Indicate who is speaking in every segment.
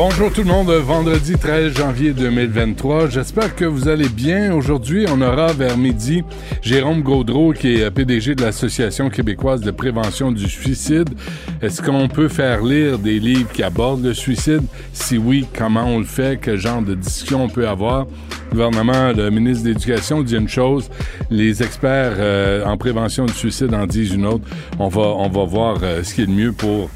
Speaker 1: Bonjour tout le monde, vendredi 13 janvier 2023. J'espère que vous allez bien. Aujourd'hui, on aura vers midi Jérôme Gaudreau, qui est PDG de l'Association québécoise de prévention du suicide. Est-ce qu'on peut faire lire des livres qui abordent le suicide? Si oui, comment on le fait? Quel genre de discussion on peut avoir? Le gouvernement, le ministre de l'Éducation dit une chose, les experts euh, en prévention du suicide en disent une autre. On va, on va voir euh, ce qui est le mieux pour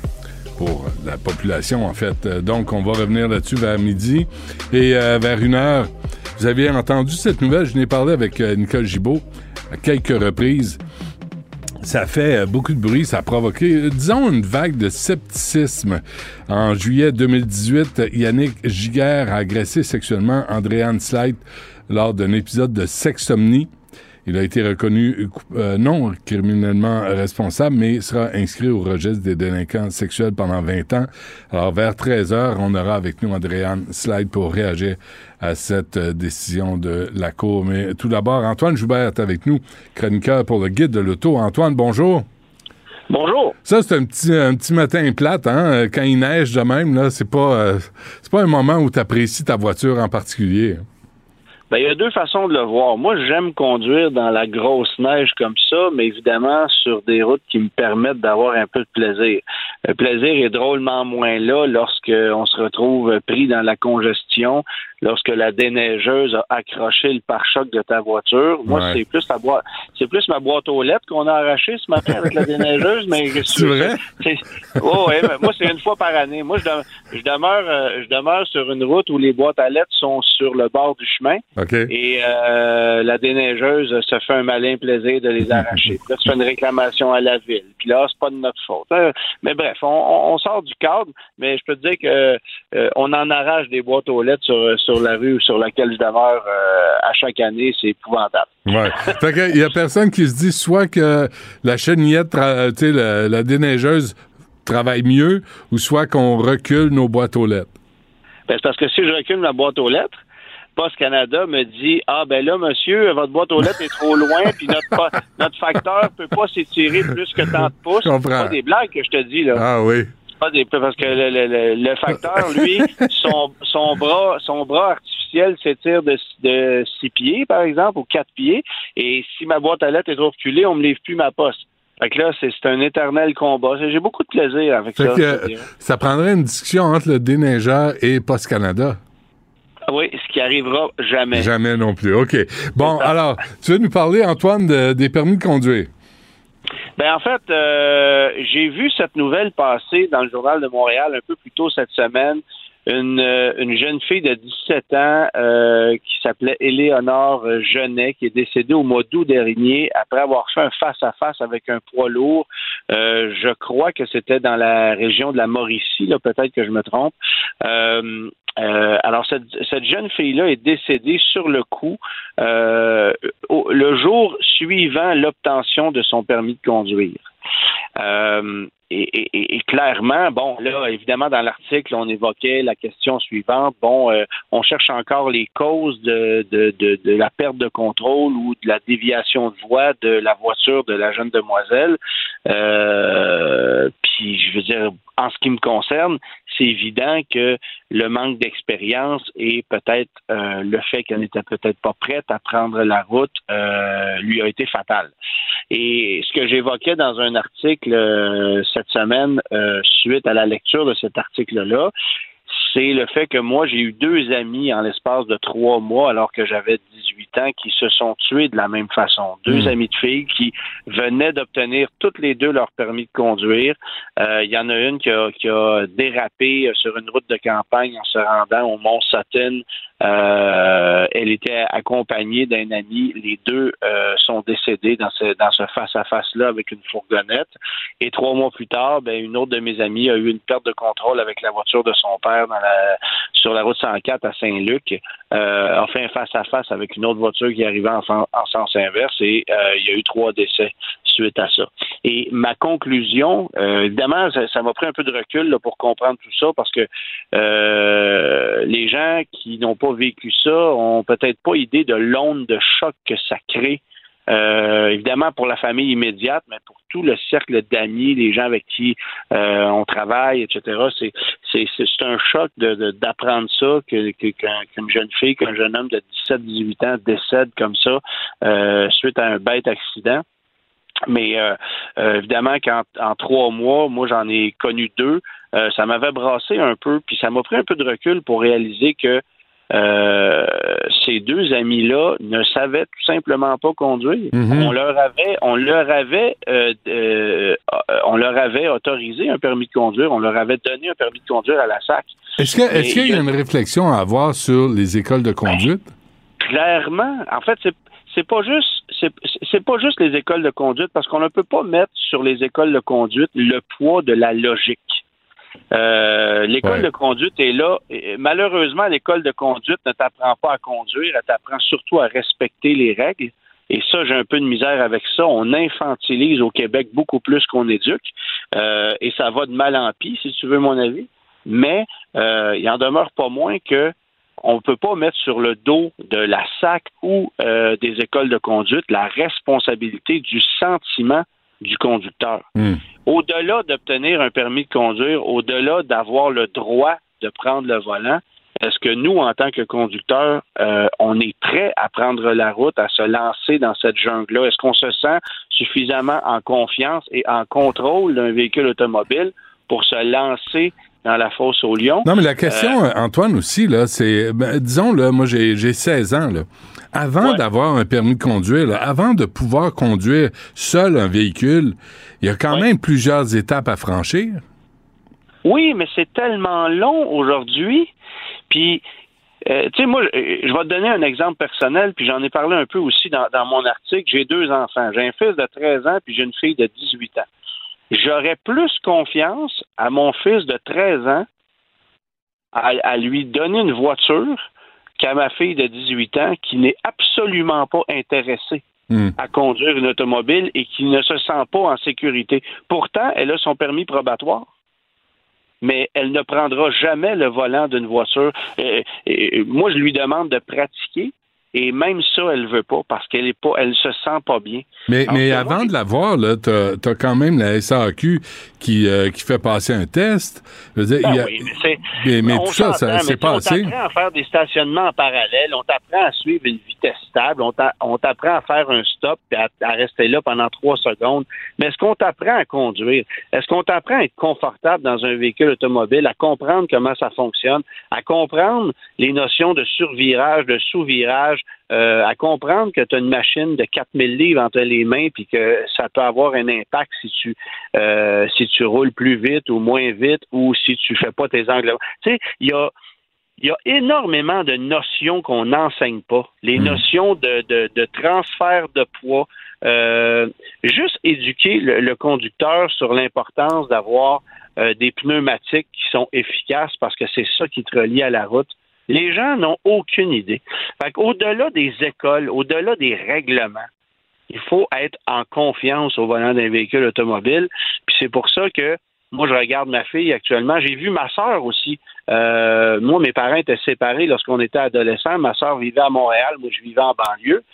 Speaker 1: la population, en fait. Euh, donc, on va revenir là-dessus vers midi. Et euh, vers une heure, vous avez entendu cette nouvelle, je n'ai parlé avec euh, Nicole Gibault à quelques reprises. Ça fait beaucoup de bruit, ça a provoqué, disons, une vague de scepticisme. En juillet 2018, Yannick Giguère a agressé sexuellement Andréane Slide lors d'un épisode de sexomnie. Il a été reconnu euh, non criminellement responsable, mais sera inscrit au registre des délinquants sexuels pendant 20 ans. Alors, vers 13 heures, on aura avec nous Andréane Slide pour réagir à cette euh, décision de la Cour. Mais tout d'abord, Antoine Joubert est avec nous, chroniqueur pour le guide de l'auto. Antoine, bonjour.
Speaker 2: Bonjour.
Speaker 1: Ça, c'est un petit, un petit matin plate, hein? Quand il neige de même, là, c'est pas, euh, c'est pas un moment où tu apprécies ta voiture en particulier.
Speaker 2: Ben, il y a deux façons de le voir. Moi, j'aime conduire dans la grosse neige comme ça, mais évidemment sur des routes qui me permettent d'avoir un peu de plaisir. Le plaisir est drôlement moins là lorsqu'on se retrouve pris dans la congestion, lorsque la déneigeuse a accroché le pare-choc de ta voiture. Moi, c'est plus boîte, c'est plus ma boîte aux lettres qu'on a arrachée ce matin avec la déneigeuse, mais
Speaker 1: c'est vrai?
Speaker 2: Oh, ouais, moi, c'est une fois par année. Moi, je, demeure, euh, je demeure sur une route où les boîtes à lettres sont sur le bord du chemin. Et euh, la déneigeuse se fait un malin plaisir de les arracher. là, tu fais une réclamation à la ville. Puis là, c'est pas de notre faute. Euh, mais bref, on, sort du cadre, mais je peux te dire que on en arrache des boîtes aux lettres sur sur la rue sur laquelle je demeure euh, à chaque année, c'est épouvantable.
Speaker 1: Ouais. fait que, y a personne qui se dit soit que la chenillette, tu la, la déneigeuse travaille mieux, ou soit qu'on recule nos boîtes aux lettres.
Speaker 2: Ben, c'est parce que si je recule ma boîte aux lettres, Post Canada me dit Ah ben là, monsieur, votre boîte aux lettres est trop loin, puis notre, notre facteur peut pas s'étirer plus que tant de pouces. C'est pas des blagues que je te dis là.
Speaker 1: Ah oui
Speaker 2: parce que le, facteur, lui, son, bras, son bras artificiel s'étire de, de six pieds, par exemple, ou quatre pieds, et si ma boîte à lettres est trop reculée, on me livre plus ma poste. Fait que là, c'est un éternel combat. J'ai beaucoup de plaisir avec ça.
Speaker 1: ça prendrait une discussion entre le déneigeur et Post Canada.
Speaker 2: Oui, ce qui arrivera jamais.
Speaker 1: Jamais non plus. OK. Bon, alors, tu veux nous parler, Antoine, des permis de conduire?
Speaker 2: Ben en fait, euh, j'ai vu cette nouvelle passer dans le journal de Montréal un peu plus tôt cette semaine. Une, euh, une jeune fille de 17 ans euh, qui s'appelait Éléonore Genet, qui est décédée au mois d'août dernier après avoir fait un face-à-face avec un poids lourd. je crois que c'était dans la région de la Mauricie, là peut-être que je me trompe. Euh, alors, cette, cette jeune fille-là est décédée sur le coup euh, le jour suivant l'obtention de son permis de conduire. Euh, et, clairement, bon, là, évidemment, dans l'article, on évoquait la question suivante. Bon, euh, on cherche encore les causes de, de, de, de, la perte de contrôle ou de la déviation de voie de la voiture de la jeune demoiselle. Euh, puis, je veux dire, en ce qui me concerne, c'est évident que le manque d'expérience et peut-être euh, le fait qu'elle n'était peut-être pas prête à prendre la route euh, lui a été fatal. Et ce que j'évoquais dans un article euh, cette semaine suite à la lecture de cet article-là, c'est le fait que moi, j'ai eu deux amis en l'espace de trois mois, alors que j'avais 18 ans, qui se sont tués de la même façon. Deux hmm. amis de filles qui venaient d'obtenir toutes les deux leur permis de conduire. Euh, il y en a une qui a, qui a, dérapé sur une route de campagne en se rendant au Mont Sutton euh, elle était accompagnée d'un ami. Les deux euh, sont décédés dans ce face à face là avec une fourgonnette. Et trois mois plus tard, ben, une autre de mes amies a eu une perte de contrôle avec la voiture de son père sur la route 104 à Saint-Luc. Euh, un face à face avec une autre voiture qui arrivait en, en sens inverse et il y a eu trois décès à ça. Et ma conclusion, euh, évidemment, ça m'a pris un peu de recul pour comprendre tout ça parce que euh, les gens qui n'ont pas vécu ça ont peut-être pas idée de l'onde de choc que ça crée euh, évidemment pour la famille immédiate, mais pour tout le cercle d'amis, les gens avec qui on travaille, etc. C'est c'est c'est un choc d'apprendre ça que qu'une jeune fille, qu'un jeune homme de 17-18 ans décède comme ça suite à un bête accident. Mais évidemment qu'en en trois mois, moi j'en ai connu deux, ça m'avait brassé un peu, puis ça m'a pris un peu de recul pour réaliser que euh, ces deux amis-là ne savaient tout simplement pas conduire. Mhm. On leur avait, on leur avait, euh, euh, on leur avait autorisé un permis de conduire, on leur avait donné un permis de conduire à la SAC.
Speaker 1: Est-ce qu'il y a une réflexion à avoir sur les écoles de conduite?
Speaker 2: Ben, clairement. En fait, c'est c'est pas juste c'est pas juste les écoles de conduite parce qu'on ne peut pas mettre sur les écoles de conduite le poids de la logique. Euh, l'école de conduite est là. malheureusement, l'école de conduite ne t'apprend pas à conduire, elle t'apprend surtout à respecter les règles. Et ça, j'ai un peu de misère avec ça. On infantilise au Québec beaucoup plus qu'on éduque. Euh, et ça va de mal en pis, si tu veux mon avis. Mais euh, il en demeure pas moins que on ne peut pas mettre sur le dos de la SAC ou des écoles de conduite la responsabilité du sentiment du conducteur. Hmm. Au-delà d'obtenir un permis de conduire, au-delà d'avoir le droit de prendre le volant, est-ce que nous, en tant que conducteurs, euh, on est prêt à prendre la route, à se lancer dans cette jungle-là? Est-ce qu'on se sent suffisamment en confiance et en contrôle d'un véhicule automobile pour se lancer dans la fosse au lion?
Speaker 1: Non, mais la question, euh, Antoine, aussi, là, c'est, ben, disons, là, moi, j'ai 16 ans, là avant d'avoir un permis de conduire, avant de pouvoir conduire seul un véhicule, il y a quand même plusieurs étapes à franchir.
Speaker 2: Oui, mais c'est tellement long aujourd'hui. Puis, euh, tu sais, moi, je vais te donner un exemple personnel, puis j'en ai parlé un peu aussi dans, mon article. J'ai deux enfants. J'ai un fils de 13 ans, puis j'ai une fille de 18 ans. J'aurais plus confiance à mon fils de 13 ans à lui donner une voiture qu'à ma fille de 18 ans qui n'est absolument pas intéressée hmm. à conduire une automobile et qui ne se sent pas en sécurité. Pourtant, elle a son permis probatoire mais elle ne prendra jamais le volant d'une voiture. moi, je lui demande de pratiquer et même ça, elle veut pas parce qu'elle est pas, elle se sent pas bien.
Speaker 1: Mais, mais avant de l'avoir, là, t'as as quand même la SAQ qui, euh, qui fait passer un test.
Speaker 2: Je veux dire, ben oui, mais, mais, tout ça, ça c'est pas assez. On t'apprend à faire des stationnements en parallèle, on t'apprend à suivre une vitesse stable, on t'apprend à faire un stop et à, à, rester là pendant trois secondes. Mais est-ce qu'on t'apprend à conduire? Est-ce qu'on t'apprend à être confortable dans un véhicule automobile, à comprendre comment ça fonctionne, à comprendre les notions de survirage, de sous-virage, euh, à comprendre que tu as une machine de 4000 livres entre les mains puis que ça peut avoir un impact si tu euh, si tu roules plus vite ou moins vite ou si tu fais pas tes angles. Tu sais, il y a il y a énormément de notions qu'on n'enseigne pas. Les hmm. notions de, de, transfert de poids. Euh, juste éduquer le, conducteur sur l'importance d'avoir des pneumatiques qui sont efficaces parce que c'est ça qui te relie à la route. Les gens n'ont aucune idée. Fait au-delà des écoles, au-delà des règlements, il faut être en confiance au volant d'un véhicule automobile. Puis c'est pour ça que moi, je regarde ma fille actuellement. J'ai vu ma sœur aussi. Euh, moi, mes parents étaient séparés lorsqu'on était adolescents. Ma sœur vivait à Montréal, moi, je vivais en banlieue.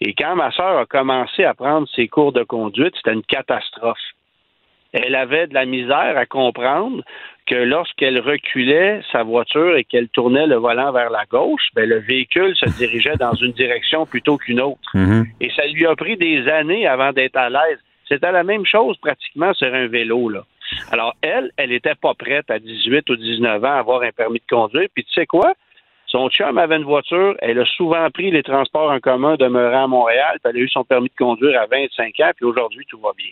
Speaker 2: Et quand ma sœur a commencé à prendre ses cours de conduite, c'était une catastrophe. Elle avait de la misère à comprendre que lorsqu'elle reculait sa voiture et qu'elle tournait le volant vers la gauche, ben, le véhicule se dirigeait dans une direction plutôt qu'une autre. Mm-hmm. Et ça lui a pris des années avant d'être à l'aise. C'était la même chose pratiquement sur un vélo. Là. Alors, elle, elle n'était pas prête à 18 ou 19 ans à avoir un permis de conduire. Puis tu sais quoi? Son chum avait une voiture, elle a souvent pris les transports en commun demeurant à Montréal, puis elle a eu son permis de conduire à 25 ans, puis aujourd'hui, tout va bien.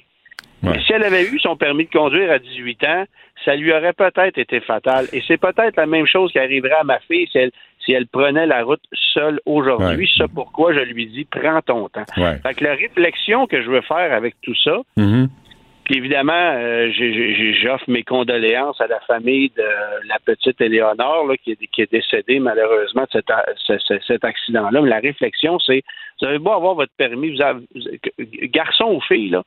Speaker 2: Si elle avait eu son permis de conduire à 18 ans, ça lui aurait peut-être été fatal. Et c'est peut-être la même chose qui arriverait à ma fille si elle, si elle prenait la route seule aujourd'hui. C'est pourquoi je lui dis prends ton temps. Fait que la réflexion que je veux faire avec tout ça, mm-hmm. puis évidemment, euh, j'offre mes condoléances à la famille de la petite Éléonore qui, est, qui est décédée malheureusement de cet, cet accident-là. Mais la réflexion, c'est vous avez beau avoir votre permis, vous avez, garçon ou fille, là,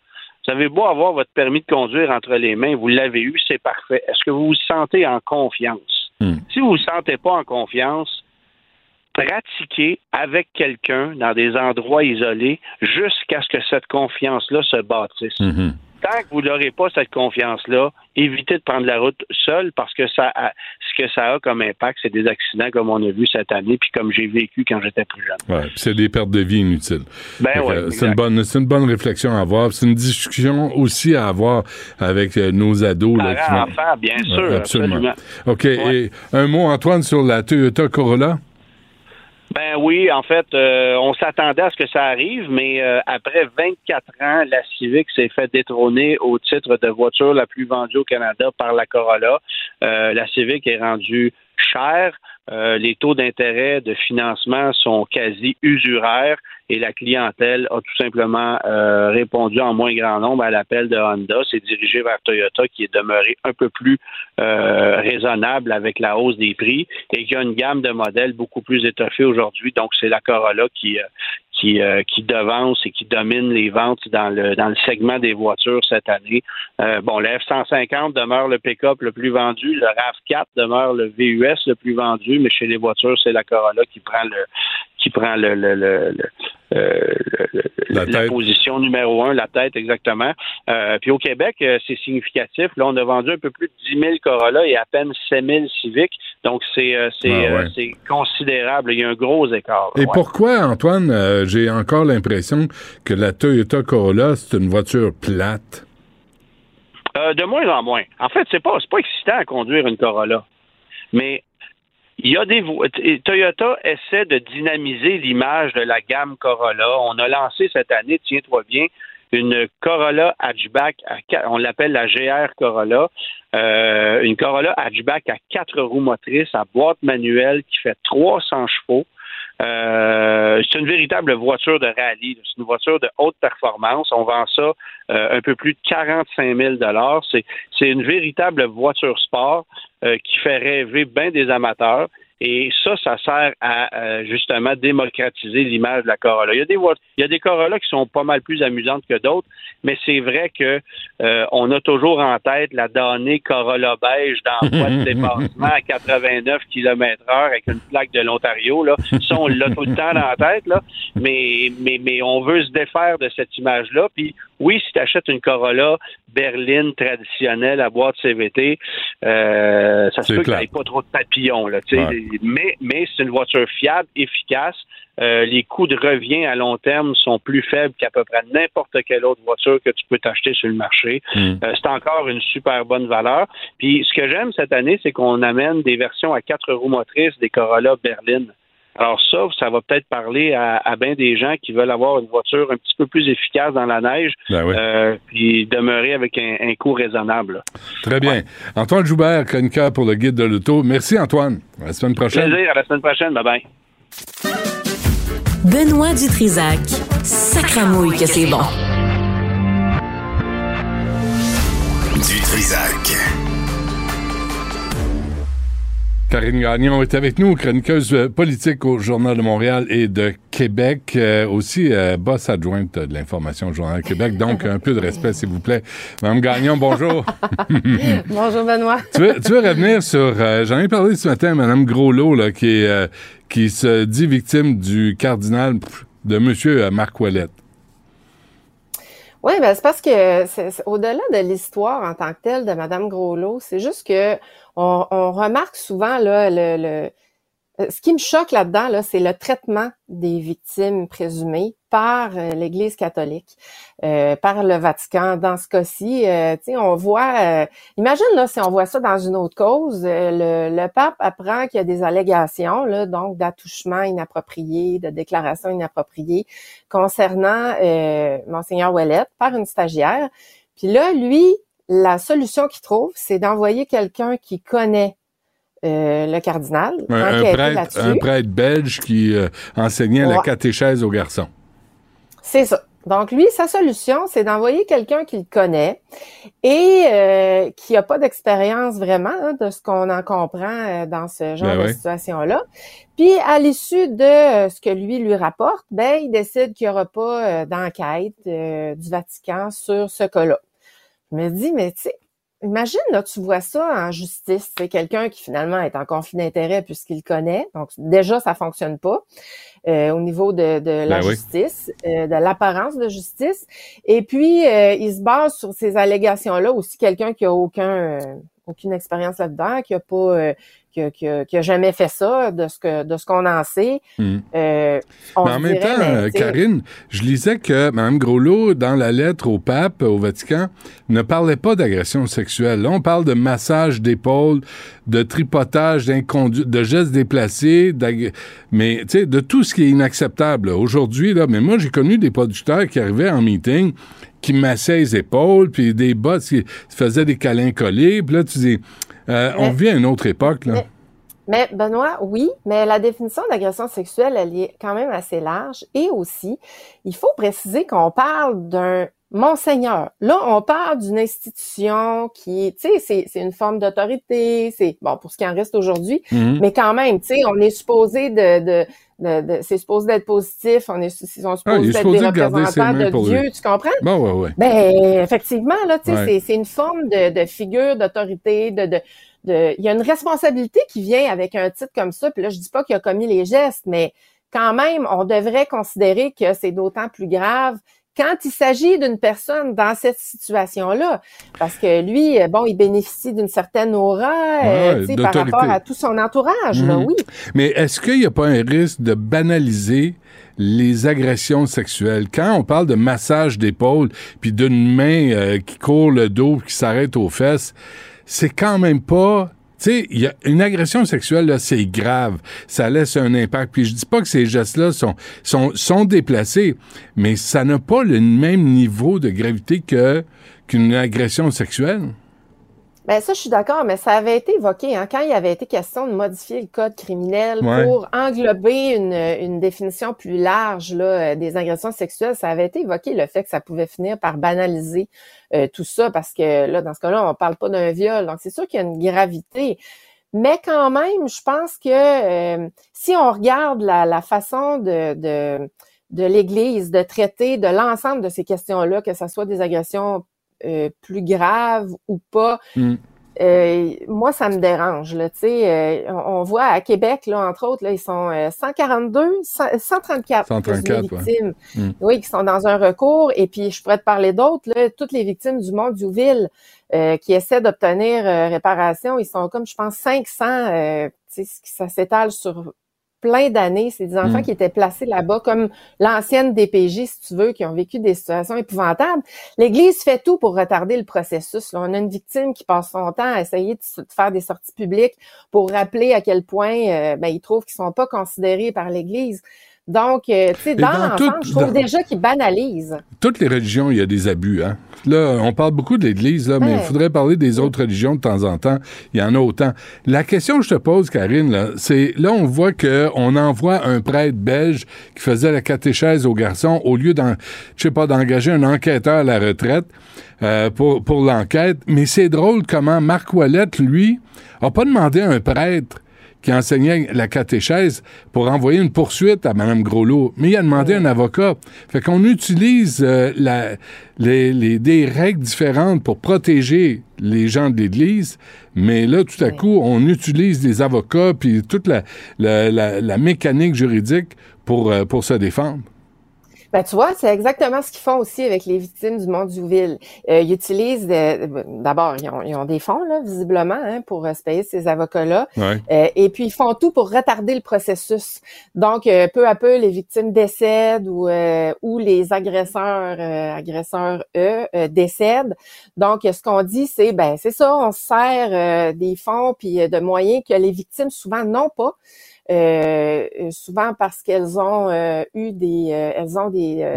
Speaker 2: Vous avez beau avoir votre permis de conduire entre les mains, vous l'avez eu, c'est parfait. Est-ce que vous vous sentez en confiance?
Speaker 1: Hmm.
Speaker 2: Si vous ne vous sentez pas en confiance, pratiquez avec quelqu'un dans des endroits isolés jusqu'à ce que cette confiance-là se bâtisse.
Speaker 1: Mhm.
Speaker 2: Tant que vous n'aurez pas cette confiance-là, évitez de prendre la route seul parce que ça a, ce que ça a comme impact, c'est des accidents comme on a vu cette année puis comme j'ai vécu quand j'étais plus jeune.
Speaker 1: Ouais, puis c'est des pertes de vie inutiles.
Speaker 2: Ben ouais,
Speaker 1: c'est une bonne, c'est une bonne réflexion à avoir. C'est une discussion aussi à avoir avec euh, nos ados. Là, qui
Speaker 2: enfants, bien sûr,
Speaker 1: absolument.
Speaker 2: absolument.
Speaker 1: OK.
Speaker 2: Ouais.
Speaker 1: Et un mot, Antoine, sur la Toyota Corolla?
Speaker 2: Ben oui, en fait, euh, on s'attendait à ce que ça arrive, mais euh, après 24 ans, la Civic s'est fait détrôner au titre de voiture la plus vendue au Canada par la Corolla. Euh, la Civic est rendue chère. Euh, les taux d'intérêt de financement sont quasi usuraires et la clientèle a tout simplement euh, répondu en moins grand nombre à l'appel de Honda. C'est dirigé vers Toyota qui est demeuré un peu plus euh, raisonnable avec la hausse des prix et qui a une gamme de modèles beaucoup plus étoffée aujourd'hui. Donc, c'est la Corolla qui, qui, devance et qui domine les ventes dans le, dans le segment des voitures cette année. Bon, le F-150 demeure le pick-up le plus vendu, le RAV4 demeure le VUS le plus vendu, mais chez les voitures, c'est la Corolla qui prend le qui prend le, le, le, le- euh,
Speaker 1: La
Speaker 2: position numéro un, la tête exactement. Euh, puis au Québec, euh, c'est significatif. Là, on a vendu un peu plus de 10 000 Corolla et à peine 7 000 Civic. Donc, c'est c'est
Speaker 1: Ah ouais.
Speaker 2: c'est considérable. Il y a un gros écart. là,
Speaker 1: Et
Speaker 2: ouais.
Speaker 1: pourquoi, Antoine, j'ai encore l'impression que la Toyota Corolla, c'est une voiture plate?
Speaker 2: De moins en moins. En fait, c'est pas c'est pas excitant à conduire une Corolla, mais il y a des Toyota essaie de dynamiser l'image de la gamme Corolla. On a lancé cette année, tiens-toi bien, une Corolla hatchback, à on l'appelle la GR Corolla, euh, une Corolla hatchback à quatre roues motrices, à boîte manuelle qui fait 300 chevaux. Euh, c'est une véritable voiture de rallye. C'est une voiture de haute performance. On vend ça euh, un peu plus de 45 000 C'est c'est une véritable voiture sport euh, qui fait rêver bien des amateurs. Et ça, ça sert à euh, justement démocratiser l'image de la Corolla. Il y a des il y a des Corolla qui sont pas mal plus amusantes que d'autres, mais c'est vrai que euh, on a toujours en tête la damnée Corolla beige dans de dépassement à 89 km heure avec une plaque de l'Ontario. Là. Ça, on l'a tout le temps dans la tête, là. Mais, mais, mais on veut se défaire de cette image-là. Puis oui, si tu achètes une Corolla berline traditionnelle à boîte CVT, euh, ça se peut n'y ait pas trop de papillons. Là, tu sais.
Speaker 1: Ouais.
Speaker 2: Mais, mais c'est une voiture fiable, efficace. Euh, les coûts de revient à long terme sont plus faibles qu'à peu près n'importe quelle autre voiture que tu peux t'acheter sur le marché.
Speaker 1: Mm.
Speaker 2: Euh, c'est encore une super bonne valeur. Puis ce que j'aime cette année, c'est qu'on amène des versions à quatre roues motrices des Corolla berline. Alors ça, ça va peut-être parler à, à bien des gens qui veulent avoir une voiture un petit peu plus efficace dans la neige,
Speaker 1: Ben oui.
Speaker 2: euh, puis demeurer avec un, un coût raisonnable.
Speaker 1: Très bien. Antoine Joubert, chroniqueur pour le guide de l'auto. Merci, Antoine. À la semaine prochaine.
Speaker 2: Plaisir, à la semaine prochaine. Bye bye.
Speaker 3: Benoît Dutrisac. Sacramouille que c'est bon.
Speaker 4: Du Trisac.
Speaker 1: Karine Gagnon est avec nous, chroniqueuse euh, politique au Journal de Montréal et de Québec, euh, aussi euh, boss adjointe de l'information au Journal de Québec. Donc, un peu de respect, s'il vous plaît. Madame Gagnon, bonjour.
Speaker 5: Bonjour Benoît.
Speaker 1: tu, veux, tu veux revenir sur... euh, J'en ai parlé ce matin à Mme Groslot, là, qui, est, euh, qui se dit victime du cardinal de M. euh, Marc Ouellette.
Speaker 5: Oui, ben c'est parce que c'est, au-delà de l'histoire en tant que telle de Madame Groslot, c'est juste que on, on remarque souvent là le, le- ce qui me choque là-dedans là, c'est le traitement des victimes présumées par euh, l'Église catholique, euh, par le Vatican. Dans ce cas-ci, euh, on voit. euh, imagine là si on voit ça dans une autre cause, euh, le, le pape apprend qu'il y a des allégations là, donc d'attouchement inapproprié, de déclaration inappropriée concernant euh, monseigneur Ouellette par une stagiaire. Puis là, lui, la solution qu'il trouve, c'est d'envoyer quelqu'un qui connaît euh, le cardinal,
Speaker 1: Un, prêtre,
Speaker 5: là-dessus.
Speaker 1: un prêtre belge qui euh, enseignait la catéchèse aux garçons.
Speaker 5: C'est ça. Donc, lui, sa solution, c'est d'envoyer quelqu'un qu'il connaît et euh, qui n'a pas d'expérience vraiment hein, de ce qu'on en comprend euh, dans ce genre
Speaker 1: Ben
Speaker 5: de
Speaker 1: ouais.
Speaker 5: situation-là. Puis, à l'issue de euh, ce que lui lui rapporte, ben, il décide qu'il n'y aura pas d'enquête du Vatican sur ce cas-là. Je me dis, mais tu sais, imagine, là, tu vois ça en justice. C'est quelqu'un qui finalement est en conflit d'intérêt puisqu'il connaît. Donc, déjà, ça fonctionne pas euh, au niveau de, de la
Speaker 1: Ben oui.
Speaker 5: justice, euh, de l'apparence de justice. Et puis, euh, il se base sur ces allégations-là aussi quelqu'un qui a aucun, euh, aucune expérience là-dedans, qui a pas, euh, qui, a, qui a- qui a jamais fait ça, de ce que, de ce qu'on en sait.
Speaker 1: Hmm.
Speaker 5: Euh, on
Speaker 1: Mais en même
Speaker 5: dirait,
Speaker 1: temps,
Speaker 5: mais, sais,
Speaker 1: Karine, je lisais que Mme Groslot, dans la lettre au pape, au Vatican, ne parlait pas d'agression sexuelle. Là, on parle de massage d'épaule, de tripotage, de gestes déplacés, mais tu sais, de tout ce qui est inacceptable. Aujourd'hui, là, mais moi, j'ai connu des producteurs qui arrivaient en meeting, qui massaient les épaules, puis des bottes qui faisaient des câlins collés, puis là, tu dis, euh, on vit à une autre époque, là.
Speaker 5: Mais- Mais Benoît, oui, mais la définition d'agression sexuelle, elle est quand même assez large. Et aussi, il faut préciser qu'on parle d'un monseigneur. Là, on parle d'une institution qui, tu sais, c'est, une forme d'autorité. C'est bon pour ce qui en reste aujourd'hui,
Speaker 1: Mhm.
Speaker 5: mais quand même, tu sais, on est supposé de, de, de, de- c'est supposé d'être positif. On est, ils sont
Speaker 1: Ah, est
Speaker 5: supposés être
Speaker 1: supposé
Speaker 5: des
Speaker 1: de garder ses
Speaker 5: représentants de Dieu.
Speaker 1: lui.
Speaker 5: Tu comprends?
Speaker 1: Bon, ouais, ouais.
Speaker 5: Ben effectivement là, tu sais,
Speaker 1: Ouais.
Speaker 5: c'est une forme de, de figure d'autorité, de, de de il y a une responsabilité qui vient avec un titre comme ça. Puis là, je dis pas qu'il a commis les gestes, mais quand même, on devrait considérer que c'est d'autant plus grave quand il s'agit d'une personne dans cette situation-là, parce que lui, euh, bon, il bénéficie d'une certaine aura, euh, tu sais, par rapport à tout son entourage, là,
Speaker 1: Mhm.
Speaker 5: oui.
Speaker 1: Mais est-ce qu'il n'y a pas un risque de banaliser les agressions sexuelles? Quand on parle de massage d'épaule, puis d'une main euh, qui court le dos, qui s'arrête aux fesses, c'est quand même pas... Sais, une agression sexuelle, là, c'est grave. Ça laisse un impact. Puis je dis pas que ces gestes-là sont, sont, déplacés, mais ça n'a pas le même niveau de gravité qu'une agression sexuelle.
Speaker 5: Ben ça, je suis d'accord, mais ça avait été évoqué hein, quand il avait été question de modifier le code criminel
Speaker 1: Ouais.
Speaker 5: pour englober une, une définition plus large là, euh, des agressions sexuelles. Ça avait été évoqué le fait que ça pouvait finir par banaliser euh, tout ça parce que là, dans ce cas-là, on parle pas d'un viol. Donc c'est sûr qu'il y a une gravité. Mais quand même, je pense que euh, si on regarde la, la façon de, de, de l'Église de traiter de l'ensemble de ces questions-là, que ce soit des agressions euh, plus graves ou pas,
Speaker 1: Mm.
Speaker 5: euh, moi, ça me dérange. Là, tu sais, euh, on, voit à Québec, là, entre autres, là, ils sont euh, 142, 100 134,
Speaker 1: 134,
Speaker 5: présumées
Speaker 1: ouais.
Speaker 5: victimes,
Speaker 1: Mm.
Speaker 5: oui, qui sont dans un recours. Et puis, je pourrais te parler d'autres, là, toutes les victimes du Mont Diouville euh, qui essaient d'obtenir euh, réparation, ils sont comme, je pense, 500. Euh, tu sais, ça s'étale sur plein d'années. C'est des enfants
Speaker 1: Mm.
Speaker 5: qui étaient placés là-bas comme l'ancienne DPJ, si tu veux, qui ont vécu des situations épouvantables. L'Église fait tout pour retarder le processus. Là, on a une victime qui passe son temps à essayer de faire des sorties publiques pour rappeler à quel point euh, ben, ils trouvent qu'ils sont pas considérés par l'Église. Donc, euh, tu sais, dans,
Speaker 1: dans
Speaker 5: je trouve
Speaker 1: dans-
Speaker 5: déjà qu'ils banalisent.
Speaker 1: toutes les religions, il y a des abus. Hein? Là, on parle beaucoup de l'Église, là, mais il faudrait parler des autres religions de temps en temps. Il y en a autant. La question que je te pose, Karine, là, c'est là, on voit que on envoie un prêtre belge qui faisait la catéchèse aux garçons au lieu d'en, je sais pas, d'engager un enquêteur à la retraite euh, pour, pour l'enquête. Mais c'est drôle comment Marc Ouellette, lui, a pas demandé à un prêtre qui enseignait la catéchèse pour envoyer une poursuite à Mme Groslot. Mais il a demandé un avocat. Fait qu'on utilise euh, la, les, les- des règles différentes pour protéger les gens de l'Église, mais là, tout à coup, on utilise des avocats puis toute la, la, la- la mécanique juridique pour, euh, pour se défendre.
Speaker 5: Ben, tu vois, c'est exactement ce qu'ils font aussi avec les victimes du Mont Duville. Euh, ils utilisent, euh, d'abord, ils ont, ils ont des fonds, là, visiblement, hein, pour euh, se payer ces avocats-là.
Speaker 1: Ouais.
Speaker 5: Euh, et puis, ils font tout pour retarder le processus. Donc, euh, peu à peu, les victimes décèdent ou, euh, ou les agresseurs, euh, agresseurs, eux, euh, décèdent. Donc, ce qu'on dit, c'est, ben, c'est ça, on se sert euh, des fonds puis de moyens que les victimes souvent n'ont pas. Euh, euh, souvent parce qu'elles ont euh, eu des, euh, elles ont des, euh,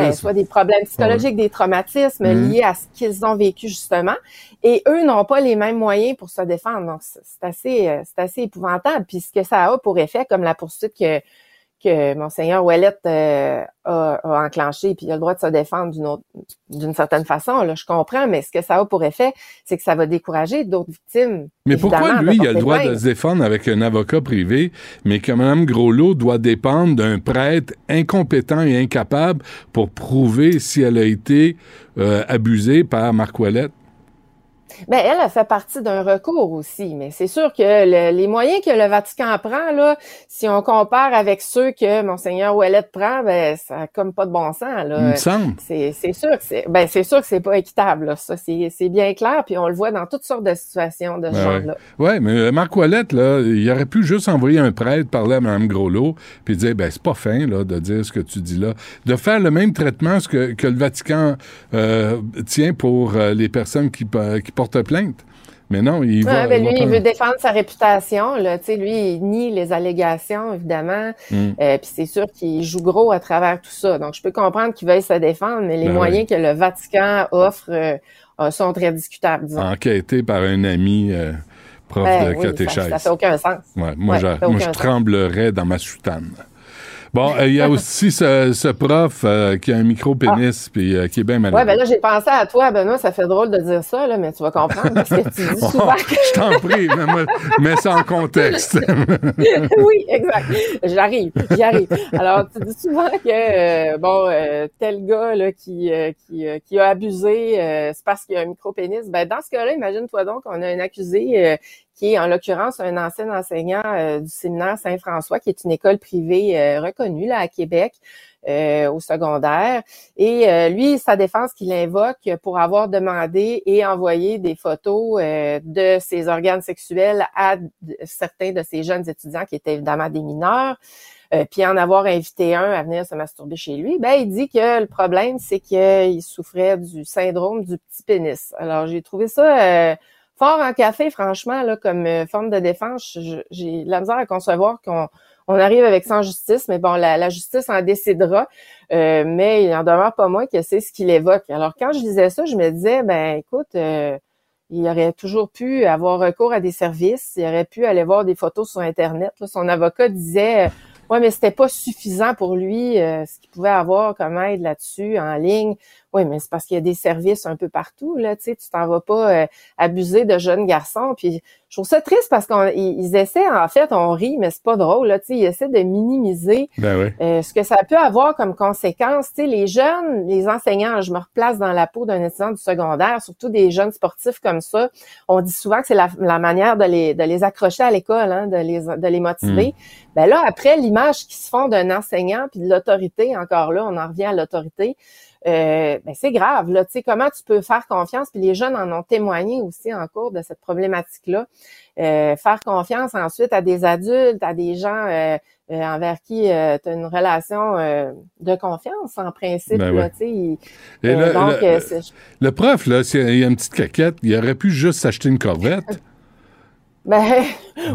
Speaker 5: ben, soit des problèmes psychologiques, des traumatismes
Speaker 1: Mhm.
Speaker 5: liés à ce qu'ils ont vécu justement, et eux n'ont pas les mêmes moyens pour se défendre. Donc c'est assez, euh, c'est assez épouvantable. Puis ce que ça a pour effet, comme la poursuite que que Monseigneur Ouellette euh, a, a, enclenché, puis il a le droit de se défendre d'une autre, d'une certaine façon. Là, je comprends, mais ce que ça a pour effet, c'est que ça va décourager d'autres victimes.
Speaker 1: Mais pourquoi lui, il a le droit de se défendre avec un avocat privé, mais que Mme Groslot doit dépendre d'un prêtre incompétent et incapable pour prouver si elle a été euh, abusée par Marc Ouellette?
Speaker 5: Ben, elle a fait partie d'un recours aussi, mais c'est sûr que les moyens que le Vatican prend, là, si on compare avec ceux que Monseigneur Ouellette prend, ben, ça n'a comme pas de bon sens. Là.
Speaker 1: Il me semble.
Speaker 5: C'est, sûr que c'est ben, c'est sûr que c'est pas équitable, là. Ça, c'est, c'est bien clair, puis on le voit dans toutes sortes de situations de ce
Speaker 1: Ben
Speaker 5: genre-là.
Speaker 1: Oui, ouais, mais euh, Marc Ouellette, là, il aurait pu juste envoyer un prêtre parler à Mme Groslot, puis dire, ben, c'est pas fin, là, de dire ce que tu dis là. De faire le même traitement ce que, que le Vatican euh, tient pour euh, les personnes qui, euh, qui portent plainte. Mais non, il va.
Speaker 5: Ouais, ben
Speaker 1: il va
Speaker 5: lui,
Speaker 1: pas-
Speaker 5: il veut défendre sa réputation. Là. Lui, il nie les allégations, évidemment.
Speaker 1: Mm.
Speaker 5: Euh, Puis c'est sûr qu'il joue gros à travers tout ça. Donc, je peux comprendre qu'il veuille se défendre, mais les
Speaker 1: Ben
Speaker 5: moyens que le Vatican offre euh, euh, sont très discutables, disons.
Speaker 1: enquêté par un ami euh, prof
Speaker 5: Ben
Speaker 1: de
Speaker 5: oui, ça,
Speaker 1: catéchèse.
Speaker 5: ça fait aucun sens.
Speaker 1: Ouais, moi,
Speaker 5: Ouais,
Speaker 1: je,
Speaker 5: ça
Speaker 1: moi, tremblerais dans ma soutane. Bon, euh, il y a aussi ce, ce prof euh, qui a un micro-pénis puis euh, qui est bien malade.
Speaker 5: Ouais, ben là, j'ai pensé à toi, Benoît, ça fait drôle de dire ça, là, mais tu vas comprendre parce que tu dis souvent que...
Speaker 1: je t'en prie, mais moi, mets ça en contexte.
Speaker 5: oui, exact. J'arrive, j'y arrive. Alors, tu dis souvent que euh, bon, euh, tel gars là qui euh, qui, euh, qui a abusé, euh, c'est parce qu'il a un micro-pénis. Ben dans ce cas-là, imagine-toi donc qu'on a un accusé euh, qui est en l'occurrence un ancien enseignant euh, du séminaire Saint-François, qui est une école privée euh, reconnue là à Québec. euh, au secondaire. Et euh, lui, sa défense qu'il invoque pour avoir demandé et envoyé des photos de ses organes sexuels à certains de ces jeunes étudiants qui étaient évidemment des mineurs, puis en avoir invité un à venir se masturber chez lui, ben il dit que le problème, c'est qu'il souffrait du syndrome du petit pénis. Alors, j'ai trouvé ça... Fort en café, franchement, là, comme euh, forme de défense, j'ai la misère à concevoir qu'on on arrive avec sans justice, mais bon, la, justice en décidera. Euh, mais il en demeure pas moins que c'est ce qu'il évoque. Alors, quand je lisais ça, je me disais, ben écoute, euh, il aurait toujours pu avoir recours à des services, il aurait pu aller voir des photos sur Internet. là. Son avocat disait, euh, ouais, mais c'était pas suffisant pour lui, euh, ce qu'il pouvait avoir comme aide là-dessus en ligne. Oui, mais c'est parce qu'il y a des services un peu partout, là, tu sais, tu t'en vas pas euh, abuser de jeunes garçons. Puis je trouve ça triste parce qu'ils essaient, en fait, on rit, mais c'est pas drôle, là, tu sais, ils essaient de minimiser
Speaker 1: ben oui.
Speaker 5: euh, ce que ça peut avoir comme conséquence, tu sais, les jeunes, les enseignants, je me replace dans la peau d'un étudiant du secondaire, surtout des jeunes sportifs comme ça. On dit souvent que c'est la, la manière de les, de les accrocher à l'école, hein, de les, de les motiver. Ben là, après, l'image qui se font d'un enseignant puis de l'autorité, encore là, on en revient à l'autorité. Euh, ben c'est grave là, tu sais comment tu peux faire confiance puis les jeunes en ont témoigné aussi en cours de cette problématique là. faire confiance ensuite à des adultes, à des gens euh, euh, envers qui tu as une relation euh, de confiance en principe
Speaker 1: Ben
Speaker 5: là, sais. il-
Speaker 1: Et
Speaker 5: euh,
Speaker 1: le,
Speaker 5: donc euh,
Speaker 1: le prof, là, s'il y a une petite caquette, il aurait pu juste s'acheter une corvette.
Speaker 5: Ben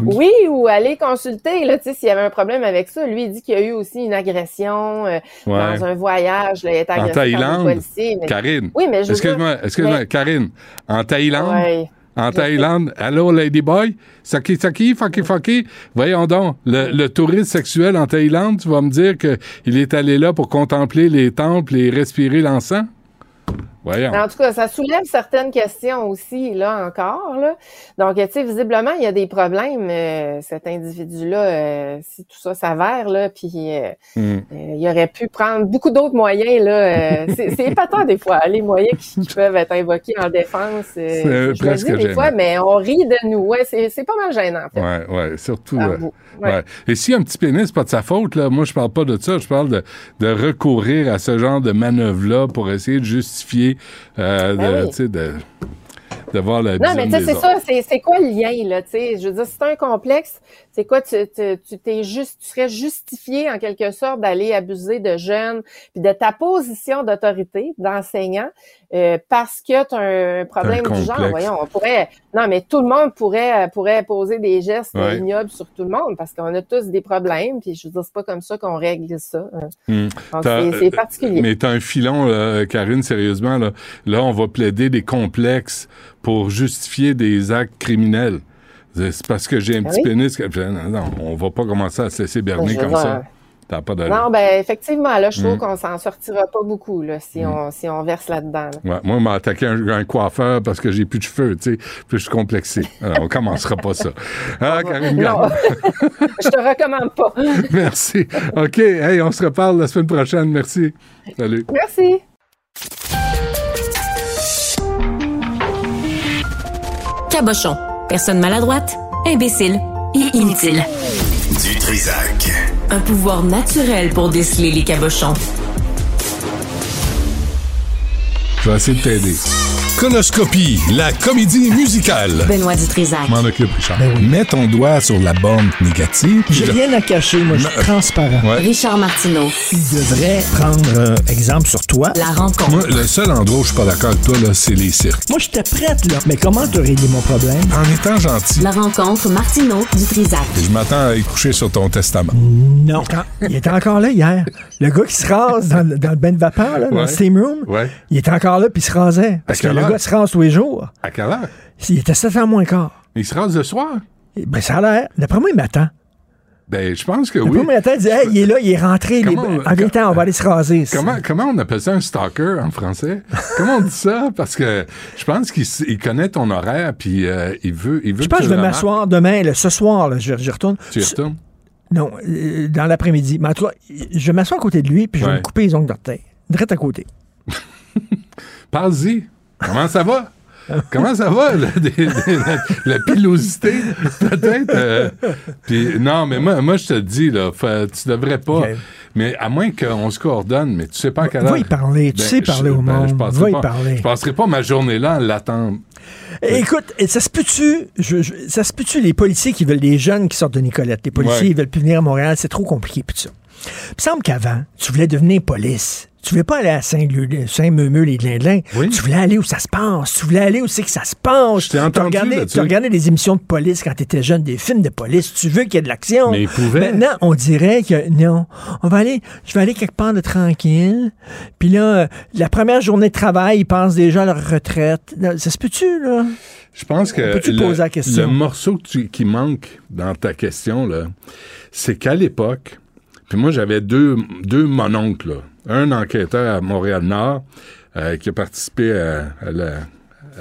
Speaker 5: oui, ou aller consulter, là, tu sais, s'il y avait un problème avec ça. Lui, il dit qu'il y a eu aussi une agression euh,
Speaker 1: Ouais.
Speaker 5: dans un voyage, là, il été
Speaker 1: En Thaïlande,
Speaker 5: mais-
Speaker 1: Karine.
Speaker 5: Oui, mais je
Speaker 1: Excuse-moi, excuse-moi,
Speaker 5: mais-
Speaker 1: Karine. En Thaïlande,
Speaker 5: Ouais.
Speaker 1: en Thaïlande, allô, Ladyboy? Saki, saki, faki, faki. Voyons donc, le, le tourisme sexuel en Thaïlande, tu vas me dire qu'il est allé là pour contempler les temples et respirer l'encens? Voyons.
Speaker 5: En tout cas, ça soulève certaines questions aussi, là, encore, là. Donc, tu sais, visiblement, il y a des problèmes, euh, cet individu-là, euh, si tout ça s'avère, là, puis euh, euh, il aurait pu prendre beaucoup d'autres moyens, là. c'est épatant, des fois, les moyens qui, qui peuvent être invoqués en défense.
Speaker 1: C'est presque
Speaker 5: dis des
Speaker 1: gênant.
Speaker 5: fois, mais on rit de nous. Ouais, c'est pas mal gênant, en fait.
Speaker 1: Ouais, ouais, surtout.
Speaker 5: Ouais.
Speaker 1: ouais. Et a un petit pénis, c'est pas de sa faute, là. Moi, je parle pas de ça. Je parle de, de recourir à ce genre de manœuvre-là pour essayer de justifier, euh,
Speaker 5: Ben
Speaker 1: de,
Speaker 5: oui.
Speaker 1: de, de voir la
Speaker 5: Non, mais tu sais, c'est ça, c'est, quoi le lien, là, tu sais? Je veux dire, c'est un complexe, c'est quoi, tu, tu, tu t'es juste, tu serais justifié, en quelque sorte, d'aller abuser de jeunes, puis de ta position d'autorité, d'enseignant, euh, parce que tu as un problème
Speaker 1: Un
Speaker 5: du genre. Voyons, on pourrait, non, mais tout le monde pourrait, pourrait poser des gestes
Speaker 1: Ouais.
Speaker 5: ignobles sur tout le monde, parce qu'on a tous des problèmes, puis je veux dire, c'est pas comme ça qu'on règle ça. hein.
Speaker 1: Hmm.
Speaker 5: Donc, c'est, c'est particulier.
Speaker 1: Mais t'as un filon, là, Karine, sérieusement. Là. là, on va plaider des complexes pour justifier des actes criminels. C'est parce que j'ai un petit
Speaker 5: oui?
Speaker 1: pénis. que- Non, non, on va pas commencer à se laisser berner
Speaker 5: veux
Speaker 1: comme ça. T'as pas.
Speaker 5: Non, ben effectivement, là, je trouve
Speaker 1: Mm.
Speaker 5: qu'on s'en sortira pas beaucoup là, si, on, si on verse là-dedans. là.
Speaker 1: Ouais, moi, on m'a attaqué un, un coiffeur parce que j'ai plus de cheveux, tu sais. Puis je suis complexé. Alors, on commencera pas ça. Ah, Karine
Speaker 5: Non, je te recommande pas.
Speaker 1: merci. OK, hey, on se reparle la semaine prochaine. Merci. Salut.
Speaker 5: Merci.
Speaker 3: Cabochon. Personne maladroite, imbécile et inutile.
Speaker 4: Du Trisac.
Speaker 3: Un pouvoir naturel pour déceler les cabochons.
Speaker 1: Je vais essayer de t'aider.
Speaker 6: Conoscopie, la comédie musicale.
Speaker 3: Benoît Dutrisac.
Speaker 1: M'en occupe, Richard.
Speaker 6: Mets ton doigt sur la bande négative.
Speaker 7: J'ai rien à cacher, moi, je suis transparent.
Speaker 1: Ouais.
Speaker 3: Richard Martineau.
Speaker 7: Il devrait prendre euh, exemple sur toi.
Speaker 3: La rencontre.
Speaker 1: Moi, le seul endroit où je suis pas d'accord avec toi, là, c'est les cirques.
Speaker 7: Moi, j'étais prête, là. Mais comment te régler mon problème?
Speaker 1: En étant gentil,
Speaker 3: La rencontre Martineau Dutrisac.
Speaker 1: je m'attends à y coucher sur ton testament.
Speaker 7: Non. Il était encore là hier. Le gars qui se rase dans, le- dans le bain de vapeur, là, dans le steam room,
Speaker 1: Ouais.
Speaker 7: il était encore là puis il se rasait. Parce que le
Speaker 1: heure?
Speaker 7: Gars se rase tous les jours.
Speaker 1: À quelle heure?
Speaker 7: Il était 7 h moins quart.
Speaker 1: Il se rase le soir?
Speaker 7: Et Ben, ça a l'air. D'après moi, il m'attend.
Speaker 1: Ben, je pense que oui.
Speaker 7: moi, il dit, hey, il est là, il est rentré.
Speaker 1: Comment-
Speaker 7: les... En même temps, on va aller se raser.
Speaker 1: Comment, comment on appelle ça un stalker en français? comment on dit ça? Parce que je pense qu'il connaît ton horaire, puis euh, il veut, il veut
Speaker 7: Je pense que je vais m'asseoir demain, là, ce soir, là, je, je retourne.
Speaker 1: Tu y retournes?
Speaker 7: Non, euh, dans l'après-midi. Mais en tout cas, je vais m'asseoir à côté de lui, puis je vais
Speaker 1: Ouais.
Speaker 7: me couper les ongles d'orteil. Direct à côté.
Speaker 1: Parle-y. Comment ça va? Comment ça va, là, des- des- la, la pilosité, peut-être? euh, puis, non, mais moi, moi, je te dis, là, fa- tu devrais pas. Mais à moins qu'on se coordonne, mais tu sais pas à quelle heure.
Speaker 7: Va y parler, tu sais parler au monde.
Speaker 1: je passerai
Speaker 7: Va y
Speaker 1: pas-
Speaker 7: parler.
Speaker 1: Je passerai pas ma journée là à l'attendre.
Speaker 7: Écoute, et ça se peut-tu, je- je- ça se peut-tu les policiers qui veulent des jeunes qui sortent de Nicolette, les policiers
Speaker 1: Ouais.
Speaker 7: ils veulent plus venir à Montréal, c'est trop compliqué puis ça. Il me semble qu'avant, tu voulais devenir police. Tu voulais pas aller à Saint-Meumeux, Saint les Glindlins.
Speaker 1: Oui.
Speaker 7: Tu voulais aller où ça se passe? Tu voulais aller où c'est que ça se passe? Tu regardais,
Speaker 1: là-dessus.
Speaker 7: tu regardais des émissions de police quand tu étais jeune, des films de police. Tu veux qu'il y ait de l'action.
Speaker 1: Mais ils pouvaient.
Speaker 7: Maintenant, on dirait que non. On va aller, je vais aller quelque part de tranquille. Puis là, la première journée de travail, ils pensent déjà à leur retraite. Ça se peut-tu, là?
Speaker 1: Je pense que
Speaker 7: Peux-tu
Speaker 1: le,
Speaker 7: poser la question?
Speaker 1: le morceau que tu- qui manque dans ta question, là, c'est qu'à l'époque, puis moi j'avais deux, deux mononcles, là. Un enquêteur à Montréal-Nord euh, qui a participé à, à la-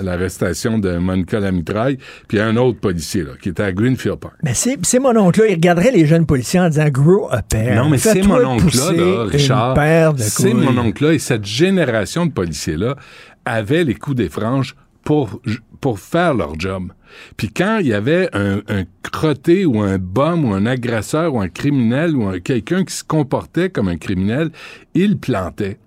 Speaker 1: l'arrestation de Monica Lamitraille, puis un autre policier là, qui était à Greenfield Park.
Speaker 7: Mais c'est mon oncle-là, il regarderait les jeunes policiers en disant Grow a pair.
Speaker 1: Non, mais c'est mon oncle-là,
Speaker 7: pousser
Speaker 1: là,
Speaker 7: une
Speaker 1: Richard. C'est mon oncle-là et cette génération de policiers-là avait les coups des franges pour, faire leur job. Puis quand il y avait un, crotté ou un bum ou un agresseur ou un criminel ou un- quelqu'un qui se comportait comme un criminel, il plantait.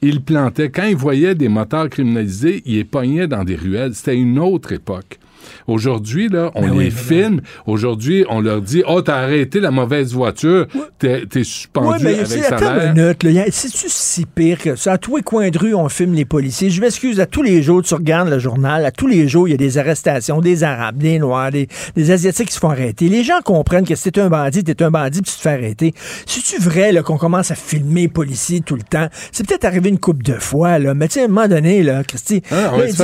Speaker 1: Il plantait. Quand il voyait des moteurs criminalisés, il les pognait dans des ruelles. C'était une autre époque. Aujourd'hui, là, on
Speaker 7: Ben
Speaker 1: les
Speaker 7: oui, mais
Speaker 1: filme. Aujourd'hui, on leur dit Oh, t'as arrêté la mauvaise voiture, t'es, suspendu
Speaker 7: Oui, mais
Speaker 1: avec salaire.
Speaker 7: attends une minute, C'est-tu si pire que ça? À tous les coins de rue, on filme les policiers. Je m'excuse, à tous les jours, tu regardes le journal, à tous les jours, il y a des arrestations, des Arabes, des Noirs, des, des Asiatiques qui se font arrêter. Les gens comprennent que si t'es un bandit, t'es un bandit, puis tu te fais arrêter. C'est-tu vrai, qu'on commence à filmer les policiers tout le temps? C'est peut-être arrivé une couple de fois, là. Mais tu sais, à un moment donné, là, Christy.
Speaker 1: Ah, ouais,
Speaker 7: il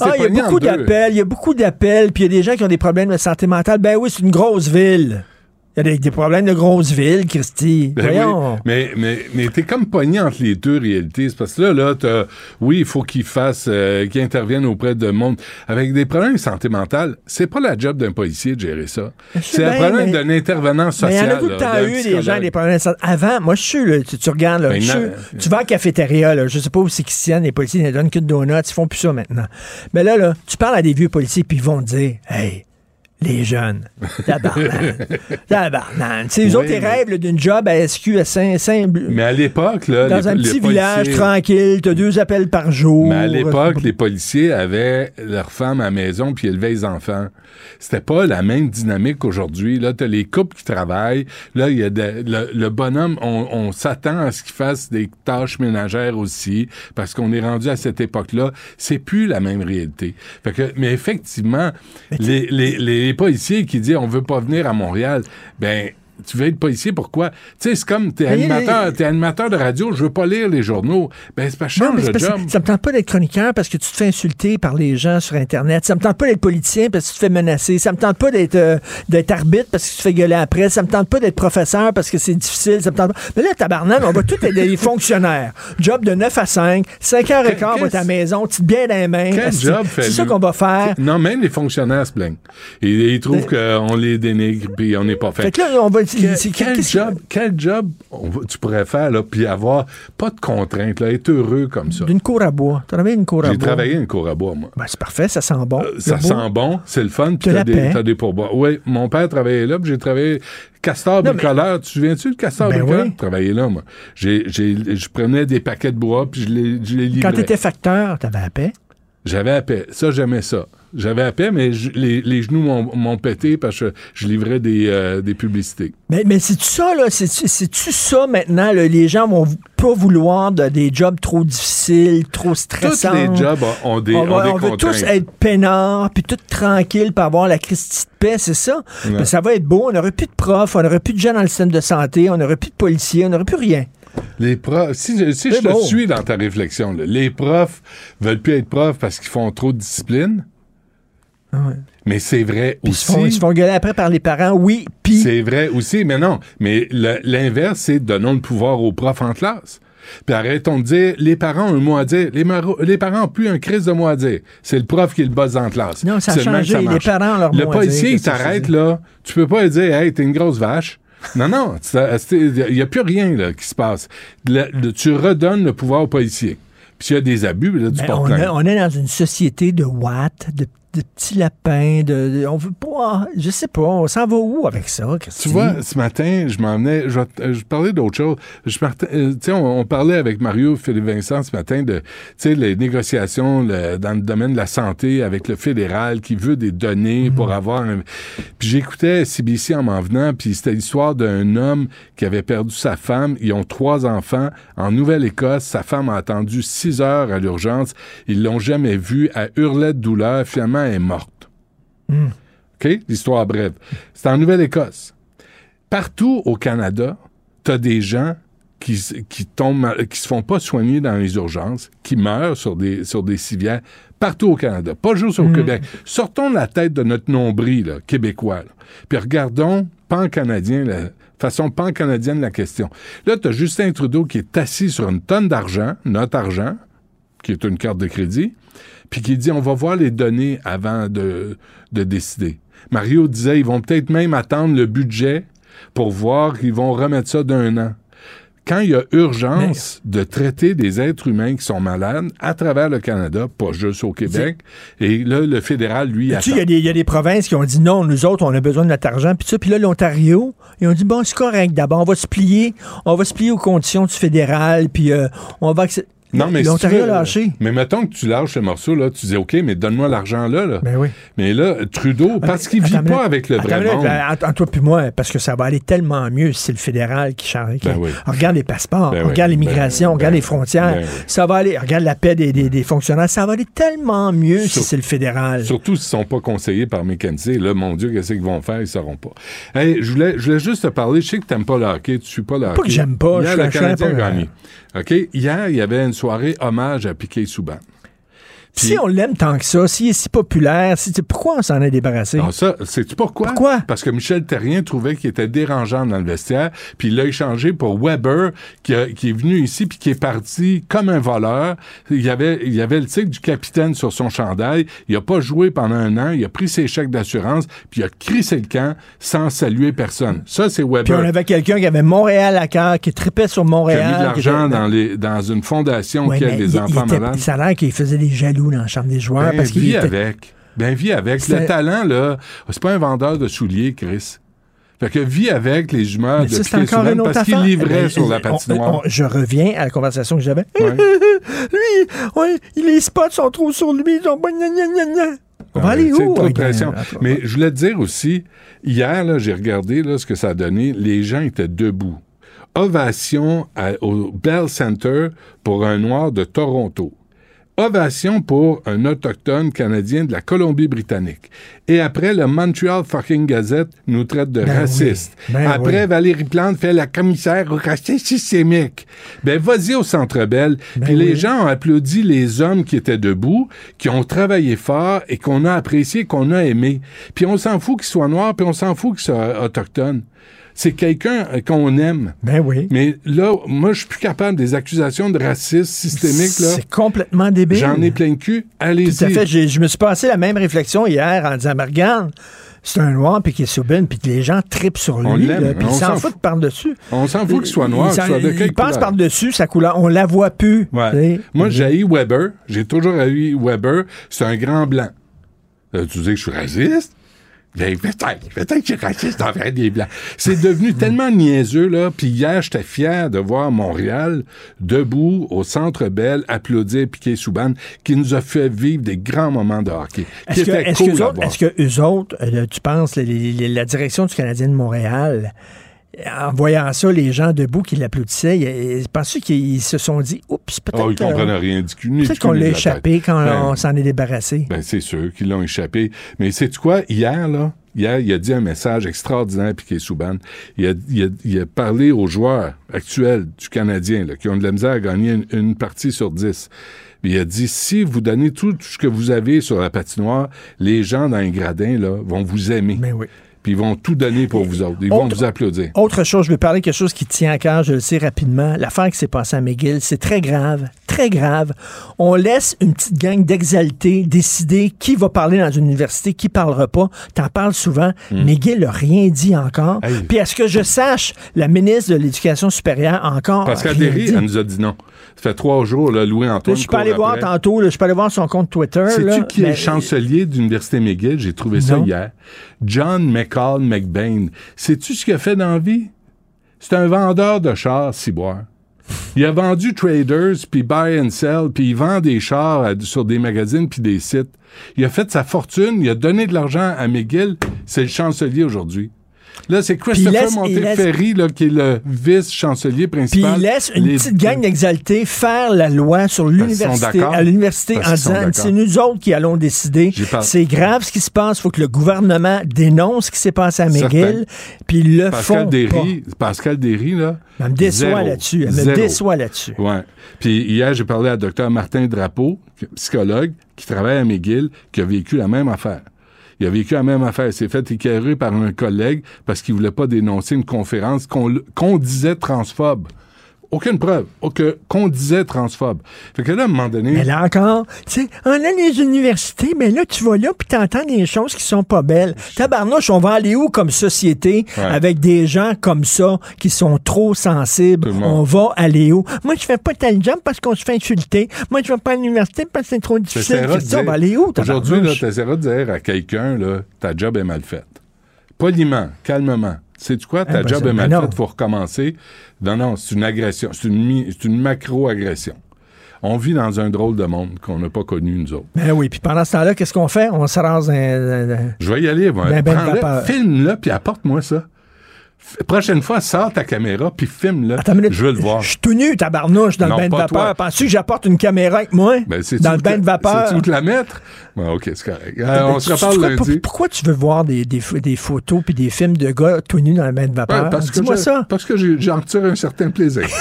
Speaker 7: ah, y a beaucoup d'appels, il y a beaucoup d'appels, puis il y a des gens qui ont des problèmes de santé mentale. Ben oui, c'est une grosse ville. Il y a des, des problèmes de grosse ville, Christy.
Speaker 1: Ben
Speaker 7: Voyons.
Speaker 1: oui, mais mais, mais t'es comme pogné entre les deux réalités. C'est parce que là, là, t'as- oui, il faut qu'ils fassent, euh, qu'ils interviennent auprès de monde. Avec des problèmes de santé mentale, c'est pas la job d'un policier de gérer ça. C'est
Speaker 7: bien,
Speaker 1: problème
Speaker 7: mais-
Speaker 1: d'un intervenant
Speaker 7: Mais
Speaker 1: social.
Speaker 7: il y en a le eu des gens, des problèmes de santé? Avant, moi, je suis, là, tu, tu regardes, là,
Speaker 1: Ben,
Speaker 7: je suis-
Speaker 1: na-
Speaker 7: tu vas à la cafétéria, là, je sais pas où c'est qu'ils tiennent, les policiers, ils ne donnent qu'une donut, ils font plus ça maintenant. Mais là, là, tu parles à des vieux policiers, puis ils vont te dire, hey, les jeunes, tabarnak. Tu sais, eux
Speaker 1: Oui,
Speaker 7: autres, ils rêvent d'une job à SQ à Saint, Saint
Speaker 1: Mais à l'époque, là,
Speaker 7: dans
Speaker 1: les-
Speaker 7: un petit
Speaker 1: policiers-
Speaker 7: village tranquille, t'as deux appels par jour.
Speaker 1: Mais à l'époque, les policiers avaient leurs femmes à la maison puis élevaient les enfants. C'était pas la même dynamique qu'aujourd'hui. Là, t'as les couples qui travaillent. Là, il y a de- le, le bonhomme, on, on s'attend à ce qu'il fasse des tâches ménagères aussi, parce qu'on est rendu à cette époque-là. C'est plus la même réalité. Fait que, mais effectivement, les, les, les policiers qui disent on veut pas venir à Montréal, ben tu veux être policier, pourquoi? Tu sais, c'est comme, t'es animateur, t'es animateur de radio, je veux pas lire les journaux. Ben, c'est pas
Speaker 7: Non,
Speaker 1: change de job.
Speaker 7: ça me tente pas d'être chroniqueur parce que tu te fais insulter par les gens sur Internet. Ça me tente pas d'être politicien parce que tu te fais menacer. Ça me tente pas d'être euh, d'être arbitre parce que tu te fais gueuler après. Ça me tente pas d'être professeur parce que c'est difficile. Ça me tente pas. Mais là, tabarnak, on va tous être des fonctionnaires. Job de 9 à 5, 5 heures et quart, va à ta maison, tu te bien dans les mains.
Speaker 1: Quel job fait
Speaker 7: C'est ça qu'on va faire.
Speaker 1: Non, même les fonctionnaires se plaignent. Ils, ils trouvent qu'on les dénigre puis on n'est pas fait.
Speaker 7: Fait que là, on va. C'est-
Speaker 1: quel job, quel job tu pourrais faire, là, puis avoir pas de contraintes, là, être heureux comme ça?
Speaker 7: D'une cour à bois. Tu une cour à
Speaker 1: J'ai
Speaker 7: bois.
Speaker 1: travaillé une cour à bois, moi.
Speaker 7: Ben, c'est parfait, ça sent bon.
Speaker 1: Euh, ça
Speaker 7: beau.
Speaker 1: sent bon, c'est le fun, puis
Speaker 7: la
Speaker 1: t'as des, t'as des pourboires. Oui, mon père travaillait là, puis j'ai travaillé castor
Speaker 7: Non, mais-
Speaker 1: bricoleur. Tu te souviens-tu de castor
Speaker 7: Ben
Speaker 1: bricoleur?
Speaker 7: oui.
Speaker 1: J'ai travaillé là, moi. J'ai, j'ai, je prenais des paquets de bois, puis je les, je les livrais.
Speaker 7: Quand tu étais facteur, tu avais la paix.
Speaker 1: J'avais à paix. Ça, j'aimais ça. J'avais à paix, mais je- les, les genoux m'ont, pété parce que je livrais des, euh, des publicités.
Speaker 7: Mais, mais c'est-tu ça, là? C'est-tu ça maintenant? là? Les gens vont pas vouloir de- des jobs trop difficiles, trop
Speaker 1: Tous
Speaker 7: stressants.
Speaker 1: les jobs ont des,
Speaker 7: on,
Speaker 1: ont des
Speaker 7: on veut tous être peinards, puis tout tranquille, pour avoir la Christie de paix, c'est ça? Mais ça va être beau. On n'aurait plus de profs, on n'aurait plus de gens dans le système de santé, on n'aurait plus de policiers, on n'aurait plus rien.
Speaker 1: Les profs, si, je- si je
Speaker 7: C'est
Speaker 1: te suis dans ta réflexion, là, les profs veulent plus être profs parce qu'ils font trop de discipline. Mais c'est vrai
Speaker 7: Puis ils se, font, ils
Speaker 1: aussi.
Speaker 7: se font gueuler après par les parents, oui, puis...
Speaker 1: C'est vrai aussi, mais non. Mais l'inverse, c'est donnons le pouvoir aux profs en classe. Puis arrêtons de dire, les parents ont un mot à dire. Les, les parents n'ont plus un crise de mot à dire. C'est le prof qui le bosse en classe.
Speaker 7: Non, ça a changé. Les
Speaker 1: marche.
Speaker 7: parents ont leur
Speaker 1: Le
Speaker 7: mot à
Speaker 1: policier,
Speaker 7: dire,
Speaker 1: il t'arrête, là. Tu peux pas dire, hey, t'es une grosse vache. Non, non, il n'y a plus rien là, qui se passe. Le- le- tu redonnes le pouvoir au policier. Puis s'il y a des abus, là, tu
Speaker 7: Ben, on, a- on est dans une société de watts, de, de petits lapins, de, de- on veut pas, je sais pas, on s'en va où avec ça,
Speaker 1: Tu vois, ce matin, je m'en venais, je, je parlais d'autre chose. Je partais- euh, tu sais, on, on parlait avec Mario Philippe Vincent ce matin de, tu sais, les négociations le- dans le domaine de la santé avec le fédéral qui veut des données pour avoir un... Puis j'écoutais CBC en m'en venant, puis c'était l'histoire d'un homme qui avait perdu sa femme. Ils ont trois enfants. En Nouvelle-Écosse, sa femme a attendu six heures à l'urgence. Ils l'ont jamais vue. Elle hurlait de douleur. Finalement, est morte. OK? L'histoire brève. C'est en Nouvelle-Écosse. Partout au Canada, tu as des gens qui, qui tombent, qui se font pas soigner dans les urgences, qui meurent sur des, sur des civières, partout au Canada, pas juste au Québec. Sortons de la tête de notre nombril là, québécois, là. puis regardons pan-canadien, la façon pan-canadienne la question. Là, tu as Justin Trudeau qui est assis sur une tonne d'argent, notre argent, qui est une carte de crédit, puis qui dit on va voir les données avant de, de décider. Mario disait ils vont peut-être même attendre le budget pour voir qu'ils vont remettre ça d'un an. Quand il y a urgence de traiter des êtres humains qui sont malades à travers le Canada, pas juste au Québec, et là, le fédéral, lui,
Speaker 7: sais, il y a y, a des provinces qui ont dit non, nous autres, on a besoin de notre argent. Puis ça, puis là, l'Ontario, ils ont dit bon, c'est correct. D'abord, on va se plier, on va se plier aux conditions du fédéral, puis euh, on va accep-
Speaker 1: Non, mais si tu
Speaker 7: l'Ontario
Speaker 1: veux,
Speaker 7: lâché.
Speaker 1: Mais mettons que tu lâches ce morceau, là, tu dis, OK, mais donne-moi l'argent là, là.
Speaker 7: Ben oui.
Speaker 1: Mais là, Trudeau, parce qu'il vit pas avec le vrai
Speaker 7: minute,
Speaker 1: monde.
Speaker 7: ben, entre, entre toi puis moi, parce que ça va aller tellement mieux si c'est le fédéral qui change.
Speaker 1: Ben oui.
Speaker 7: Regarde les passeports,
Speaker 1: Ben oui.
Speaker 7: regarde l'immigration,
Speaker 1: Ben-
Speaker 7: regarde les frontières.
Speaker 1: oui.
Speaker 7: Ça va aller. Regarde la paix des, des- des fonctionnaires. Ça va aller tellement mieux si c'est le fédéral.
Speaker 1: Surtout s'ils sont pas conseillés par McKenzie. Là, mon Dieu, qu'est-ce qu'ils vont faire? Ils sauront pas. Hey, je voulais, je voulais juste te parler. Je sais que t'aimes pas le hockey. Tu suis pas le hockey.
Speaker 7: Pas que j'aime pas,
Speaker 1: Hier,
Speaker 7: je
Speaker 1: le Canadien a gagné. OK? Hier, il y avait une soirée hommage à Piquet Souban.
Speaker 7: Si on l'aime tant que ça, s'il est si populaire, si, pourquoi on s'en est débarrassé?
Speaker 1: Ça, sais-tu pourquoi?
Speaker 7: Pourquoi?
Speaker 1: Parce que Michel Terrien trouvait qu'il était dérangeant dans le vestiaire, puis il l'a échangé pour Weber, qui, a- qui est venu ici, puis qui est parti comme un voleur. Il y avait, il y avait le titre du capitaine sur son chandail. Il a pas joué pendant un an. Il a pris ses chèques d'assurance, puis il a crissé le camp sans saluer personne. Ça, c'est Weber.
Speaker 7: Puis on avait quelqu'un qui avait Montréal à cœur, qui tripait sur
Speaker 1: qui
Speaker 7: Montréal.
Speaker 1: a mis de
Speaker 7: qui
Speaker 1: l'argent
Speaker 7: était-
Speaker 1: dans, les, dans une fondation
Speaker 7: Ouais,
Speaker 1: qui aide
Speaker 7: il
Speaker 1: enfants malades.
Speaker 7: Ça a l'air qu'il faisait des jaloux dans la chambre des joueurs
Speaker 1: Ben,
Speaker 7: parce qu'il
Speaker 1: vis
Speaker 7: était-
Speaker 1: avec. Ben, vis avec. Le talent, là, c'est pas un vendeur de souliers, Chris. Fait que vis avec les humeurs de
Speaker 7: ça, autre
Speaker 1: parce qu'il livrait
Speaker 7: Eh
Speaker 1: sur la patinoire.
Speaker 7: on- je reviens à la conversation que j'avais.
Speaker 1: Ouais.
Speaker 7: lui, ouais, les spots sont trop sur lui. Ils gna. On va aller où?
Speaker 1: trop pression.
Speaker 7: cas.
Speaker 1: Mais je voulais te dire aussi, hier, j'ai regardé là, ce que ça a donné. Les gens étaient debout. Ovation à- au Bell Center pour un noir de Toronto. Ovation pour un autochtone canadien de la Colombie-Britannique. Et après, le Montreal fucking Gazette nous traite de
Speaker 7: Ben
Speaker 1: raciste.
Speaker 7: oui, ben
Speaker 1: après,
Speaker 7: oui.
Speaker 1: Valérie Plante fait la commissaire au racisme systémique. Ben, vas-y au Centre Bell.
Speaker 7: Ben
Speaker 1: Puis les gens ont applaudi les hommes qui étaient debout, qui ont travaillé fort et qu'on a apprécié, qu'on a aimé. Puis on s'en fout qu'ils soient noirs, puis on s'en fout qu'ils soient autochtones. C'est quelqu'un euh, qu'on aime.
Speaker 7: Ben oui.
Speaker 1: Mais là, moi, je suis plus capable des accusations de racisme systémique.
Speaker 7: C'est complètement débile.
Speaker 1: J'en ai plein le cul.
Speaker 7: Tout
Speaker 1: Allez-y.
Speaker 7: à fait. Je me suis passé la même réflexion hier en disant, regarde, c'est un noir puis qui est soubine puis que les gens tripent sur lui, puis
Speaker 1: on
Speaker 7: ils s'en foutent
Speaker 1: fout.
Speaker 7: par-dessus.
Speaker 1: On s'en fout qu'il soit noir,
Speaker 7: Il
Speaker 1: qu'il soit de
Speaker 7: il passe par-dessus sa couleur. On la voit plus.
Speaker 1: Ouais. Moi, j'ai Weber. J'ai toujours haï Weber. C'est un grand blanc. Euh, tu dis que je suis raciste? Ben, peut-être. Peut-être que suis raciste envers des blancs. C'est devenu tellement niaiseux, là. Puis hier, j'étais fier de voir Montréal debout au Centre Bell applaudir Piquet Souban, qui nous a fait vivre des grands moments de hockey.
Speaker 7: Est-ce que, est-ce
Speaker 1: cool
Speaker 7: que, eux autres, que eux autres, euh, tu penses, les- les- la direction du Canadien de Montréal, en voyant ça, les gens debout qui l'applaudissaient, penses-tu qu'ils se sont dit, oups, peut-être
Speaker 1: Oh, ils
Speaker 7: euh,
Speaker 1: comprenaient rien du cul.
Speaker 7: peut-être qu'on l'a échappé quand
Speaker 1: Ben,
Speaker 7: on s'en est débarrassé?
Speaker 1: Ben, c'est sûr qu'ils l'ont échappé. Mais c'est quoi? Hier, là, hier, il a dit un message extraordinaire, Piquet Souban. Il a, il, a, il a parlé aux joueurs actuels du Canadien, là, qui ont de la misère à gagner une, une partie sur dix. Il a dit, si vous donnez tout ce que vous avez sur la patinoire, les gens dans les gradins, là, vont vous aimer.
Speaker 7: Ben oui.
Speaker 1: Puis ils vont tout donner pour vous autres. Ils vont vous applaudir.
Speaker 7: Autre chose, je vais parler de quelque chose qui tient à cœur, je le sais rapidement. L'affaire qui s'est passée à McGill, c'est très grave, très grave. On laisse une petite gang d'exaltés décider qui va parler dans une université, qui parlera pas. T'en parles souvent. McGill n'a rien dit encore.
Speaker 1: Hey.
Speaker 7: Puis à ce que je sache, la ministre de l'Éducation supérieure encore dit.
Speaker 1: elle nous a dit non. Ça fait trois jours, là, Louis-Antoine.
Speaker 7: je peux aller
Speaker 1: court
Speaker 7: voir
Speaker 1: après.
Speaker 7: tantôt, je peux aller voir son compte Twitter.
Speaker 1: Sais-tu qui est
Speaker 7: mais-
Speaker 1: le chancelier de l'Université McGill? J'ai trouvé ça hier. John McCall McBain. Sais-tu ce qu'il a fait dans la vie? C'est un vendeur de chars, ciboire. Il a vendu Traders, puis Buy and Sell, puis il vend des chars à- sur des magazines puis des sites. Il a fait sa fortune, il a donné de l'argent à McGill. C'est le chancelier aujourd'hui. Là, c'est Christopher
Speaker 7: laisse-
Speaker 1: là, qui est le vice-chancelier
Speaker 7: Puis
Speaker 1: principal.
Speaker 7: il laisse une
Speaker 1: Les-
Speaker 7: petite gang d'exaltés faire la loi sur l'université, à l'université en disant c'est nous autres qui allons décider. C'est grave ce qui se passe. Il faut que le gouvernement dénonce ce qui s'est passé à McGill. Puis ils le
Speaker 1: Pascal
Speaker 7: font
Speaker 1: Derry, Pascal Derry, là.
Speaker 7: Elle me déçoit là-dessus. Elle me
Speaker 1: Zéro.
Speaker 7: déçoit là-dessus.
Speaker 1: Ouais. Puis hier, j'ai parlé à Dr Martin Drapeau, psychologue, qui travaille à McGill, qui a vécu la même affaire. Il a vécu la même affaire. Il s'est fait écœurer par un collègue parce qu'il voulait pas dénoncer une conférence qu'on disait transphobe. Aucune preuve. Aucun- Qu'on disait transphobe. Fait que là, à un moment donné...
Speaker 7: Mais là encore, tu sais, on a les universités, mais là, tu vas là, puis t'entends des choses qui sont pas belles. Tabarnouche, on va aller où comme société
Speaker 1: Ouais.
Speaker 7: avec des gens comme ça qui sont trop sensibles? On va aller où? Moi, je fais pas tel job parce qu'on se fait insulter. Moi, je vais pas à l'université parce que c'est trop difficile. Fais ça, on
Speaker 1: dire-
Speaker 7: va aller où,
Speaker 1: Aujourd'hui,
Speaker 7: tabarnouche?
Speaker 1: t'essaieras de dire à quelqu'un, là, ta job est mal faite. Poliment, calmement. Sais-tu quoi? Ta
Speaker 7: ben,
Speaker 1: job est mal faite, faut recommencer. Non, non, c'est une agression. C'est une, une macro-agression. On vit dans un drôle de monde qu'on n'a pas connu, nous autres.
Speaker 7: Ben oui, puis pendant ce temps-là, qu'est-ce qu'on fait? On se rase un-
Speaker 1: Je vais y aller, moi.
Speaker 7: Ben, ben,
Speaker 1: Prends-le,
Speaker 7: vapeur.
Speaker 1: filme-le, puis apporte-moi ça. Prochaine fois, sors ta caméra, puis filme-le. Je veux le voir.
Speaker 7: Je suis tout nu, tabarnouche, dans
Speaker 1: Non,
Speaker 7: le bain de
Speaker 1: pas
Speaker 7: vapeur.
Speaker 1: toi.
Speaker 7: Penses-tu que j'apporte une caméra avec moi?
Speaker 1: Ben,
Speaker 7: dans le bain de vapeur?
Speaker 1: Où te la mettre? Ouais, OK, c'est correct. Euh,
Speaker 7: Ben,
Speaker 1: on
Speaker 7: tu-
Speaker 1: se reparle
Speaker 7: pourquoi,
Speaker 1: lundi.
Speaker 7: pour- Pourquoi tu veux voir des, des, pho- des photos puis des films de gars tout nus dans le bain de vapeur?
Speaker 1: Ouais, parce que
Speaker 7: Dis-moi ça.
Speaker 1: Parce que j'en retire un certain plaisir.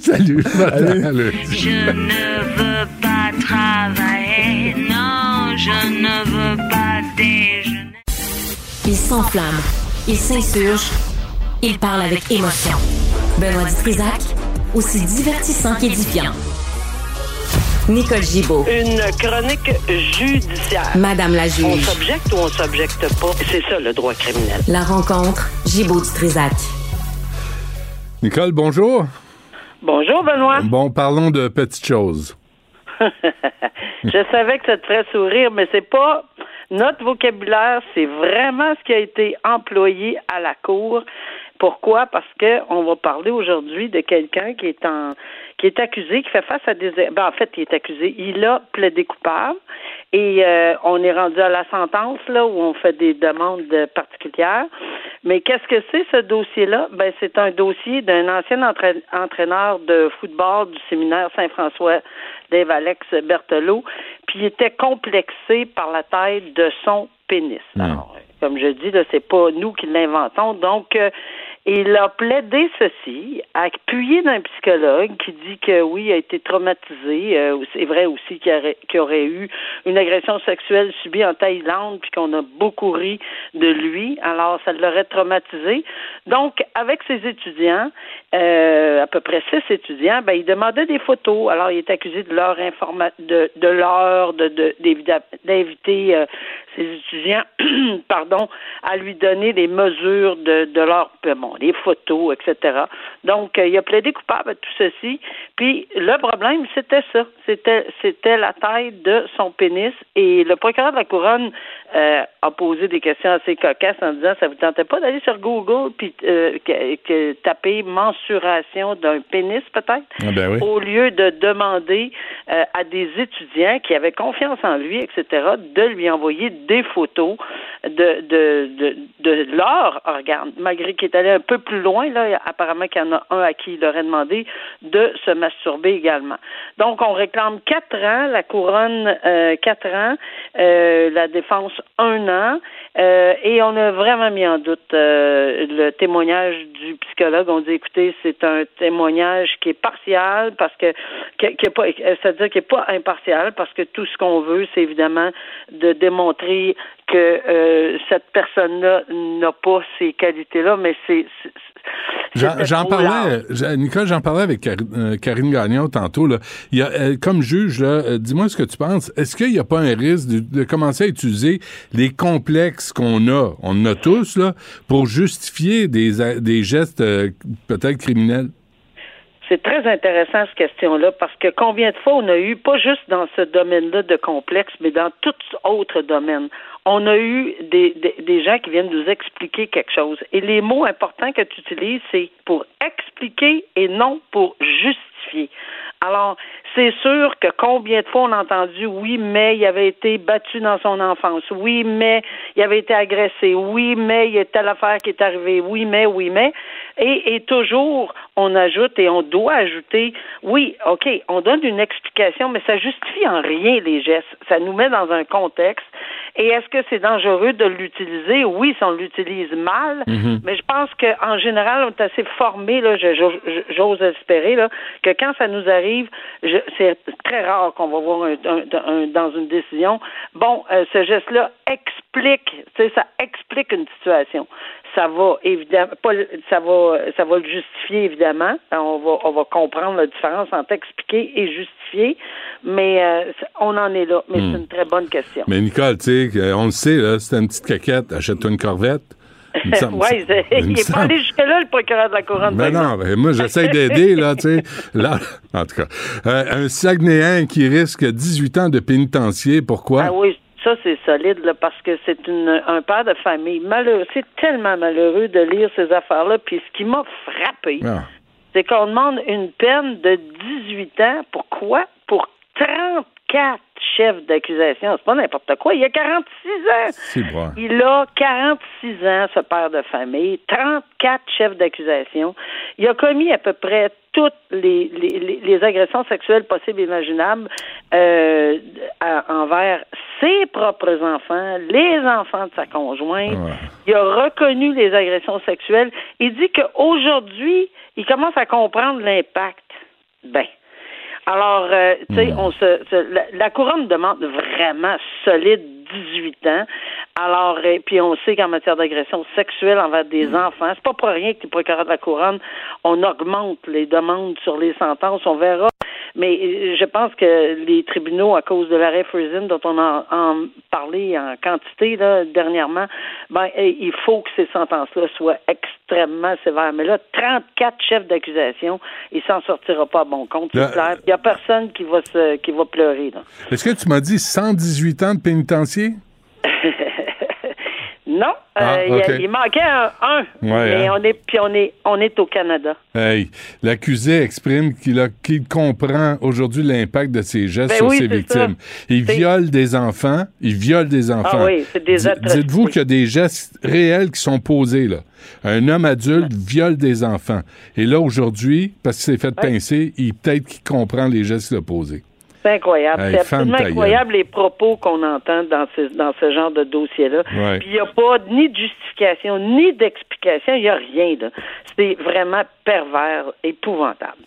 Speaker 1: Salut. Allez.
Speaker 8: Je ne veux pas travailler, non, je ne veux pas déjeuner.
Speaker 3: Il s'enflamme. Il s'insurge. Il parle avec émotion. Benoît Dutrisac, aussi divertissant qu'édifiant. Nicole Gibaud,
Speaker 9: Une chronique judiciaire.
Speaker 3: Madame la
Speaker 9: On
Speaker 3: juge.
Speaker 9: s'objecte ou on s'objecte pas? C'est ça le droit criminel.
Speaker 3: La rencontre, Gibaud Dutrisac.
Speaker 1: Nicole, bonjour.
Speaker 9: Bonjour, Benoît.
Speaker 1: Bon, parlons de petites choses.
Speaker 9: Je savais que ça te ferait sourire, mais c'est pas notre vocabulaire, c'est vraiment ce qui a été employé à la cour. Pourquoi? Parce que on va parler aujourd'hui de quelqu'un qui est en qui est accusé, qui fait face à des ben, en fait, il est accusé, il a plaidé coupable Et euh, on est rendu à la sentence, là, où on fait des demandes particulières. Mais qu'est-ce que c'est, ce dossier-là? Ben, c'est un dossier d'un ancien entraî- entraîneur de football du séminaire Saint-François, Dave Alex Berthelot, puis il était complexé par la taille de son pénis. Alors, comme je dis, là, c'est pas nous qui l'inventons. Donc, euh, il a plaidé ceci, appuyé d'un psychologue qui dit que oui, il a été traumatisé. Euh, c'est vrai aussi qu'il aurait, aurait eu une agression sexuelle subie en Thaïlande, puis qu'on a beaucoup ri de lui. Alors, ça l'aurait traumatisé. Donc, avec ses étudiants, euh, à peu près six étudiants, ben, il demandait des photos. Alors, il est accusé de leur informa de, de leur d'inviter euh, ses étudiants, pardon, à lui donner des mesures de, de leur euh, bon, des photos, etc. Donc, euh, il a plaidé coupable à tout ceci. Puis le problème, c'était ça. C'était c'était la taille de son pénis. Et le procureur de la couronne euh, a posé des questions assez cocasses en disant ça vous tentait pas d'aller sur Google puis euh, que, que taper mensuration d'un pénis peut-être?
Speaker 1: Ah ben oui.
Speaker 9: au lieu de demander euh, à des étudiants qui avaient confiance en lui, etc., de lui envoyer des photos de, de, de, leur organe, malgré qu'il est allé un peu plus loin, là, apparemment qu'il y en a un à qui il aurait demandé de se masturber également. Donc, on réclame quatre ans, la couronne euh, quatre ans, euh, la défense un an, euh, et on a vraiment mis en doute le témoignage du psychologue. On dit, écoutez, c'est un témoignage qui est partial parce que, qui, c'est-à-dire qui est pas impartial parce que tout ce qu'on veut, c'est évidemment de démontrer que euh, cette personne-là n'a pas ces qualités-là, mais c'est
Speaker 1: J'en parlais, Nicole, j'en parlais avec euh, Karine Gagnon tantôt. Là. Il y a, euh, comme juge, dis-moi ce que tu penses. Est-ce qu'il n'y a pas un risque de, de commencer à utiliser les complexes qu'on a, on en a tous, là, pour justifier des, des gestes euh, peut-être criminels?
Speaker 9: C'est très intéressant cette question-là parce que combien de fois on a eu, pas juste dans ce domaine-là de complexe, mais dans tout autre domaine, on a eu des, des, gens qui viennent nous expliquer quelque chose. Et les mots importants que tu utilises, c'est pour expliquer et non pour justifier. Alors, c'est sûr que combien de fois on a entendu oui, mais il avait été battu dans son enfance, oui, mais il avait été agressé, oui, mais il y a telle affaire qui est arrivée, oui, mais, oui, mais. Et, toujours, on ajoute et on doit ajouter, oui, OK, on donne une explication, mais ça justifie en rien les gestes. Ça nous met dans un contexte. Et est-ce que c'est dangereux de l'utiliser? Oui, si on l'utilise mal,
Speaker 10: Mhm.
Speaker 9: mais je pense qu'en général, on est assez formé, j'ose espérer, là, que quand ça nous arrive, c'est très rare qu'on va voir un, un- un- dans une décision. Bon, euh, ce geste-là explique, tu sais, ça explique une situation. Ça va évidemment, pas, le- ça va, ça va le justifier évidemment. On va, on va comprendre la différence entre expliquer et justifier, mais euh, on en est là. Mais
Speaker 1: Hmm.
Speaker 9: c'est une très bonne question.
Speaker 1: Mais Nicole, tu sais, euh, on le sait, là, c'est une petite caquette, achète-toi une corvette. Il semble-
Speaker 9: ouais,
Speaker 1: il
Speaker 9: est pas allé jusque-là, le procureur de la couronne.
Speaker 1: Ben non, ben moi j'essaie d'aider, là, tu sais. Là, en tout cas. Euh, un Saguenéen qui risque 18 ans de pénitencier, pourquoi?
Speaker 9: Ah oui, ça c'est solide là, parce que c'est une un père de famille malheureux. C'est tellement malheureux de lire ces affaires-là. Puis ce qui m'a frappé,
Speaker 1: Ah.
Speaker 9: c'est qu'on demande une peine de 18 ans. Pourquoi? Pour 34 chefs d'accusation. C'est pas n'importe quoi. Il a 46 ans.
Speaker 1: Bon.
Speaker 9: Il a 46 ans, ce père de famille, 34 chefs d'accusation. Il a commis à peu près toutes les, les, les- les agressions sexuelles possibles et imaginables euh, à- envers ses propres enfants, les enfants de sa conjointe. Il a reconnu les agressions sexuelles. Il dit qu'aujourd'hui, il commence à comprendre l'impact. Ben, alors, euh, tu sais, on se, se- la, la couronne demande vraiment solide 18 ans. Alors, euh, puis on sait qu'en matière d'agression sexuelle envers des enfants, c'est pas pour rien que les procureurs de la couronne, on augmente les demandes sur les sentences. On verra. Mais euh, je pense que les tribunaux, à cause de l'arrêt Friesen dont on a en parlé en quantité là, dernièrement, ben euh, il faut que ces sentences-là soient extrêmement sévères. Mais là, 34 chefs d'accusation, il s'en sortira pas à bon compte, c'est
Speaker 1: Là,
Speaker 9: clair. Il y a personne qui va se qui va pleurer.
Speaker 1: Est-ce que tu m'as dit 118 ans de pénitencier?
Speaker 9: Non,
Speaker 1: Ah,
Speaker 9: euh, il manquait un 1.
Speaker 1: Ouais,
Speaker 9: mais
Speaker 1: hein.
Speaker 9: on est puis on est on est au Canada.
Speaker 1: Hey, l'accusé exprime qu'il comprend aujourd'hui l'impact de ses gestes
Speaker 9: Ben
Speaker 1: sur
Speaker 9: oui,
Speaker 1: ses victimes.
Speaker 9: ça.
Speaker 1: Il viole des enfants. Il viole des enfants.
Speaker 9: Ah oui, c'est des
Speaker 1: Di-
Speaker 9: atrocités.
Speaker 1: Dites-vous qu'il y a des gestes réels qui sont posés, là. Un homme adulte viole des enfants. Et là, aujourd'hui, parce qu'il s'est fait
Speaker 9: Ouais.
Speaker 1: pincer, il peut-être qu'il comprend les gestes qu'il a posés.
Speaker 9: C'est incroyable.
Speaker 1: Hey,
Speaker 9: c'est absolument incroyable les propos qu'on entend dans ce, dans ce genre de dossier-là.
Speaker 1: Ouais.
Speaker 9: Puis il n'y a pas ni de justification, ni d'explication, il n'y a rien. C'est vraiment pervers, épouvantable.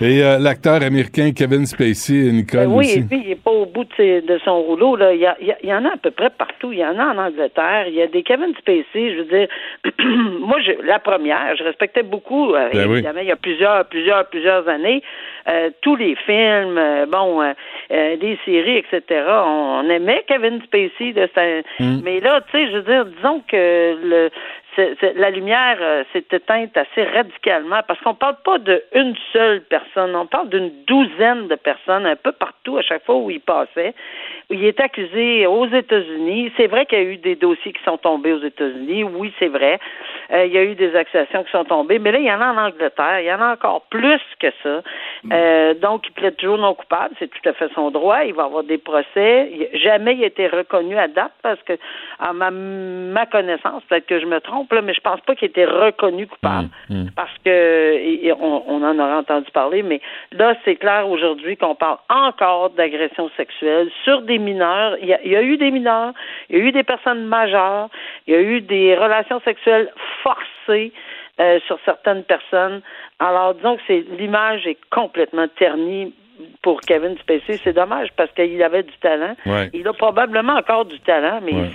Speaker 1: Et euh, l'acteur américain Kevin Spacey, Nicole
Speaker 9: Ben oui,
Speaker 1: aussi.
Speaker 9: et puis il n'est pas au bout de, ses- de son rouleau. Là. Il, y a- il y a- il y en a à peu près partout. Il y en a en Angleterre. Il y a des Kevin Spacey. Je veux dire, moi, je, la première, je respectais beaucoup. euh,
Speaker 1: Ben oui.
Speaker 9: évidemment, il y a plusieurs, plusieurs, plusieurs années, euh, tous les films, euh, bon, euh, euh, des séries, etc. On, on aimait Kevin Spacey.
Speaker 1: Mm.
Speaker 9: Mais là, tu sais, je veux dire, disons que le, la lumière euh, s'est éteinte assez radicalement parce qu'on parle pas d'une seule personne, on parle d'une douzaine de personnes un peu partout à chaque fois où il passait. Il est accusé aux États-Unis. C'est vrai qu'il y a eu des dossiers qui sont tombés aux États-Unis. Oui, c'est vrai. Euh, il y a eu des accusations qui sont tombées. Mais là, il y en a en Angleterre. Il y en a encore plus que ça. Euh, donc, il plaide toujours non coupable. C'est tout à fait son droit. Il va avoir des procès. Jamais il a été reconnu à date parce que, à ma, ma connaissance, peut-être que je me trompe, là, mais je pense pas qu'il ait été reconnu coupable
Speaker 1: Mm, mm.
Speaker 9: parce que et- et on, on en aura entendu parler, mais là, c'est clair aujourd'hui qu'on parle encore d'agression sexuelle sur des mineurs. Il y, a, il y a eu des mineurs, il y a eu des personnes majeures, il y a eu des relations sexuelles forcées euh, sur certaines personnes. Alors, disons que l'image est complètement ternie pour Kevin Spacey. C'est dommage parce qu'il avait du talent.
Speaker 1: Ouais.
Speaker 9: Il a probablement encore du talent, mais
Speaker 1: Ouais.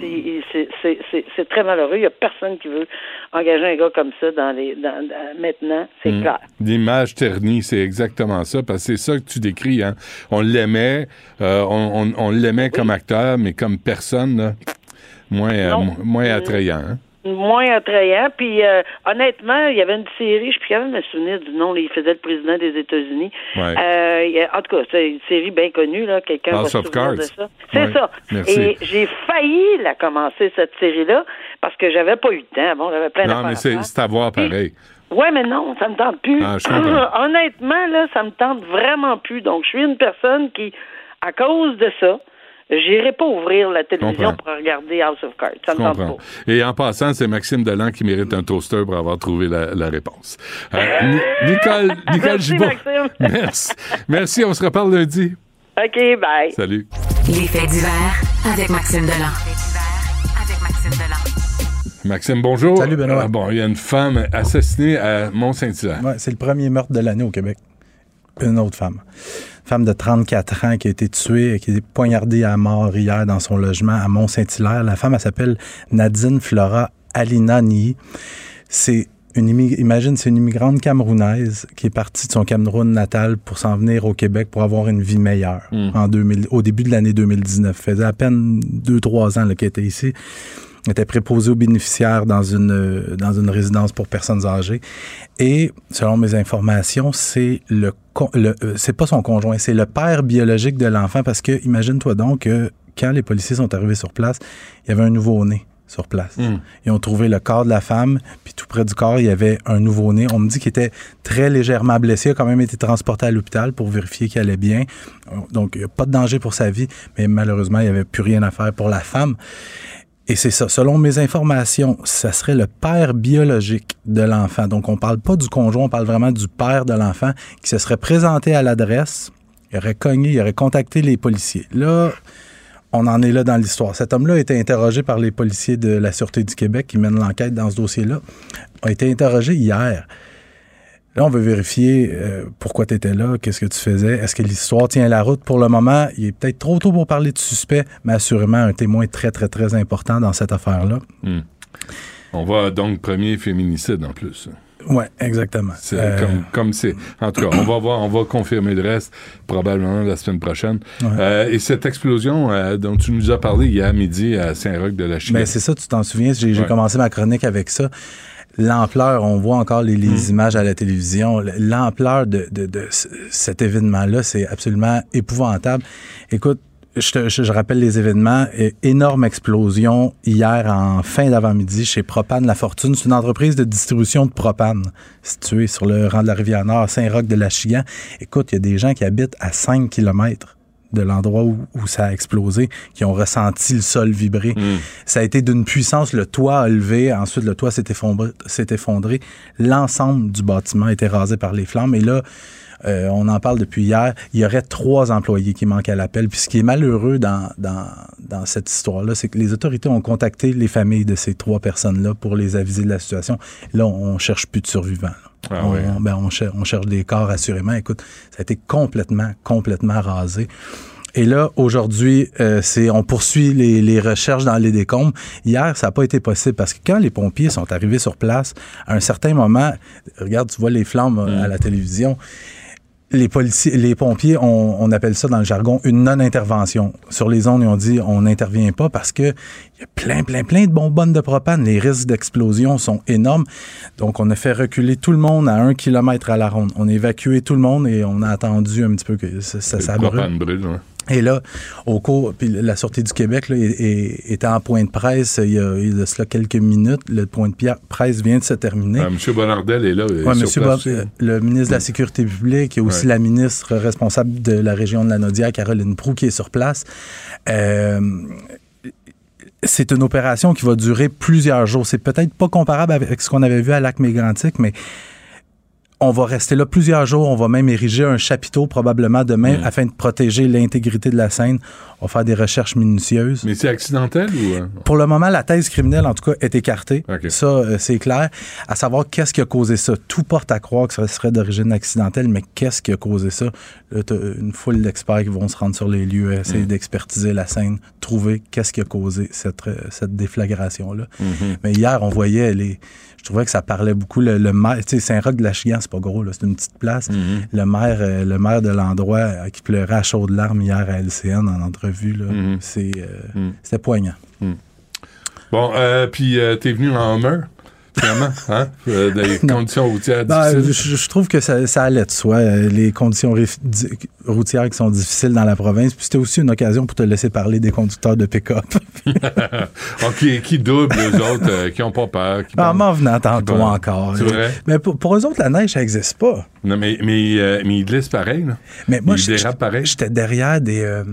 Speaker 9: c'est- très malheureux. Il n'y a personne qui veut engager un gars comme ça dans les dans- dans- maintenant. C'est
Speaker 1: Mm.
Speaker 9: clair.
Speaker 1: L'image ternie, c'est exactement ça, parce que c'est ça que tu décris. Hein. On l'aimait, euh, on, on- on l'aimait comme acteur, mais comme personne, là, moins, euh, moins
Speaker 9: Euh,
Speaker 1: attrayant. hein.
Speaker 9: Moins attrayant. Puis euh, honnêtement, il y avait une série, je de me souvenir du nom, là, il faisait le président des États-Unis.
Speaker 1: Ouais.
Speaker 9: Euh, en tout cas, c'est une série bien connue, là. Quelqu'un va se souvenir de ça. C'est
Speaker 1: Ouais.
Speaker 9: ça.
Speaker 1: Merci.
Speaker 9: Et j'ai failli la commencer, cette série-là, parce que j'avais pas eu le temps. Bon, j'avais plein
Speaker 1: Non,
Speaker 9: d'affaires
Speaker 1: mais c'est à voir pareil.
Speaker 9: Ouais, mais non, ça me tente plus.
Speaker 1: Ah.
Speaker 9: Honnêtement, là, ça me tente vraiment plus. Donc, je suis une personne qui, à cause de ça, j'irai pas ouvrir la télévision
Speaker 1: Comprends.
Speaker 9: pour regarder House of Cards. Ça
Speaker 1: Je
Speaker 9: me tente
Speaker 1: comprends.
Speaker 9: pas.
Speaker 1: Et en passant, c'est Maxime Delan qui mérite un toaster pour avoir trouvé la, la réponse. Euh, Ni- Nicole, Nicole
Speaker 9: Merci,
Speaker 1: Gibault.
Speaker 9: Maxime.
Speaker 1: Merci. Merci, on se reparle lundi.
Speaker 9: OK, bye.
Speaker 1: Salut.
Speaker 3: Les faits divers avec Maxime Delan.
Speaker 8: Avec Maxime Delan.
Speaker 1: Maxime, bonjour.
Speaker 10: Salut, Benoît.
Speaker 1: Ah, bon, il y a une femme assassinée à Mont-Saint-Hilaire.
Speaker 10: Ouais, c'est le premier meurtre de l'année au Québec. Une autre femme. Femme de 34 ans qui a été tuée, qui a été poignardée à mort hier dans son logement à Mont-Saint-Hilaire. La femme, elle s'appelle Nadine Flora Alina Nii. C'est une imagine, c'est une immigrante camerounaise qui est partie de son Cameroun natal pour s'en venir au Québec pour avoir une vie meilleure en 2000, au début de l'année 2019. faisait à peine 2-3 ans qu'elle était ici était préposé aux bénéficiaires dans une, euh, dans une résidence pour personnes âgées. Et selon mes informations, c'est le, le euh, c'est pas son conjoint, c'est le père biologique de l'enfant parce que imagine-toi donc que quand les policiers sont arrivés sur place, il y avait un nouveau-né sur place.
Speaker 1: Mm.
Speaker 10: Ils ont trouvé le corps de la femme, puis tout près du corps, il y avait un nouveau-né. On me dit qu'il était très légèrement blessé, il a quand même été transporté à l'hôpital pour vérifier qu'il allait bien. Donc, il n'y a pas de danger pour sa vie, mais malheureusement, il n'y avait plus rien à faire pour la femme. Et c'est ça. Selon mes informations, ça serait le père biologique de l'enfant. Donc, on parle pas du conjoint, on parle vraiment du père de l'enfant qui se serait présenté à l'adresse, il aurait cogné, il aurait contacté les policiers. Là, on en est là dans l'histoire. Cet homme-là a été interrogé par les policiers de la Sûreté du Québec qui mènent l'enquête dans ce dossier-là. A été interrogé hier. Là, on veut vérifier euh, pourquoi tu étais là, qu'est-ce que tu faisais, est-ce que l'histoire tient la route pour le moment? Il est peut-être trop tôt pour parler de suspect, mais assurément un témoin très, très, très important dans cette affaire-là.
Speaker 1: Hmm. On va donc premier féminicide en plus.
Speaker 10: Oui, exactement.
Speaker 1: C'est
Speaker 10: Euh,
Speaker 1: comme comme c'est. En tout cas, on va voir, on va confirmer le reste probablement la semaine prochaine.
Speaker 10: Ouais.
Speaker 1: Euh, et cette explosion euh, dont tu nous as parlé hier midi à Saint-Roch de la Chine.
Speaker 10: Ben, c'est ça, tu t'en souviens, j'ai j'ai
Speaker 1: Ouais.
Speaker 10: commencé ma chronique avec ça. L'ampleur, on voit encore les, les
Speaker 1: Mm.
Speaker 10: images à la télévision, l'ampleur de, de- cet événement-là, c'est absolument épouvantable. Écoute, je, te- je- je rappelle les événements. Énorme explosion hier en fin d'avant-midi chez Propane La Fortune. C'est une entreprise de distribution de propane située sur le rang de la rivière Nord, Saint-Roch de l'Achigan. Écoute, il y a des gens qui habitent à 5 km de l'endroit où, où ça a explosé, qui ont ressenti le sol vibrer. Ça a été d'une puissance, le toit a levé, ensuite le toit s'est effondré. L'ensemble du bâtiment a été rasé par les flammes. Et là, euh, on en parle depuis hier, il y aurait trois employés qui manquent à l'appel. Puis ce qui est malheureux dans, dans, dans cette histoire-là, c'est que les autorités ont contacté les familles de ces trois personnes-là pour les aviser de la situation. Là, on cherche plus de survivants. là.
Speaker 1: Ah
Speaker 10: on, ben, on, cher- on cherche des corps assurément. Écoute, ça a été complètement, complètement rasé. Et là, aujourd'hui, euh, c'est on poursuit les, les recherches dans les décombres. Hier, ça n'a pas été possible parce que quand les pompiers sont arrivés sur place, à un certain moment, regarde, tu vois les flammes euh, à la télévision. Les policiers, les pompiers, on, on appelle ça dans le jargon une non-intervention. Sur les zones, ils ont dit on n'intervient pas parce que il y a plein, plein, plein de bonbonnes de propane. Les risques d'explosion sont énormes. Donc, on a fait reculer tout le monde à un kilomètre à la ronde. On a évacué tout le monde et on a attendu un petit peu que ça, ça, ça
Speaker 1: Le
Speaker 10: brûle.
Speaker 1: propane brûle, ouais.
Speaker 10: Et là, au cours, puis la sortie du Québec là, est- en point de presse il y a, il y a de cela quelques minutes. Le point de presse vient de se terminer.
Speaker 1: Ah, M. Bonardel est là. il est
Speaker 10: Ouais,
Speaker 1: sur
Speaker 10: monsieur
Speaker 1: place
Speaker 10: Bob-
Speaker 1: aussi.
Speaker 10: le ministre de la Sécurité publique et aussi
Speaker 1: Ouais.
Speaker 10: la ministre responsable de la région de la Naudière, Caroline Proux, qui est sur place. Euh, c'est une opération qui va durer plusieurs jours. C'est peut-être pas comparable avec ce qu'on avait vu à Lac Mégantic, mais on va rester là plusieurs jours. On va même ériger un chapiteau probablement demain afin de protéger l'intégrité de la scène. On va faire des recherches minutieuses.
Speaker 1: Mais c'est accidentel ou. euh?
Speaker 10: Pour le moment, la thèse criminelle, en tout cas, est écartée. Ça, euh, c'est clair. À savoir qu'est-ce qui a causé ça? Tout porte à croire que ça serait d'origine accidentelle, mais qu'est-ce qui a causé ça? Là, une foule d'experts qui vont se rendre sur les lieux, essayer
Speaker 1: Mm.
Speaker 10: d'expertiser la scène, trouver qu'est-ce qui a causé cette, euh, cette déflagration-là.
Speaker 1: Mhm.
Speaker 10: Mais hier, on voyait les. Je trouvais que ça parlait beaucoup. Le, le maire, tu sais, Saint-Roch de la Chigan, c'est pas gros, là, c'est une petite place.
Speaker 1: Mhm.
Speaker 10: Le maire, euh, le maire de l'endroit euh, qui pleurait à chaudes larmes hier à LCN en entrevue, là,
Speaker 1: Mhm.
Speaker 10: c'est, euh,
Speaker 1: Mhm.
Speaker 10: c'était poignant.
Speaker 1: Bon, euh, puis t'es venu en Hummer, finalement, hein? Euh, des conditions routières
Speaker 10: Ben, je,
Speaker 1: difficiles.
Speaker 10: je trouve que ça, ça allait de soi, les conditions routières qui sont difficiles dans la province. Puis c'était aussi une occasion pour te laisser parler des conducteurs de pick-up.
Speaker 1: Ah, qui, qui doublent, eux autres, euh, qui ont pas peur. Qui parlent-
Speaker 10: m'en venant tantôt encore.
Speaker 1: C'est vrai?
Speaker 10: Mais pour, pour eux autres, la neige, ça n'existe pas.
Speaker 1: Non, mais, mais, euh, mais ils glissent pareil, là.
Speaker 10: Mais moi, je-. J'étais derrière des. euh,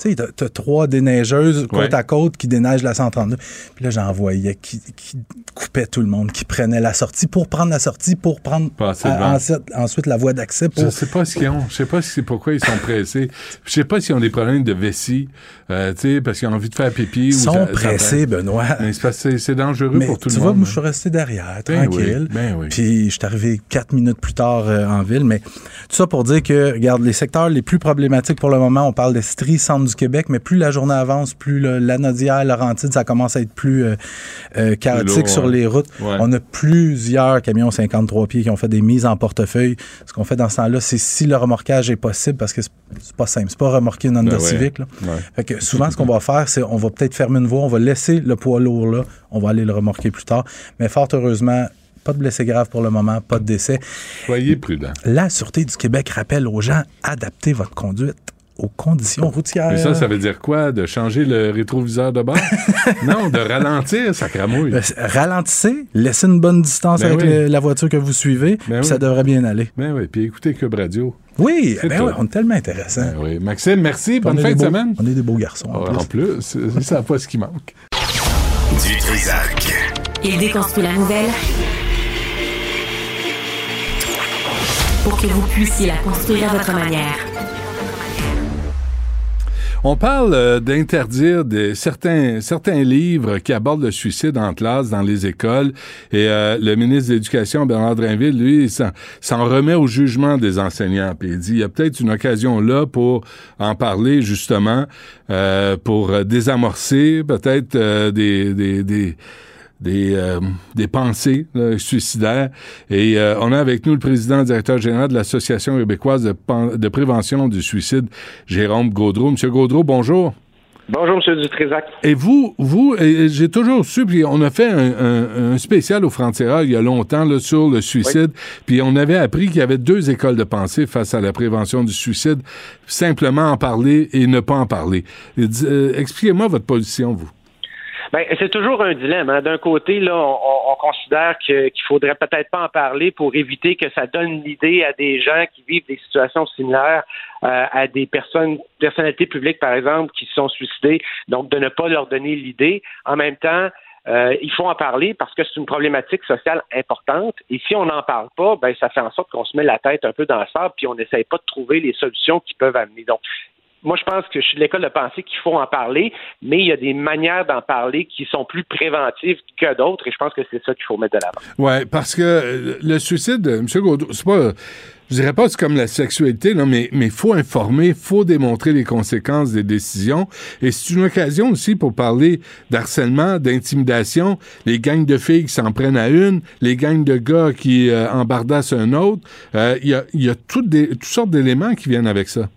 Speaker 10: tu sais, t'as- trois déneigeuses côte
Speaker 1: Ouais.
Speaker 10: à côte qui déneigent la 132. Puis là, j'en voyais qui, qui coupaient tout le monde, qui prenaient la sortie pour prendre la sortie, pour prendre à- ensuite, ensuite la voie d'accès.
Speaker 1: Je
Speaker 10: Pour...
Speaker 1: sais pas ce qu'ils ont. Je sais pas si c'est pourquoi ils sont pressés. Je sais pas s'ils ont des problèmes de vessie, euh, tu sais, parce qu'ils ont envie de faire pipi.
Speaker 10: Ils sont pressés, Benoît.
Speaker 1: Mais c'est dangereux
Speaker 10: Mais
Speaker 1: pour tout
Speaker 10: tu
Speaker 1: le
Speaker 10: vois,
Speaker 1: monde.
Speaker 10: moi, je suis resté derrière,
Speaker 1: Ben
Speaker 10: tranquille.
Speaker 1: oui, ben oui.
Speaker 10: Puis je suis arrivé quatre minutes plus tard euh, en ville. Mais tout ça pour dire que, regarde, les secteurs les plus problématiques pour le moment, on parle d'Estrie, centre du Québec, mais plus la journée avance, plus le, la Nodière, Laurentide, ça commence à être plus euh, chaotique sur
Speaker 1: ouais.
Speaker 10: les routes.
Speaker 1: Ouais.
Speaker 10: On a plusieurs camions 53 pieds qui ont fait des mises en portefeuille. Ce qu'on fait dans ce temps-là, c'est si le remorquage est possible, parce que c'est pas simple, c'est pas remorquer une Honda
Speaker 1: Ben ouais.
Speaker 10: Civic. là.
Speaker 1: Ouais.
Speaker 10: Fait que souvent, ce qu'on va faire, c'est on va peut-être fermer une voie, on va laisser le poids lourd là, on va aller le remorquer plus tard. Mais fort heureusement, pas de blessés graves pour le moment, pas de décès.
Speaker 1: Soyez prudents.
Speaker 10: La Sûreté du Québec rappelle aux gens, adaptez votre conduite aux conditions routières.
Speaker 1: Mais ça, ça veut dire quoi? De changer le rétroviseur de bord? non, de ralentir, ça cramouille.
Speaker 10: Euh, Ralentissez, laissez une bonne distance
Speaker 1: Ben
Speaker 10: avec
Speaker 1: oui.
Speaker 10: le- la voiture que vous suivez, puis
Speaker 1: oui.
Speaker 10: ça devrait bien aller.
Speaker 1: Ben oui, puis écoutez Cube Radio.
Speaker 10: Oui,
Speaker 1: C'est
Speaker 10: ben on est tellement intéressants.
Speaker 1: Ben oui. Maxime, merci.
Speaker 10: On
Speaker 1: Bonne
Speaker 10: est
Speaker 1: fin de
Speaker 10: beaux-
Speaker 1: semaine.
Speaker 10: On est des beaux garçons. en
Speaker 1: Ah,
Speaker 10: plus.
Speaker 1: En plus, c'est ça pas ce qui manque.
Speaker 4: Du Trisac.
Speaker 3: Il déconstruit la nouvelle pour que vous puissiez la construire à votre manière.
Speaker 1: On parle euh, d'interdire des- certains, certains livres qui abordent le suicide en classe dans les écoles. Et euh, le ministre de l'Éducation, Bernard Drinville, lui, s'en, remet au jugement des enseignants. Puis il dit, il y a peut-être une occasion là pour en parler, justement, euh, pour désamorcer peut-être euh, des, des des, euh, des pensées là, suicidaires. Et euh, on a avec nous le président directeur général de l'Association québécoise de, prévention du suicide, Jérôme Gaudreau. Monsieur Gaudreau, bonjour.
Speaker 11: Bonjour, M. Dutrisac.
Speaker 1: Et vous, vous, j'ai toujours su, puis on a fait un, un- un spécial au Frontiera il y a longtemps là, sur le suicide, puis on avait appris qu'il y avait deux écoles de pensée face à la prévention du suicide, simplement en parler et ne pas en parler. Euh, Expliquez-moi votre position, vous.
Speaker 11: Ben, c'est toujours un dilemme. hein. D'un côté, là, on, on considère que- qu'il faudrait peut-être pas en parler pour éviter que ça donne l'idée à des gens qui vivent des situations similaires euh, à des personnes, personnalités publiques, par exemple, qui se sont suicidées, donc de ne pas leur donner l'idée. En même temps, euh, il faut en parler parce que c'est une problématique sociale importante. Et si on n'en parle pas, ben ça fait en sorte qu'on se met la tête un peu dans le sable, puis on n'essaye pas de trouver les solutions qui peuvent amener. Donc, moi, je pense que je suis l'école de pensée qu'il faut en parler, mais il y a des manières d'en parler qui sont plus préventives que d'autres, et je pense que c'est ça qu'il faut mettre de l'avant.
Speaker 1: Ouais, parce que euh, le suicide, euh, M. Gaudreau, c'est pas. Je dirais pas c'est comme la sexualité, là, mais il faut informer, faut démontrer les conséquences des décisions. Et c'est une occasion aussi pour parler d'harcèlement, d'intimidation, les gangs de filles qui s'en prennent à une, les gangs de gars qui euh, embardassent un autre. Euh, Il y, a, il y a toutes, des, toutes sortes d'éléments qui viennent avec ça.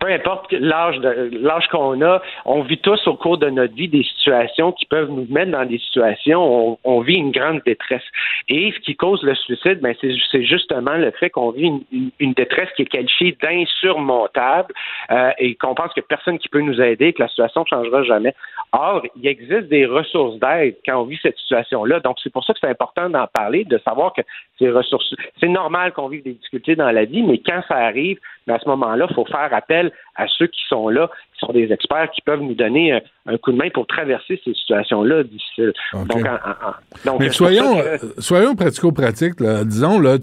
Speaker 11: Peu importe l'âge l'âge qu'on a, on vit tous au cours de notre vie des situations qui peuvent nous mettre dans des situations où on, vit une grande détresse. Et ce qui cause le suicide, ben c'est justement le fait qu'on vit une détresse qui est qualifiée d'insurmontable euh, et qu'on pense que personne qui peut nous aider, que la situation ne changera jamais. Or, il existe des ressources d'aide quand on vit cette situation-là. Donc, c'est pour ça que c'est important d'en parler, de savoir que ces ressources, c'est normal qu'on vive des difficultés dans la vie, mais quand ça arrive, ben, à ce moment-là, il faut faire appel à ceux qui sont là, qui sont des experts, qui peuvent nous donner un, un coup de main pour traverser ces situations-là difficiles. Donc, en- en- donc,
Speaker 1: Mais soyons,
Speaker 11: que-
Speaker 1: euh, soyons pratico-pratiques. là. Disons, là,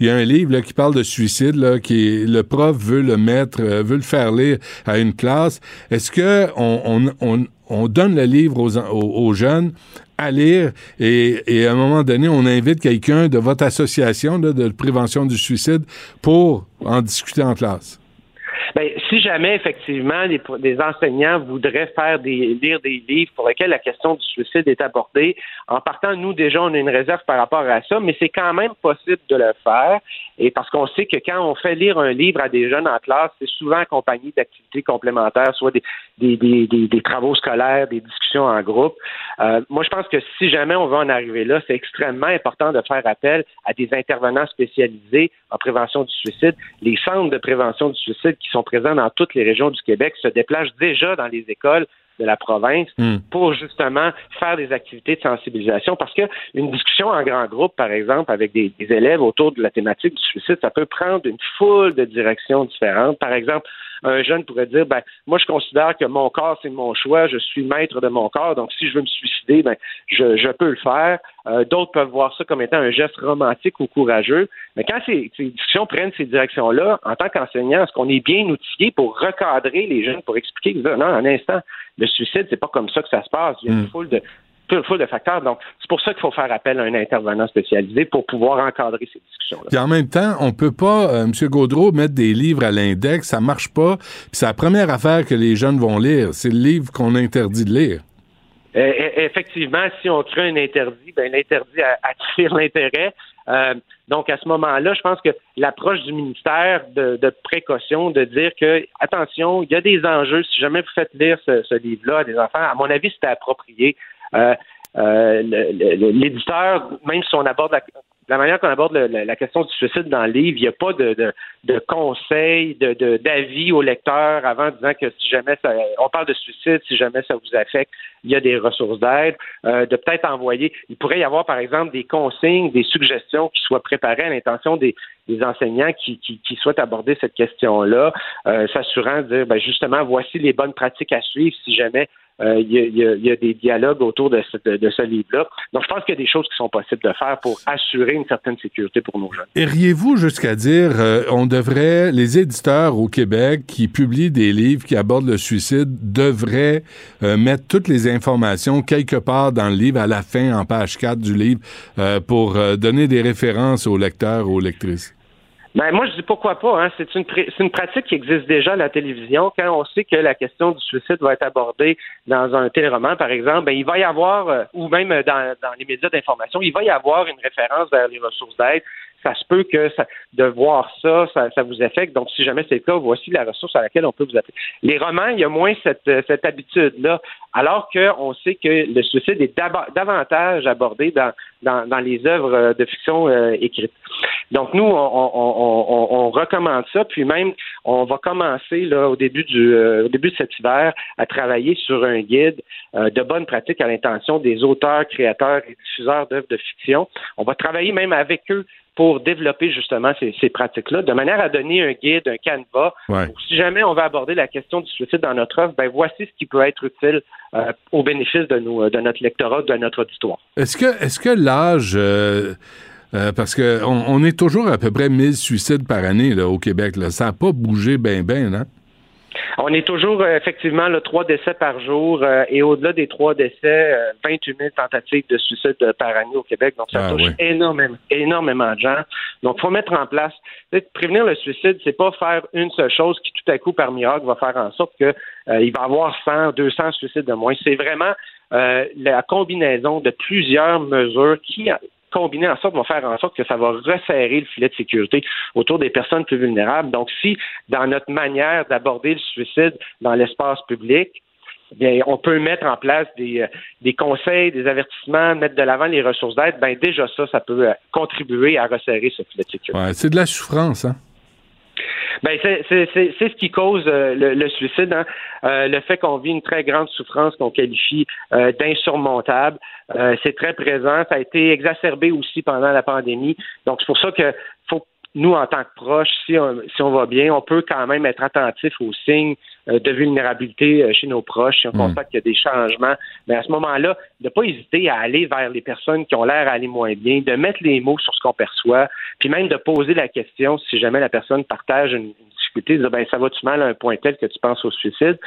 Speaker 1: il y a un livre là, qui parle de suicide, là, qui le prof veut le mettre, euh, veut le faire lire à une classe. Est-ce que on, on, on, on donne le livre aux, aux jeunes à lire et, et à un moment donné, on invite quelqu'un de votre association là, de prévention du suicide pour en discuter en classe?
Speaker 11: Ben, si jamais effectivement des, des enseignants voudraient faire des lire des livres pour lesquels la question du suicide est abordée, en partant, nous déjà on a une réserve par rapport à ça, mais c'est quand même possible de le faire. Et parce qu'on sait que quand on fait lire un livre à des jeunes en classe, c'est souvent accompagné d'activités complémentaires, soit des, des, des, des, des travaux scolaires, des discussions en groupe. Euh, moi, je pense que si jamais on veut en arriver là, c'est extrêmement important de faire appel à des intervenants spécialisés en prévention du suicide. Les centres de prévention du suicide qui sont présents dans toutes les régions du Québec se déplacent déjà dans les écoles de la province
Speaker 1: Hmm.
Speaker 11: pour justement faire des activités de sensibilisation parce que une discussion en grand groupe, par exemple, avec des, des élèves autour de la thématique du suicide, ça peut prendre une foule de directions différentes. Par exemple, un jeune pourrait dire ben moi je considère que mon corps c'est mon choix, je suis maître de mon corps, donc si je veux me suicider, ben je, je peux le faire. Euh, D'autres peuvent voir ça comme étant un geste romantique ou courageux. Mais quand ces, ces discussions prennent ces directions-là, en tant qu'enseignant, est-ce qu'on est bien outillé pour recadrer les jeunes, pour expliquer que non, un instant, le suicide, c'est pas comme ça que ça se passe. Il y a une
Speaker 1: Mm.
Speaker 11: foule de foule de facteurs. Donc, c'est pour ça qu'il faut faire appel à un intervenant spécialisé pour pouvoir encadrer ces discussions-là.
Speaker 1: Puis en même temps, on peut pas, euh, M. Gaudreau, mettre des livres à l'index, ça marche pas. Puis c'est la première affaire que les jeunes vont lire. C'est le livre qu'on interdit de lire.
Speaker 11: Euh, e- effectivement, si on crée un interdit, ben l'interdit attire l'intérêt. Euh, donc, à ce moment-là, je pense que l'approche du ministère de, de précaution, de dire que, attention, il y a des enjeux. Si jamais vous faites lire ce, ce livre-là à des enfants, à mon avis, c'était approprié. Euh, euh, L'éditeur, même si on aborde la, la manière qu'on aborde la, question du suicide dans le livre, il n'y a pas de, de, de conseils, d'avis au lecteur avant disant que si jamais ça, on parle de suicide, si jamais ça vous affecte, il y a des ressources d'aide, euh, de peut-être envoyer. Il pourrait y avoir, par exemple, des consignes, des suggestions qui soient préparées à l'intention des, enseignants qui, qui, qui souhaitent aborder cette question-là, s'assurant de dire, ben, justement, voici les bonnes pratiques à suivre si jamais euh, il y, a, y y a des dialogues autour de, ce- de ce livre-là. Donc, je pense qu'il y a des choses qui sont possibles de faire pour assurer une certaine sécurité pour nos jeunes.
Speaker 1: Iriez-vous jusqu'à dire euh, on devrait les éditeurs au Québec qui publient des livres qui abordent le suicide devraient euh, mettre toutes les informations quelque part dans le livre à la fin en page 4 du livre euh, pour euh, donner des références aux lecteurs aux lectrices?
Speaker 11: Ben, moi, je dis pourquoi pas. Hein? C'est une, une pratique qui existe déjà à la télévision. Quand on sait que la question du suicide va être abordée dans un téléroman, par exemple, ben, il va y avoir, euh, ou même euh, dans les médias d'information, il va y avoir une référence vers les ressources d'aide. Ça se peut que de voir ça, ça, vous affecte. Donc, si jamais c'est le cas, voici la ressource à laquelle on peut vous appeler. Les romans, il y a moins cette, cette habitude-là, alors qu'on sait que le suicide est davantage abordé dans, dans, les œuvres de fiction euh, écrites. Donc, nous, on, on, recommande ça, puis même, on va commencer là, au, début du, euh, début de cet hiver à travailler sur un guide euh, de bonnes pratiques à l'intention des auteurs, créateurs et diffuseurs d'œuvres de fiction. On va travailler même avec eux pour développer justement ces, ces pratiques-là, de manière à donner un guide, un canevas.
Speaker 1: Ouais.
Speaker 11: pour Si jamais on va aborder la question du suicide dans notre offre, ben voici ce qui peut être utile euh, au bénéfice de, nos, de notre lectorat, de notre auditoire.
Speaker 1: Est-ce que, est-ce que l'âge, euh, euh, parce que on, est toujours à peu près 1000 suicides par année là, au Québec, là. ça n'a pas bougé bien, bien, hein?
Speaker 11: On est toujours euh, effectivement là, trois décès par jour euh, et au-delà des trois décès, euh, 28 000 tentatives de suicide euh, par année au Québec. Donc ça
Speaker 1: Ah,
Speaker 11: touche énormément, énormément de gens. Donc faut mettre en place. Prévenir le suicide, c'est pas faire une seule chose qui tout à coup par miracle va faire en sorte que euh, il va avoir 100, 200 suicides de moins. C'est vraiment euh, la combinaison de plusieurs mesures qui combinées en sorte vont faire en sorte que ça va resserrer le filet de sécurité autour des personnes plus vulnérables. Donc, si dans notre manière d'aborder le suicide dans l'espace public, bien, on peut mettre en place des, euh, des conseils, des avertissements, mettre de l'avant les ressources d'aide, ben déjà ça, ça peut euh, contribuer à resserrer ce filet de sécurité.
Speaker 1: C'est de la souffrance, hein?
Speaker 11: Ben c'est ce qui cause euh, le, le suicide, hein. Euh, le fait qu'on vit une très grande souffrance qu'on qualifie euh, d'insurmontable, Euh, c'est très présent. Ça a été exacerbé aussi pendant la pandémie. Donc c'est pour ça que faut nous en tant que proches, si on, si on va bien, on peut quand même être attentif aux signes de vulnérabilité euh, chez nos proches. Si on constate qu'il y a des changements, mais à ce moment-là, de ne pas hésiter à aller vers les personnes qui ont l'air à aller moins bien, de mettre les mots sur ce qu'on perçoit, puis même de poser la question si jamais la personne partage une, une difficulté, de dire ben ça va-tu mal à un point tel que tu penses au suicide?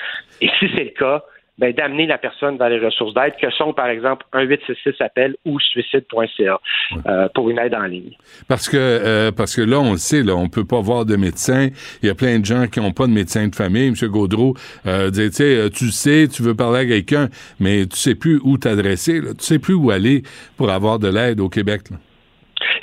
Speaker 11: Et si c'est le cas, ben, d'amener la personne vers les ressources d'aide que sont, par exemple, un 866 appel ou suicide.ca euh, pour une aide en ligne.
Speaker 1: Parce que euh, parce que là, on le sait, là, on peut pas voir de médecin. Il y a plein de gens qui n'ont pas de médecin de famille. Monsieur Gaudreau euh, disait, tu sais, tu sais, tu veux parler à quelqu'un, mais tu sais plus où t'adresser. Tu sais plus où aller pour avoir de l'aide au Québec. là.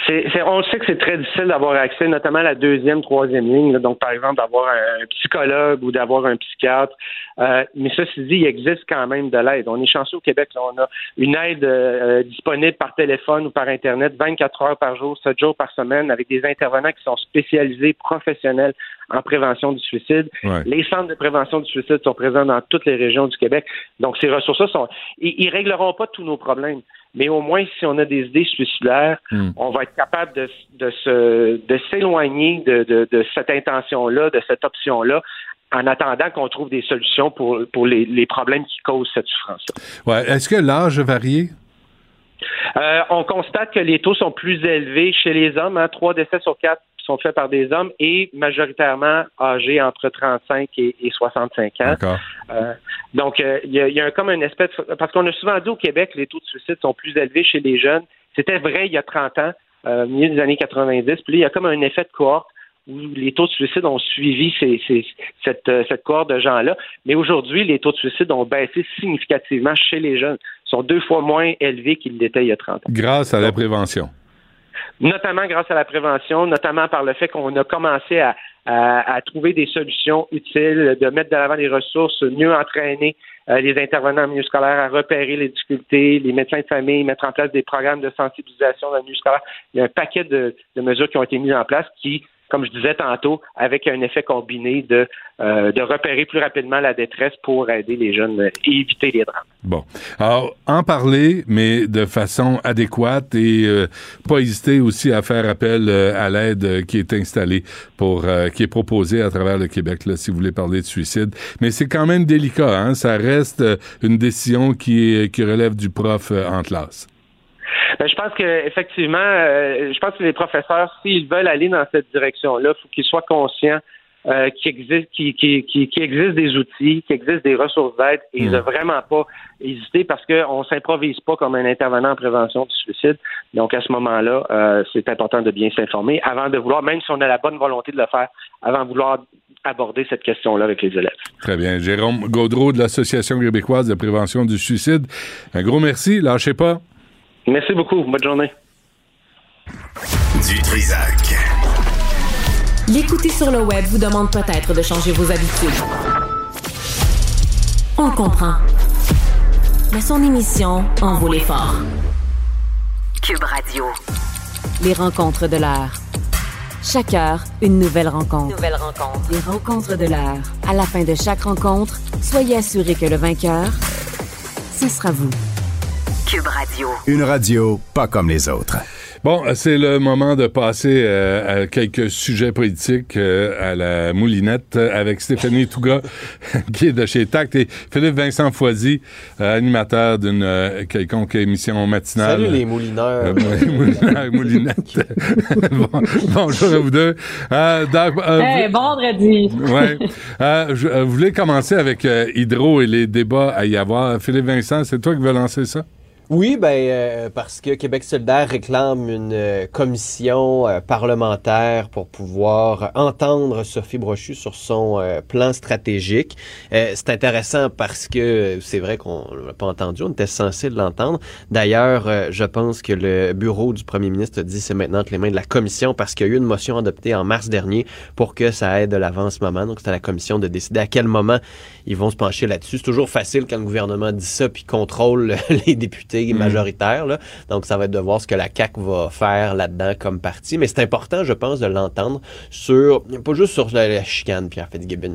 Speaker 11: C'est, c'est- on sait que c'est très difficile d'avoir accès, notamment à la deuxième, troisième ligne. donc, par exemple, d'avoir un, psychologue ou d'avoir un psychiatre. Euh, mais ceci dit, il existe quand même de l'aide. On est chanceux au Québec. on a une aide euh, disponible par téléphone ou par Internet 24 heures par jour, 7 jours par semaine, avec des intervenants qui sont spécialisés, professionnels en prévention du suicide.
Speaker 1: Ouais.
Speaker 11: Les centres de prévention du suicide sont présents dans toutes les régions du Québec. Donc, ces ressources-là sont. Ils, ils régleront pas tous nos problèmes. Mais au moins, si on a des idées suicidaires,
Speaker 1: Hmm.
Speaker 11: on va être capable de, de se de s'éloigner de, de, de cette intention-là, de cette option-là, en attendant qu'on trouve des solutions pour, pour les, les problèmes qui causent cette souffrance-là.
Speaker 1: Ouais. Est-ce que l'âge a varié?
Speaker 11: Euh, on constate que les taux sont plus élevés chez les hommes. Hein, Trois décès sur quatre sont faits par des hommes et majoritairement âgés entre 35 et, et 65 ans. Euh, donc, euh, il y, a, y a un- comme une espèce... Parce qu'on a souvent dit au Québec que les taux de suicide sont plus élevés chez les jeunes. C'était vrai il y a 30 ans, euh, au milieu des années 90. Puis là, il y a comme un effet de cohorte où les taux de suicide ont suivi ces- ces- cette, euh, cette cohorte de gens-là. Mais aujourd'hui, les taux de suicide ont baissé significativement chez les jeunes. Ils sont deux fois moins élevés qu'ils l'étaient il y a 30 ans
Speaker 1: Grâce à la prévention.
Speaker 11: Notamment grâce à la prévention, notamment par le fait qu'on a commencé à, trouver des solutions utiles, de mettre de l'avant des ressources, mieux entraîner euh, les intervenants en milieu scolaire à repérer les difficultés, les médecins de famille, mettre en place des programmes de sensibilisation dans le milieu scolaire. Il y a un paquet de, de mesures qui ont été mises en place qui, comme je disais tantôt, avec un effet combiné de, euh, de repérer plus rapidement la détresse pour aider les jeunes et éviter les drames.
Speaker 1: Bon. Alors, en parler, mais de façon adéquate et euh, pas hésiter aussi à faire appel euh, à l'aide qui est installée pour, euh, qui est proposée à travers le Québec, là, si vous voulez parler de suicide. Mais c'est quand même délicat, hein. Ça reste euh, une décision qui, qui relève du prof en classe.
Speaker 11: Ben, je pense que effectivement, euh, je pense que les professeurs, s'ils veulent aller dans cette direction-là, il faut qu'ils soient conscients euh, qu'il existe, des outils, qu'il existe des ressources d'aide, et
Speaker 1: Mm.
Speaker 11: de vraiment pas hésiter parce qu'on s'improvise pas comme un intervenant en prévention du suicide. Donc à ce moment-là, euh, c'est important de bien s'informer avant de vouloir, même si on a la bonne volonté de le faire, avant de vouloir aborder cette question-là avec les élèves.
Speaker 1: Très bien. Jérôme Gaudreau de l'Association québécoise de prévention du suicide. Un gros merci. Lâchez pas.
Speaker 11: Merci beaucoup. Bonne journée.
Speaker 4: Du Trisac.
Speaker 3: L'écouter sur le web vous demande peut-être de changer vos habitudes. On le comprend. Mais son émission en vaut l'effort.
Speaker 12: Cube Radio.
Speaker 3: Les rencontres de l'heure. Chaque heure, une nouvelle rencontre.
Speaker 12: Nouvelle rencontre.
Speaker 3: Les rencontres de l'heure. À la fin de chaque rencontre, soyez assurés que le vainqueur, ce sera vous.
Speaker 12: Cube Radio.
Speaker 4: Une radio pas comme les autres.
Speaker 1: Bon, c'est le moment de passer euh, à quelques sujets politiques euh, à la moulinette avec Stéphanie Touga, qui est de chez Tact, et Philippe Vincent Foisy, euh, animateur d'une euh, quelconque émission matinale.
Speaker 13: Salut les moulineurs.
Speaker 1: Euh, moulineurs, moulinettes. Bon- bonjour à vous deux. Euh, donc, euh,
Speaker 14: Hey, vendredi.
Speaker 1: Ouais. Euh, je euh, vous voulez commencer avec euh, Hydro et les débats à y avoir. Philippe Vincent, c'est toi qui veux lancer ça?
Speaker 13: Oui, ben euh, parce que Québec solidaire réclame une euh, commission euh, parlementaire pour pouvoir entendre Sophie Brochu sur son euh, plan stratégique. C'est intéressant parce que c'est vrai qu'on l'a pas entendu, on était censé l'entendre. D'ailleurs, je pense que le bureau du premier ministre dit c'est maintenant entre les mains de la commission parce qu'il y a eu une motion adoptée en mars dernier pour que ça aide de l'avant ce moment. Donc c'est à la commission de décider à quel moment ils vont se pencher là-dessus. C'est toujours facile quand le gouvernement dit ça puis contrôle les députés majoritaires. Là. Donc, ça va être de voir ce que la CAQ va faire là-dedans comme parti. Mais c'est important, je pense, de l'entendre sur, pas juste sur la, la chicane, Pierre Fitzgibbon,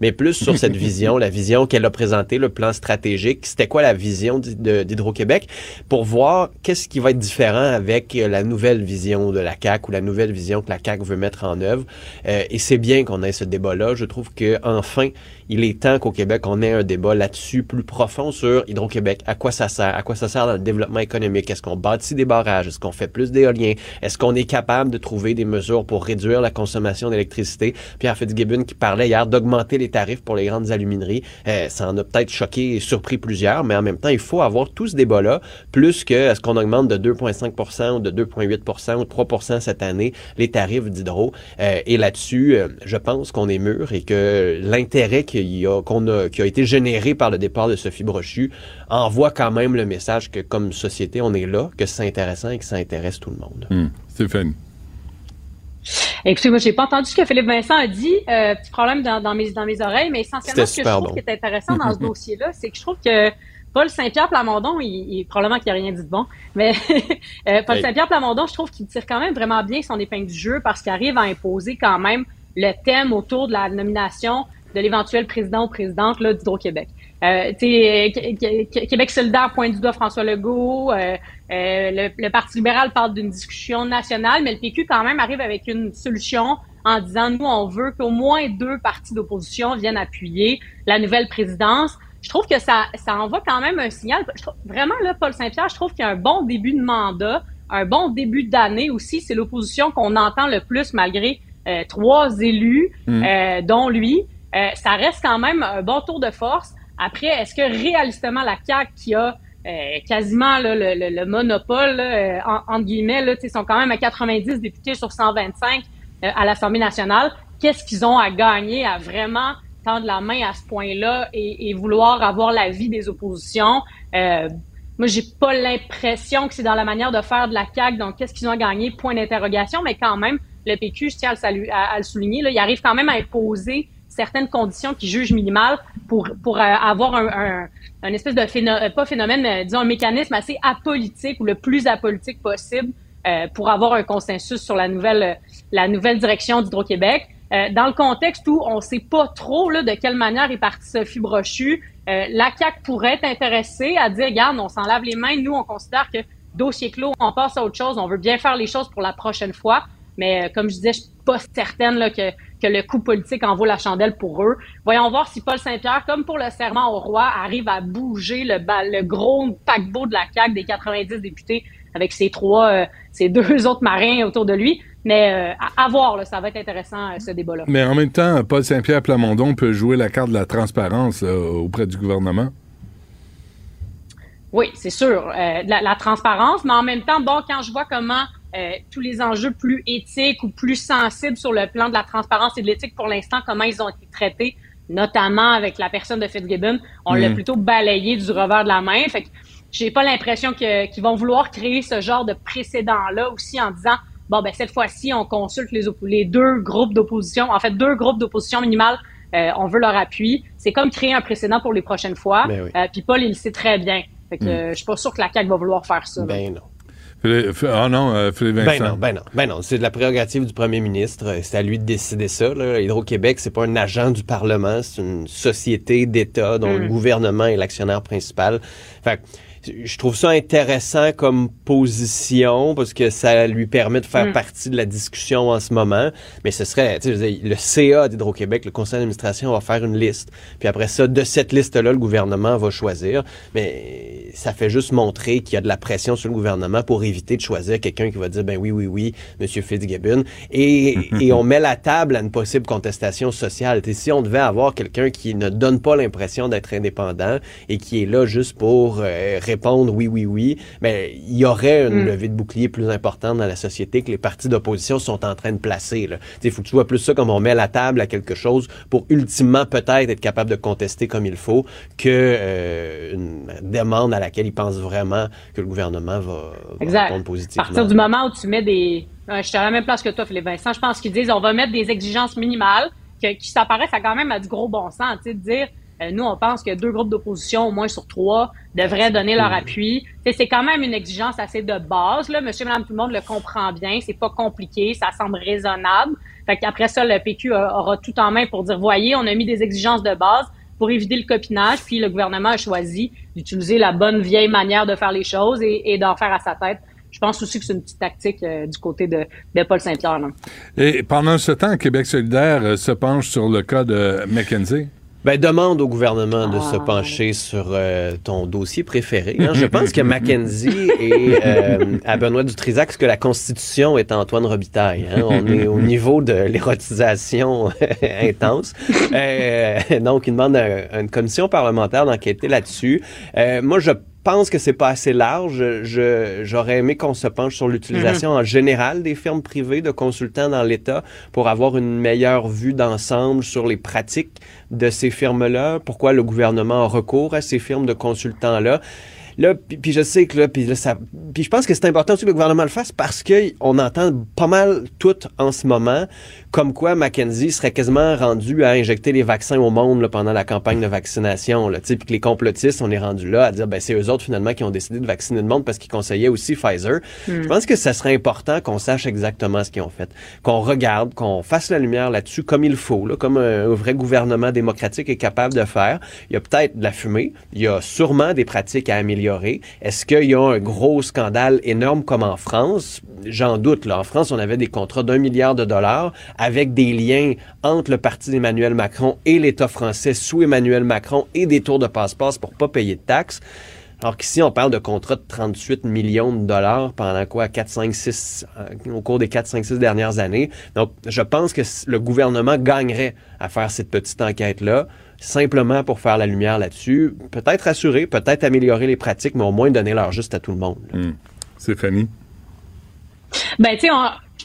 Speaker 13: mais plus sur cette vision, la vision qu'elle a présentée, le plan stratégique. C'était quoi la vision d'Hydro-Québec pour voir qu'est-ce qui va être différent avec euh, la nouvelle vision de la CAQ ou la nouvelle vision que la CAQ veut mettre en œuvre. Euh, et c'est bien qu'on ait ce débat-là. Je trouve que enfin, il est temps qu'au Québec, on ait un débat là-dessus plus profond sur Hydro-Québec. À quoi ça sert? À quoi ça sert dans le développement économique? Est-ce qu'on bâtit des barrages? Est-ce qu'on fait plus d'éoliens? Est-ce qu'on est capable de trouver des mesures pour réduire la consommation d'électricité? Pierre Fitzgibbon qui parlait hier d'augmenter les tarifs pour les grandes alumineries. Euh, ça en a peut-être choqué et surpris plusieurs, mais en même temps, il faut avoir tout ce débat-là, plus que est-ce qu'on augmente de 2,5 ou de 2,8 ou de 3 cette année les tarifs d'hydro. Euh, et là-dessus, euh, je pense qu'on est mûr et que l'intérêt qu'il y a, qu'on a, qui a été généré par le départ de Sophie Brochu envoie quand même le message que comme société, on est là, que c'est intéressant et que ça intéresse tout le monde.
Speaker 1: Hmm. Stéphanie.
Speaker 14: Écoutez, moi, j'ai pas entendu ce que Philippe Vincent a dit. Euh, petit problème dans, dans mes, dans mes oreilles, mais essentiellement, ce que je trouve
Speaker 13: bon.
Speaker 14: qui est intéressant dans ce dossier-là, c'est que je trouve que Paul Saint-Pierre Plamondon, il, il- probablement qu'il a rien dit de bon, mais euh, Paul
Speaker 13: Hey.
Speaker 14: Saint-Pierre Plamondon, je trouve qu'il tire quand même vraiment bien son épingle du jeu parce qu'il arrive à imposer quand même le thème autour de la nomination de l'éventuel président ou présidente là, d'Hydro-Québec. Euh, Qu- Québec solidaire pointe du doigt François Legault. euh, euh, le, le Parti libéral parle d'une discussion nationale, mais le PQ quand même arrive avec une solution en disant nous on veut qu'au moins deux partis d'opposition viennent appuyer la nouvelle présidence. Je trouve que ça ça envoie quand même un signal. Je trouve- vraiment là, Paul Saint-Pierre, je trouve qu'il y a un bon début de mandat, un bon début d'année aussi. C'est l'opposition qu'on entend le plus malgré euh, trois élus,
Speaker 15: Mm.
Speaker 14: euh, dont lui. Euh, ça reste quand même un bon tour de force. Après, est-ce que réalistement la CAQ qui a euh, quasiment là, le, le- le monopole, là, euh, en- entre guillemets, là, sais, sont quand même à 90 députés sur 125 euh, à l'Assemblée nationale. Qu'est-ce qu'ils ont à gagner à vraiment tendre la main à ce point-là et, et vouloir avoir l'avis des oppositions? Euh, moi, j'ai pas l'impression que c'est dans la manière de faire de la CAQ. Donc, qu'est-ce qu'ils ont à gagner? Point d'interrogation. Mais quand même, le PQ, je tiens à le, saluer- à- à le souligner, là, il arrive quand même à imposer certaines conditions qui jugent minimales pour, pour euh, avoir un, un, un espèce de phénomène, pas phénomène, mais disons un mécanisme assez apolitique ou le plus apolitique possible euh, pour avoir un consensus sur la nouvelle, la nouvelle direction d'Hydro-Québec. Euh, dans le contexte où on sait pas trop là, de quelle manière est partie Sophie Brochu, euh, la CAQ pourrait être intéressée à dire, regarde, on s'en lave les mains, nous, on considère que dossier clos, on passe à autre chose, on veut bien faire les choses pour la prochaine fois. Mais euh, comme je disais, je suis pas certaine là, que, que le coup politique en vaut la chandelle pour eux. Voyons voir si Paul Saint-Pierre, comme pour le serment au roi, arrive à bouger le, le gros paquebot de la CAQ des 90 députés avec ses trois, euh, ses deux autres marins autour de lui. Mais euh, à, à voir, là, ça va être intéressant euh, ce débat-là.
Speaker 1: Mais en même temps, Paul Saint-Pierre Plamondon peut jouer la carte de la transparence auprès du gouvernement.
Speaker 14: Oui, c'est sûr, euh, la, la transparence, mais en même temps, bon, quand je vois comment euh, tous les enjeux plus éthiques ou plus sensibles sur le plan de la transparence et de l'éthique pour l'instant, comment ils ont été traités, notamment avec la personne de Fitzgibbon, on l'a
Speaker 15: Mm.
Speaker 14: plutôt balayé du revers de la main. Fait que j'ai pas l'impression que- qu'ils vont vouloir créer ce genre de précédent-là aussi en disant bon ben cette fois-ci on consulte les, les deux groupes d'opposition, en fait deux groupes d'opposition minimale, euh, on veut leur appui. C'est comme créer un précédent pour les prochaines fois.
Speaker 13: Ben oui.
Speaker 14: Euh, Puis Paul il le sait très bien. Fait que
Speaker 13: Mm.
Speaker 14: euh, je suis pas sûr que la CAQ va vouloir faire ça.
Speaker 13: Ben non.
Speaker 1: Ah non, euh, Philippe Vincent.
Speaker 13: Ben non, ben non, ben non. C'est de la prérogative du premier ministre. Euh, C'est à lui de décider ça. là. Hydro-Québec, c'est pas un agent du Parlement, c'est une société d'État dont le gouvernement est l'actionnaire principal. Fait que, je trouve ça intéressant comme position parce que ça lui permet de faire
Speaker 15: Mm.
Speaker 13: partie de la discussion en ce moment. Mais ce serait, tu sais, le CA d'Hydro-Québec, le conseil d'administration va faire une liste. Puis après ça, de cette liste-là, le gouvernement va choisir. Mais ça fait juste montrer qu'il y a de la pression sur le gouvernement pour éviter de choisir quelqu'un qui va dire, ben oui, oui, oui, Monsieur Fitzgibbon. Et, et on met la table à une possible contestation sociale. Si on devait avoir quelqu'un qui ne donne pas l'impression d'être indépendant et qui est là juste pour euh, répondre oui, oui, oui, ben, il y aurait une
Speaker 15: Mm.
Speaker 13: levée de bouclier plus importante dans la société que les partis d'opposition sont en train de placer. Il faut que tu vois plus ça comme on met la table à quelque chose pour ultimement peut-être être capable de contester comme il faut que euh, une demande à laquelle ils pensent vraiment que le gouvernement va, va répondre
Speaker 14: À
Speaker 13: positivement.
Speaker 14: partir du moment où tu mets des. Euh, je suis à la même place que toi, Philippe Vincent. Je pense qu'ils disent on va mettre des exigences minimales que- qui s'apparaissent à quand même à du gros bon sens. Tu sais, de dire euh, nous, on pense que deux groupes d'opposition, au moins sur trois, devraient donner leur appui. C'est quand même une exigence assez de base. Là. Monsieur, madame, tout le monde le comprend bien. C'est pas compliqué. Ça semble raisonnable. Fait qu'après ça, le PQ aura tout en main pour dire voyez, on a mis des exigences de base pour éviter le copinage, puis le gouvernement a choisi d'utiliser la bonne vieille manière de faire les choses et, et d'en faire à sa tête. Je pense aussi que c'est une petite tactique euh, du côté de, de Paul Saint-Pierre.
Speaker 1: Et pendant ce temps, Québec solidaire euh, se penche sur le cas de McKenzie.
Speaker 13: Ben, demande au gouvernement de
Speaker 14: Ah.
Speaker 13: se pencher sur euh, ton dossier préféré. hein. Je pense que Mackenzie et euh, à Benoît Dutrisac, ce que la Constitution est Antoine Robitaille. hein. On est au niveau de l'érotisation intense. Euh, donc, il demande à, à une commission parlementaire d'enquêter là-dessus. Euh, moi, je pense que c'est pas assez large. Je, j'aurais aimé qu'on se penche sur l'utilisation en général des firmes privées de consultants dans l'État pour avoir une meilleure vue d'ensemble sur les pratiques de ces firmes-là, pourquoi le gouvernement a recours à ces firmes de consultants-là. Là, puis, puis je sais que là, puis là, ça, puis je pense que c'est important aussi que le gouvernement le fasse parce que on entend pas mal tout en ce moment, comme quoi Mackenzie serait quasiment rendu à injecter les vaccins au monde là, pendant la campagne de vaccination, là, puis que les complotistes, on est rendu là à dire, ben c'est eux autres finalement qui ont décidé de vacciner le monde parce qu'ils conseillaient aussi Pfizer.
Speaker 15: Mm.
Speaker 13: Je pense que ça serait important qu'on sache exactement ce qu'ils ont fait, qu'on regarde, qu'on fasse la lumière là-dessus comme il faut, là, comme un, un vrai gouvernement démocratique est capable de faire. Il y a peut-être de la fumée, il y a sûrement des pratiques à améliorer. Est-ce qu'il y a un gros scandale énorme comme en France? J'en doute. Là. En France, on avait des contrats d'un milliard de dollars avec des liens entre le parti d'Emmanuel Macron et l'État français sous Emmanuel Macron et des tours de passe-passe pour pas payer de taxes. Alors qu'ici, on parle de contrats de 38 millions de dollars pendant quoi? 4, 5, 6, euh, au cours des 4, 5, 6 dernières années. Donc, je pense que le gouvernement gagnerait à faire cette petite enquête-là, simplement pour faire la lumière là-dessus. Peut-être rassurer, peut-être améliorer les pratiques, mais au moins donner leur juste à tout le monde. là.
Speaker 1: Stéphanie?
Speaker 14: Ben, tu sais,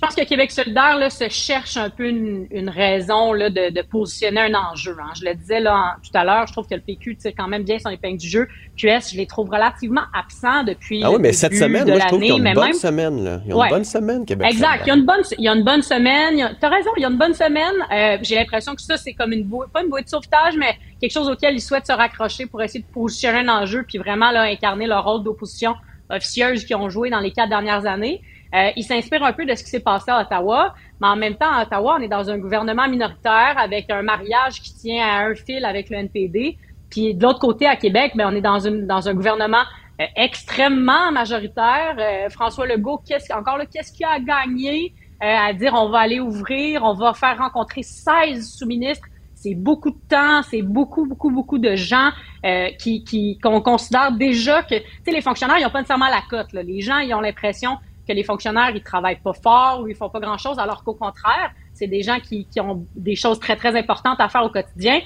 Speaker 14: pense que Québec solidaire là, se cherche un peu une, une raison là, de, de positionner un enjeu. hein. Je le disais là, en- tout à l'heure, je trouve que le PQ tire quand même bien son épingle du jeu. QS, je les trouve relativement absents depuis.
Speaker 13: Ah oui, mais cette semaine, moi, je trouve qu'ils ont une bonne
Speaker 14: même-
Speaker 13: semaine. Là. Ils ont
Speaker 14: Ouais.
Speaker 13: une bonne semaine, Québec.
Speaker 14: Exact. Il y a une bonne, il y a une bonne semaine. Il y a- T'as raison, il y a une bonne semaine. Euh, J'ai l'impression que ça, c'est comme une bouée, pas une bouée de sauvetage, mais quelque chose auquel ils souhaitent se raccrocher pour essayer de positionner un enjeu puis vraiment là, incarner leur rôle d'opposition officieuse qu'ils ont joué dans les quatre dernières années. Euh, ils s'inspirent un peu de ce qui s'est passé à Ottawa, mais en même temps, à Ottawa, on est dans un gouvernement minoritaire avec un mariage qui tient à un fil avec le NPD. Puis de l'autre côté, à Québec, ben, on est dans, une, dans un gouvernement euh, extrêmement majoritaire. Euh, François Legault, qu'est-ce, encore là, qu'est-ce qu'il a à gagner euh, à dire on va aller ouvrir, on va faire rencontrer 16 sous-ministres? C'est beaucoup de temps, c'est beaucoup, beaucoup, beaucoup de gens euh, qui, qui, qu'on considère déjà que, tu sais, les fonctionnaires, ils n'ont pas nécessairement la cote. Là. Les gens, ils ont l'impression que les fonctionnaires, ils travaillent pas fort ou ils font pas grand-chose, alors qu'au contraire, c'est des gens qui, qui ont des choses très, très importantes à faire au quotidien.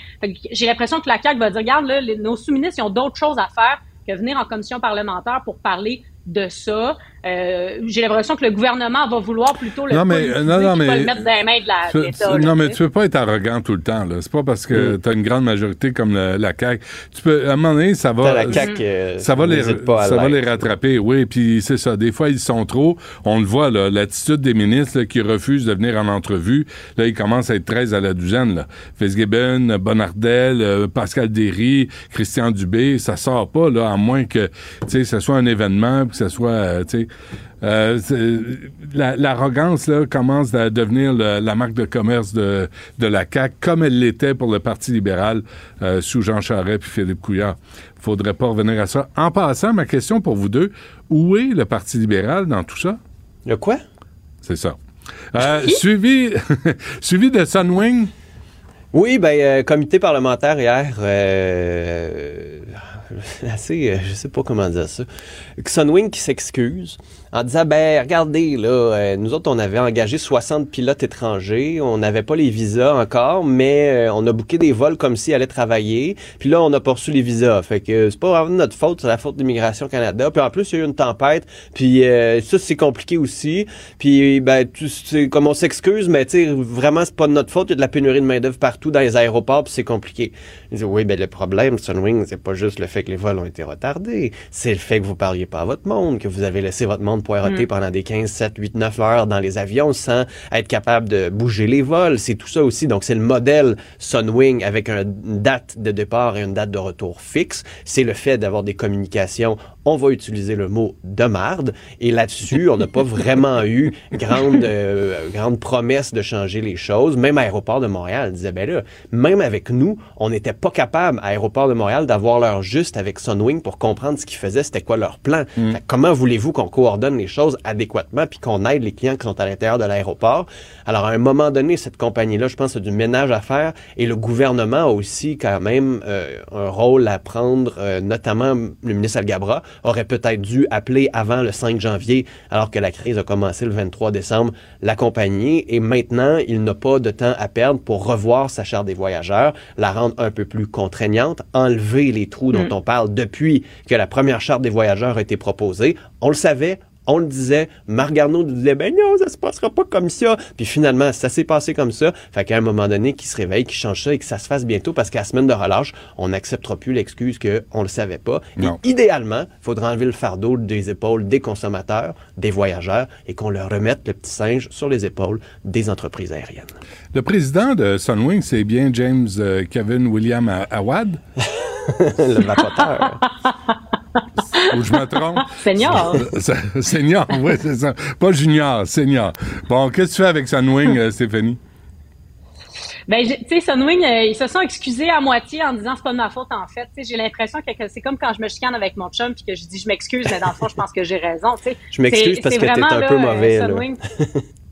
Speaker 14: J'ai l'impression que la CAQ va dire, regarde, là, les- nos sous-ministres, ils ont d'autres choses à faire que venir en commission parlementaire pour parler de ça. Euh, J'ai l'impression que le gouvernement va vouloir plutôt le
Speaker 1: Non, mais- non, non, mais-
Speaker 14: pas le mettre dans les mains de la-
Speaker 1: Tu-
Speaker 14: de l'État.
Speaker 1: tu-
Speaker 14: là,
Speaker 1: non, mais
Speaker 14: tu
Speaker 1: peux pas être arrogant tout le temps. là. C'est pas parce que tu as une grande majorité comme le- la CAQ. Tu peux, à un moment donné, ça va,
Speaker 13: La CAQ, euh,
Speaker 1: ça va, les, ça va les rattraper. Oui, puis c'est ça. Des fois, ils sont trop. On le voit, là, l'attitude des ministres là, qui refusent de venir en entrevue. Là, ils commencent à être 13 à la douzaine. Là. Fitzgibbon, Bonardel, euh, Pascal Derry, Christian Dubé, ça sort pas, là, à moins que, tu sais, ce soit un événement, que ce soit, euh, tu sais, euh, la- l'arrogance commence à devenir le- la marque de commerce de, de la CAQ, comme elle l'était pour le Parti libéral euh, sous Jean Charest puis Philippe Couillard. Faudrait pas revenir à ça. En passant, ma question pour vous deux, où est le Parti libéral dans tout ça?
Speaker 13: Le quoi?
Speaker 1: C'est ça. Euh, suivi, suivi de Sunwing.
Speaker 13: Oui, ben, comité parlementaire hier, assez, euh, je sais pas comment dire ça. Sunwing qui s'excuse en disant, ben, regardez, là, euh, nous autres, on avait engagé 60 pilotes étrangers, on n'avait pas les visas encore, mais euh, on a booké des vols comme s'ils allaient travailler, puis là, on a reçu les visas. Fait que c'est pas vraiment notre faute, c'est la faute d'Immigration Canada. Puis en plus, il y a eu une tempête, puis euh, ça, c'est compliqué aussi. Puis, ben, tu comme on s'excuse, mais tu sais, vraiment, c'est pas de notre faute, il y a de la pénurie de main-d'œuvre partout dans les aéroports, puis c'est compliqué. Ils disent, oui, ben, le problème, Sunwing, c'est pas juste le fait que les vols ont été retardés, c'est le fait que vous parliez pas à votre monde, que vous avez laissé votre monde poireauter
Speaker 15: Mm.
Speaker 13: pendant des 15, 7, 8, 9 heures dans les avions sans être capable de bouger les vols. C'est tout ça aussi. Donc, c'est le modèle Sunwing avec un- une date de départ et une date de retour fixe. C'est le fait d'avoir des communications. On va utiliser le mot de marde. Et là-dessus, on n'a pas vraiment eu grande, euh, grande promesse de changer les choses. Même Aéroport de Montréal disait, ben là, même avec nous, on n'était pas capable à Aéroport de Montréal d'avoir l'heure juste avec Sunwing pour comprendre ce qu'ils faisaient, c'était quoi leur plan. Fait que comment voulez-vous qu'on coordonne les choses adéquatement puis qu'on aide les clients qui sont à l'intérieur de l'aéroport? Alors, à un moment donné, cette compagnie-là, je pense, a du ménage à faire et le gouvernement a aussi quand même euh, un rôle à prendre, euh, notamment le ministre Algabra aurait peut-être dû appeler avant le 5 janvier, alors que la crise a commencé le 23 décembre, la compagnie et maintenant, il n'a pas de temps à perdre pour revoir sa charte des voyageurs, la rendre un peu plus contraignante, enlever les trous dont
Speaker 15: Mm.
Speaker 13: on parle depuis que la première charte des voyageurs a été proposée. On le savait, on le disait, Marc Garneau nous disait, ben non, ça se passera pas comme ça. Puis finalement, ça s'est passé comme ça. Fait qu'à un moment donné, qu'il se réveille, qu'il change ça et que ça se fasse bientôt parce qu'à la semaine de relâche, on n'acceptera plus l'excuse qu'on le savait pas.
Speaker 1: Non.
Speaker 13: Et idéalement, il faudra enlever le fardeau des épaules des consommateurs, des voyageurs et qu'on leur remette le petit singe sur les épaules des entreprises aériennes.
Speaker 1: Le président de Sunwing, c'est bien James euh, Kevin William Awad?
Speaker 13: le vapoteur.
Speaker 1: Ou je me trompe?
Speaker 14: Senior.
Speaker 1: Senior, oui, c'est ça. Pas junior, senior. Bon, qu'est-ce que tu fais avec Sunwing, euh, Stéphanie?
Speaker 14: Ben, j'ai- tu sais, Sunwing, euh, ils se sont excusés à moitié en disant c'est pas de ma faute en fait. Tu sais, j'ai l'impression que que c'est comme quand je me chicane avec mon chum puis que je dis je m'excuse, mais dans le fond, je pense que j'ai raison. Tu sais,
Speaker 13: Je m'excuse
Speaker 14: C'est-
Speaker 13: parce que t'es
Speaker 14: vraiment,
Speaker 13: un
Speaker 14: là,
Speaker 13: peu
Speaker 14: euh,
Speaker 13: mauvais, là.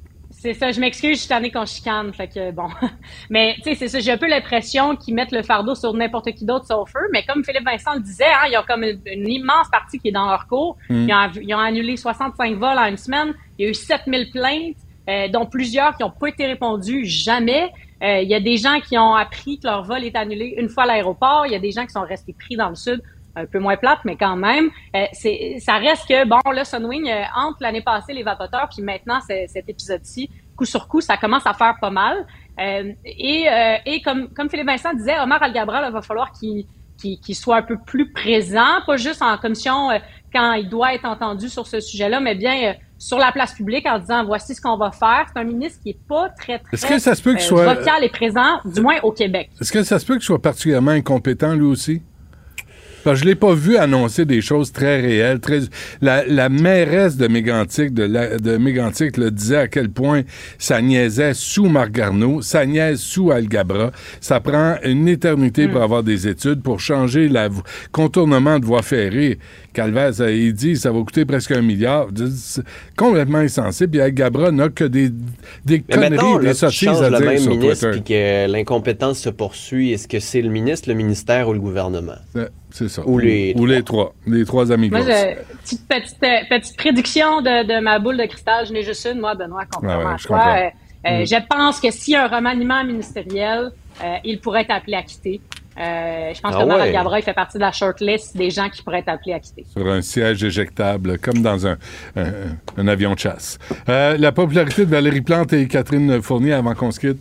Speaker 14: C'est ça, je m'excuse, je suis tannée qu'on chicane, fait que bon. Mais tu sais, c'est ça, j'ai un peu l'impression qu'ils mettent le fardeau sur n'importe qui d'autre sauf eux. Mais comme Philippe Vincent le disait, hein, ils ont comme une, une immense partie qui est dans leur cours.
Speaker 15: Mm.
Speaker 14: Ils, ont, ils ont annulé 65 vols en une semaine. Il y a eu 7000 plaintes, euh, dont plusieurs qui n'ont pas été répondues jamais. Euh, il y a des gens qui ont appris que leur vol est annulé une fois à l'aéroport. Il y a des gens qui sont restés pris dans le sud un peu moins plate, mais quand même, euh, c'est, ça reste que, bon, là, Sunwing, euh, entre l'année passée, les vapoteurs, puis maintenant, cet épisode-ci, coup sur coup, ça commence à faire pas mal. Euh, et euh, et comme, comme Philippe Vincent disait, Omar Algabra, il va falloir qu'il, qu'il, qu'il soit un peu plus présent, pas juste en commission euh, quand il doit être entendu sur ce sujet-là, mais bien euh, sur la place publique en disant voici ce qu'on va faire. C'est un ministre qui est pas très, très
Speaker 1: Est-ce que ça se peut
Speaker 14: euh,
Speaker 1: soit-
Speaker 14: vocal et présent, du moins au Québec.
Speaker 1: Est-ce que ça se peut qu'il soit particulièrement incompétent, lui aussi? Parce que je l'ai pas vu annoncer des choses très réelles, très. La, la mairesse de Mégantic, de, la, de Mégantic, le disait à quel point ça niaisait sous Marc Garneau, ça niaise sous Algabra. Ça prend une éternité pour avoir des études, pour changer le contournement de voie ferrée. Calvez, ça, il dit ça va coûter presque un milliard. C'est complètement insensible. Puis Algabra n'a que des, des
Speaker 13: Mais
Speaker 1: conneries, des sottises à
Speaker 13: le
Speaker 1: dire
Speaker 13: même
Speaker 1: sur
Speaker 13: ministre
Speaker 1: Twitter.
Speaker 13: puis que l'incompétence se poursuit. Est-ce que c'est le ministre, le ministère ou le gouvernement?
Speaker 1: C'est- ça.
Speaker 13: Ou les
Speaker 1: Ou les trois. Les trois amis
Speaker 14: Moi, je, petite, petite, petite prédiction de, de ma boule de cristal, je n'ai juste une, moi, Benoît, contrairement
Speaker 1: Ouais, ouais,
Speaker 14: à
Speaker 1: je
Speaker 14: toi.
Speaker 1: comprends.
Speaker 14: Euh, euh,
Speaker 1: Mm.
Speaker 14: Je pense que s'il y a un remaniement ministériel, euh, il pourrait être appelé à quitter. Euh, je pense
Speaker 1: Ah
Speaker 14: que Marat
Speaker 1: ouais.
Speaker 14: Gabreuil fait partie de la shortlist des gens qui pourraient être appelés à quitter.
Speaker 1: Sur un siège éjectable, comme dans un, un, un avion de chasse. Euh, la popularité de Valérie Plante et Catherine Fournier avant qu'on se quitte.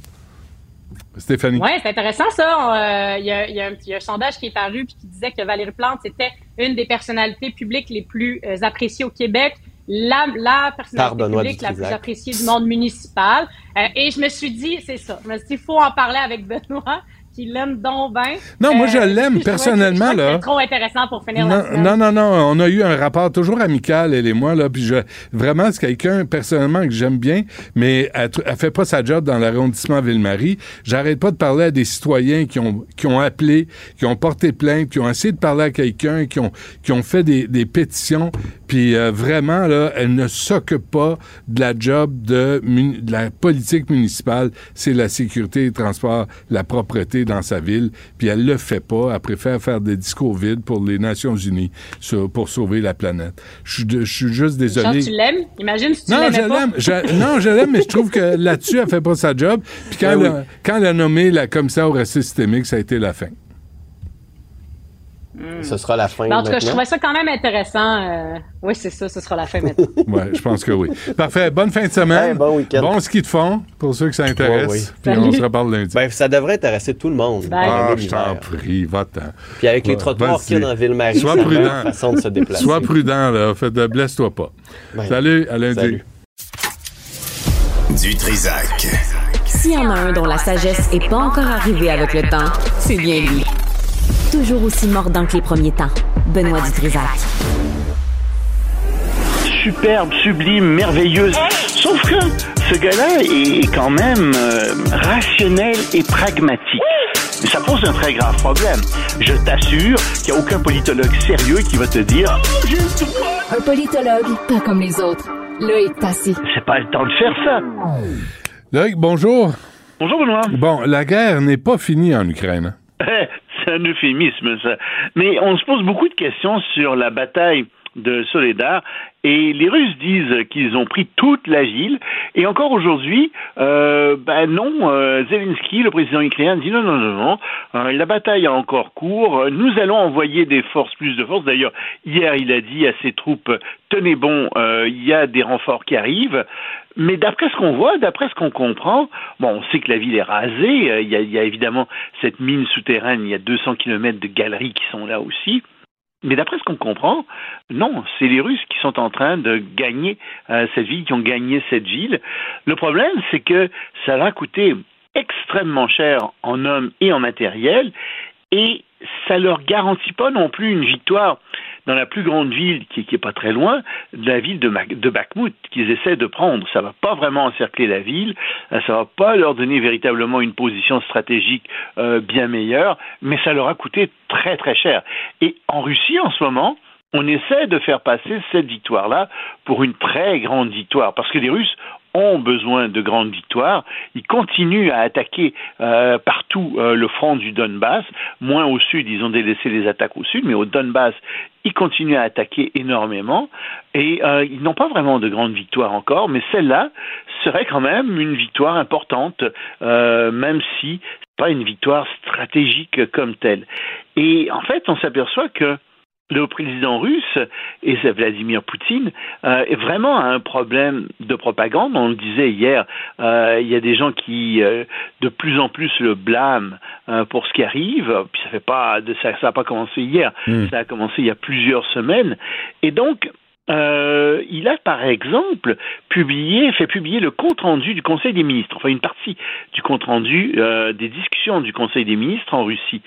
Speaker 1: Stéphanie.
Speaker 14: Oui, c'est intéressant ça. Euh, Il y, y y a un sondage qui est paru puis qui disait que Valérie Plante c'était une des personnalités publiques les plus euh, appréciées au Québec. La, la personnalité publique la plus appréciée du monde municipal. Euh, et je me suis dit, c'est ça. Je me suis dit, il faut en parler avec Benoît, qui l'aime donc bien.
Speaker 1: Non, moi, je
Speaker 14: Euh,
Speaker 1: l'aime personnellement,
Speaker 14: que
Speaker 1: là.
Speaker 14: C'est trop intéressant pour finir la
Speaker 1: Non,
Speaker 14: semaine.
Speaker 1: non, non, non, on a eu un rapport toujours amical, elle et moi, là, puis je, vraiment, c'est quelqu'un, personnellement, que j'aime bien, mais elle, elle fait pas sa job dans l'arrondissement Ville-Marie. J'arrête pas de parler à des citoyens qui ont, qui ont appelé, qui ont porté plainte, qui ont essayé de parler à quelqu'un, qui ont, qui ont fait des, des pétitions, puis euh, vraiment, là, elle ne s'occupe pas de la job de la politique municipale, c'est la sécurité, les transports, la propreté dans sa ville, puis elle le fait pas, elle préfère faire des discours vides pour les Nations Unies sur- pour sauver la planète. Je suis de- je suis juste désolé.
Speaker 14: tu l'aimes? Imagine si tu
Speaker 1: Non, je
Speaker 14: l'aimais pas.
Speaker 1: l'aime. Je- non, je l'aime, mais je trouve que là-dessus, elle fait pas sa job. Puis quand,
Speaker 13: Ben
Speaker 1: elle quand elle a nommé la commissaire au racisme systémique, ça a été la fin.
Speaker 13: Ce sera la fin
Speaker 14: Ben, en tout cas, je trouvais ça quand même intéressant. euh, Oui, c'est ça, ce sera la fin maintenant.
Speaker 1: Ouais, je pense que oui. Parfait. Bonne fin de semaine.
Speaker 13: Hey, bon week-end.
Speaker 1: ski de fond pour ceux que ça intéresse.
Speaker 13: Ouais, oui.
Speaker 1: Puis
Speaker 14: Salut.
Speaker 1: on se reparle lundi.
Speaker 13: Ben, ça devrait intéresser tout le monde.
Speaker 14: Bye.
Speaker 1: ah, je t'en prie, va-t'en.
Speaker 13: Puis avec les trottoirs qu'il y a dans Ville-Marie,
Speaker 1: Sois prudent.
Speaker 13: façon de se déplacer.
Speaker 1: Sois prudent, là. Fais de blesse-toi pas.
Speaker 13: Ben,
Speaker 1: Salut, à lundi.
Speaker 13: salut.
Speaker 4: Du Trisac.
Speaker 3: S'il y en a un dont la sagesse est pas encore arrivée avec le temps, c'est bien lui. Toujours aussi mordant que les premiers temps. Benoît Dutrisac.
Speaker 15: superbe, sublime, merveilleuse. Sauf que ce gars-là est quand même euh, rationnel et pragmatique. Mais ça pose un très grave problème. Je t'assure qu'il n'y a aucun politologue sérieux qui va te dire Oh.
Speaker 16: Un politologue, pas comme les autres. Là est assez.
Speaker 15: C'est pas le temps de faire ça.
Speaker 1: Loïc, bonjour.
Speaker 15: Bonjour, Benoît.
Speaker 1: Bon, la guerre n'est pas finie en Ukraine.
Speaker 15: C'est un euphémisme, ça. Mais on se pose beaucoup de questions sur la bataille de Soledar et les Russes disent qu'ils ont pris toute la ville et encore aujourd'hui, euh, ben non, euh, Zelensky, le président ukrainien, dit non, non, non, non, euh, la bataille a encore cours, nous allons envoyer des forces, plus de forces. D'ailleurs, hier, il a dit à ses troupes, tenez bon, euh, il y a des renforts qui arrivent. Mais d'après ce qu'on voit, d'après ce qu'on comprend, bon, on sait que la ville est rasée. euh, Il y, a, il y a évidemment cette mine souterraine. Il y a 200 kilomètres de galeries qui sont là aussi. Mais d'après ce qu'on comprend, non, c'est les Russes qui sont en train de gagner euh, cette ville, qui ont gagné cette ville. Le problème, c'est que ça va coûter extrêmement cher en hommes et en matériel, et ça leur garantit pas non plus une victoire dans la plus grande ville qui, qui est pas très loin, la ville de, Bakhmut qu'ils essaient de prendre. Ça va pas vraiment encercler la ville, euh, ça va pas leur donner véritablement une position stratégique euh, bien meilleure, mais ça leur a coûté très très cher. Et en Russie en ce moment, on essaie de faire passer cette victoire-là pour une très grande victoire, parce que les Russes ont besoin de grandes victoires. Ils continuent à attaquer euh, partout euh, le front du Donbass, moins au sud, ils ont délaissé les attaques au sud, mais au Donbass, ils continuent à attaquer énormément et euh, ils n'ont pas vraiment de grandes victoires encore, mais celle-là serait quand même une victoire importante, euh, même si c'est pas une victoire stratégique comme telle. Et en fait, on s'aperçoit que le président russe, et c'est Vladimir Poutine, euh, est vraiment a un problème de propagande. On le disait hier, euh, il y a des gens qui euh, de plus en plus le blâment euh, pour ce qui arrive. Puis ça fait pas, de, ça n'a pas commencé hier,
Speaker 1: Mm.
Speaker 15: ça a commencé il y a plusieurs semaines. Et donc, euh, il a par exemple publié, fait publier le compte rendu du Conseil des ministres, enfin une partie du compte rendu euh, des discussions du Conseil des ministres en Russie.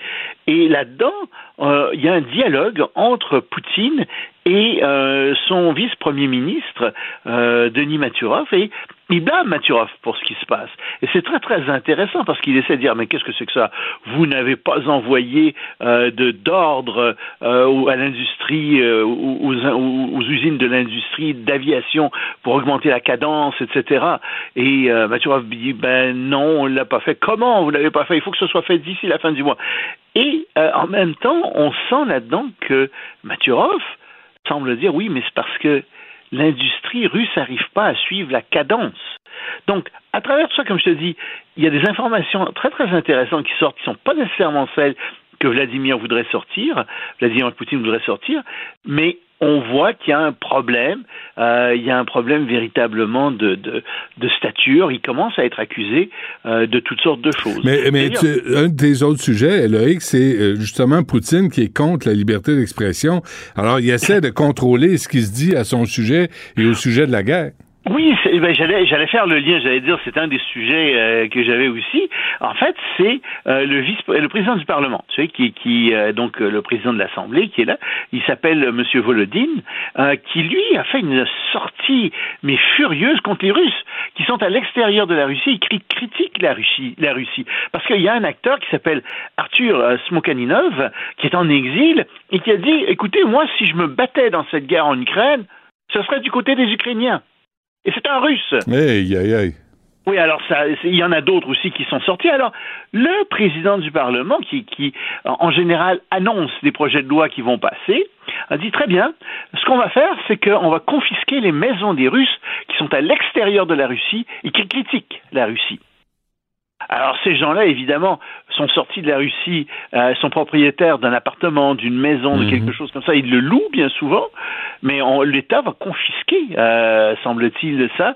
Speaker 15: Et là-dedans, euh, il y a un dialogue entre Poutine et euh, son vice-premier ministre, euh, Denis Maturov, et il blâme Maturov pour ce qui se passe. Et c'est très très intéressant parce qu'il essaie de dire mais qu'est-ce que c'est que ça? Vous n'avez pas envoyé euh, d'ordre euh, à l'industrie, euh, aux usines de l'industrie d'aviation pour augmenter la cadence, etc. Et euh, Maturov dit ben non, on l'a pas fait. Comment vous l'avez pas fait? Il faut que ce soit fait d'ici la fin du mois. Et euh, en même temps, on sent là-dedans que Maturov semble dire oui, mais c'est parce que l'industrie russe n'arrive pas à suivre la cadence. Donc, à travers tout ça, comme je te dis, il y a des informations très très intéressantes qui sortent, qui ne sont pas nécessairement celles que Vladimir voudrait sortir, Vladimir Poutine voudrait sortir, mais on voit qu'il y a un problème, euh, il y a un problème véritablement de, de, de stature. Il commence à être accusé euh, de toutes sortes de choses.
Speaker 1: Mais, mais tu- un des autres sujets, Loïc, c'est euh, justement Poutine qui est contre la liberté d'expression. Alors, il essaie de contrôler ce qui se dit à son sujet et au sujet de la guerre.
Speaker 15: Oui, c'est- ben, j'allais j'allais faire le lien, j'allais dire c'est un des sujets euh, que j'avais aussi. En fait, c'est euh, le vice le président du Parlement, sais qui qui euh, donc euh, le président de l'Assemblée qui est là, il s'appelle euh, monsieur Volodine euh, qui lui a fait une sortie mais furieuse contre les Russes qui sont à l'extérieur de la Russie, il cri- critique la Russie la Russie parce qu'il y a un acteur qui s'appelle Arthur Smokaninov qui est en exil et qui a dit écoutez, moi si je me battais dans cette guerre en Ukraine, ce serait du côté des Ukrainiens. Et c'est un russe.
Speaker 1: Aïe, aïe, aïe.
Speaker 15: Oui, alors ça, il y en a d'autres aussi qui sont sortis. Alors, le président du Parlement, qui, qui en général annonce des projets de loi qui vont passer, a dit très bien, ce qu'on va faire, c'est qu'on va confisquer les maisons des Russes qui sont à l'extérieur de la Russie et qui critiquent la Russie. Alors ces gens-là, évidemment, sont sortis de la Russie, euh, sont propriétaires d'un appartement, d'une maison, de quelque chose comme ça. Ils le louent bien souvent, mais l'État va confisquer, euh, semble-t-il, ça.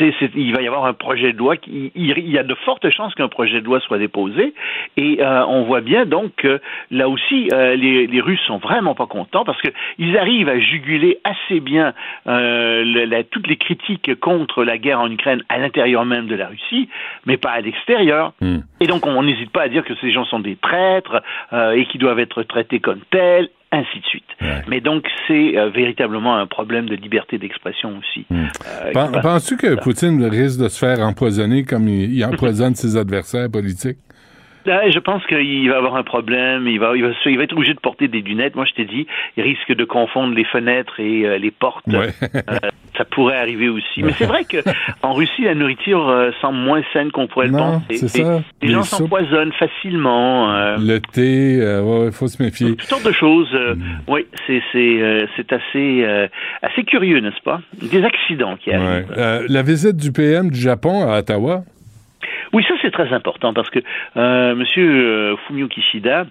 Speaker 15: Il va y avoir un projet de loi. Qui, il, il y a de fortes chances qu'un projet de loi soit déposé, et euh, on voit bien donc que là aussi, les, les Russes sont vraiment pas contents parce que ils arrivent à juguler assez bien la- toutes les critiques contre la guerre en Ukraine à l'intérieur même de la Russie, mais pas à l'extérieur. Et donc, on n'hésite pas à dire que ces gens sont des traîtres euh, et qu'ils doivent être traités comme tels, ainsi de suite. Mais donc, c'est euh, véritablement un problème de liberté d'expression aussi. Euh, qui
Speaker 1: Pen-
Speaker 15: va-
Speaker 1: Penses-tu que Poutine risque de se faire empoisonner comme il, il empoisonne ses adversaires politiques?
Speaker 15: Là, je pense qu'il va avoir un problème. Il va, il, va, il va être obligé de porter des lunettes. Moi, je t'ai dit, il risque de confondre les fenêtres et euh, les portes. Euh, ça pourrait arriver aussi. Mais c'est vrai que en Russie, la nourriture euh, semble moins saine qu'on pourrait le
Speaker 1: Non,
Speaker 15: penser.
Speaker 1: c'est
Speaker 15: Et
Speaker 1: ça.
Speaker 15: Les,
Speaker 1: Les
Speaker 15: gens s'empoisonnent facilement.
Speaker 1: Le thé, il faut se méfier.
Speaker 15: toutes sortes de choses.
Speaker 1: Mm.
Speaker 15: Oui, c'est c'est assez assez curieux, n'est-ce pas? Des accidents qui arrivent.
Speaker 1: Ouais. La visite du PM du Japon à Ottawa,
Speaker 15: Oui, ça c'est très important parce que euh, Monsieur euh, Fumio Kishida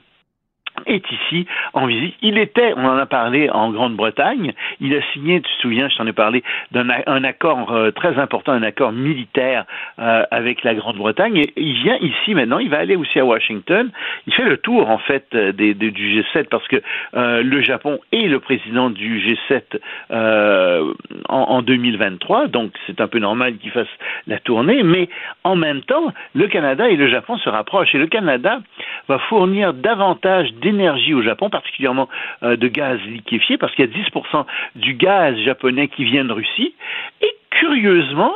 Speaker 15: est ici en visite. Il était, on en a parlé en Grande-Bretagne, il a signé, tu te souviens, je t'en ai parlé, d'un accord euh, très important, un accord militaire euh, avec la Grande-Bretagne. Et il vient ici maintenant, il va aller aussi à Washington. Il fait le tour en fait euh, des, du G7 parce que le Japon est le président du G7 euh, en, en 2023, donc c'est un peu normal qu'il fasse la tournée. Mais en même temps, le Canada et le Japon se rapprochent et le Canada va fournir davantage d'énergie au Japon, particulièrement euh, de gaz liquéfié, parce qu'il y a 10% du gaz japonais qui vient de Russie. Et curieusement,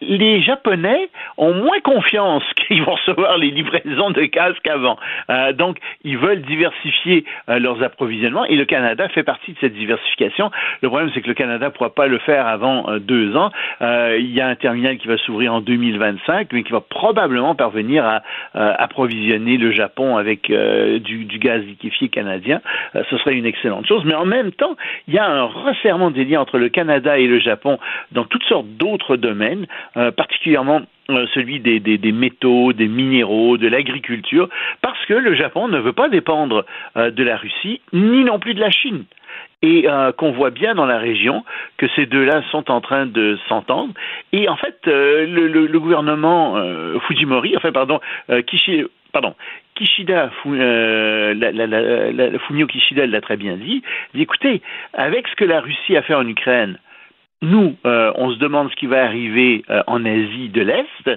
Speaker 15: les Japonais ont moins confiance qu'ils vont recevoir les livraisons de gaz qu'avant. Euh, donc, ils veulent diversifier euh, leurs approvisionnements et le Canada fait partie de cette diversification. Le problème, c'est que le Canada ne pourra pas le faire avant euh, deux ans. Euh, il y a un terminal qui va s'ouvrir en 2025, mais qui va probablement parvenir à euh, approvisionner le Japon avec du, du gaz liquéfié canadien. Ce serait une excellente chose. Mais en même temps, il y a un resserrement des liens entre le Canada et le Japon dans toutes sortes d'autres domaines, euh, particulièrement euh, celui des, métaux, des minéraux, de l'agriculture, parce que le Japon ne veut pas dépendre euh, de la Russie, ni non plus de la Chine et qu'on voit bien dans la région que ces deux-là sont en train de s'entendre. Et en fait, le, gouvernement Fujimori, enfin pardon, Kishi, pardon, Kishida, la- la- Fumio Kishida l'a très bien dit, dit écoutez, avec ce que la Russie a fait en Ukraine, nous, euh, on se demande ce qui va arriver euh, en Asie de l'Est.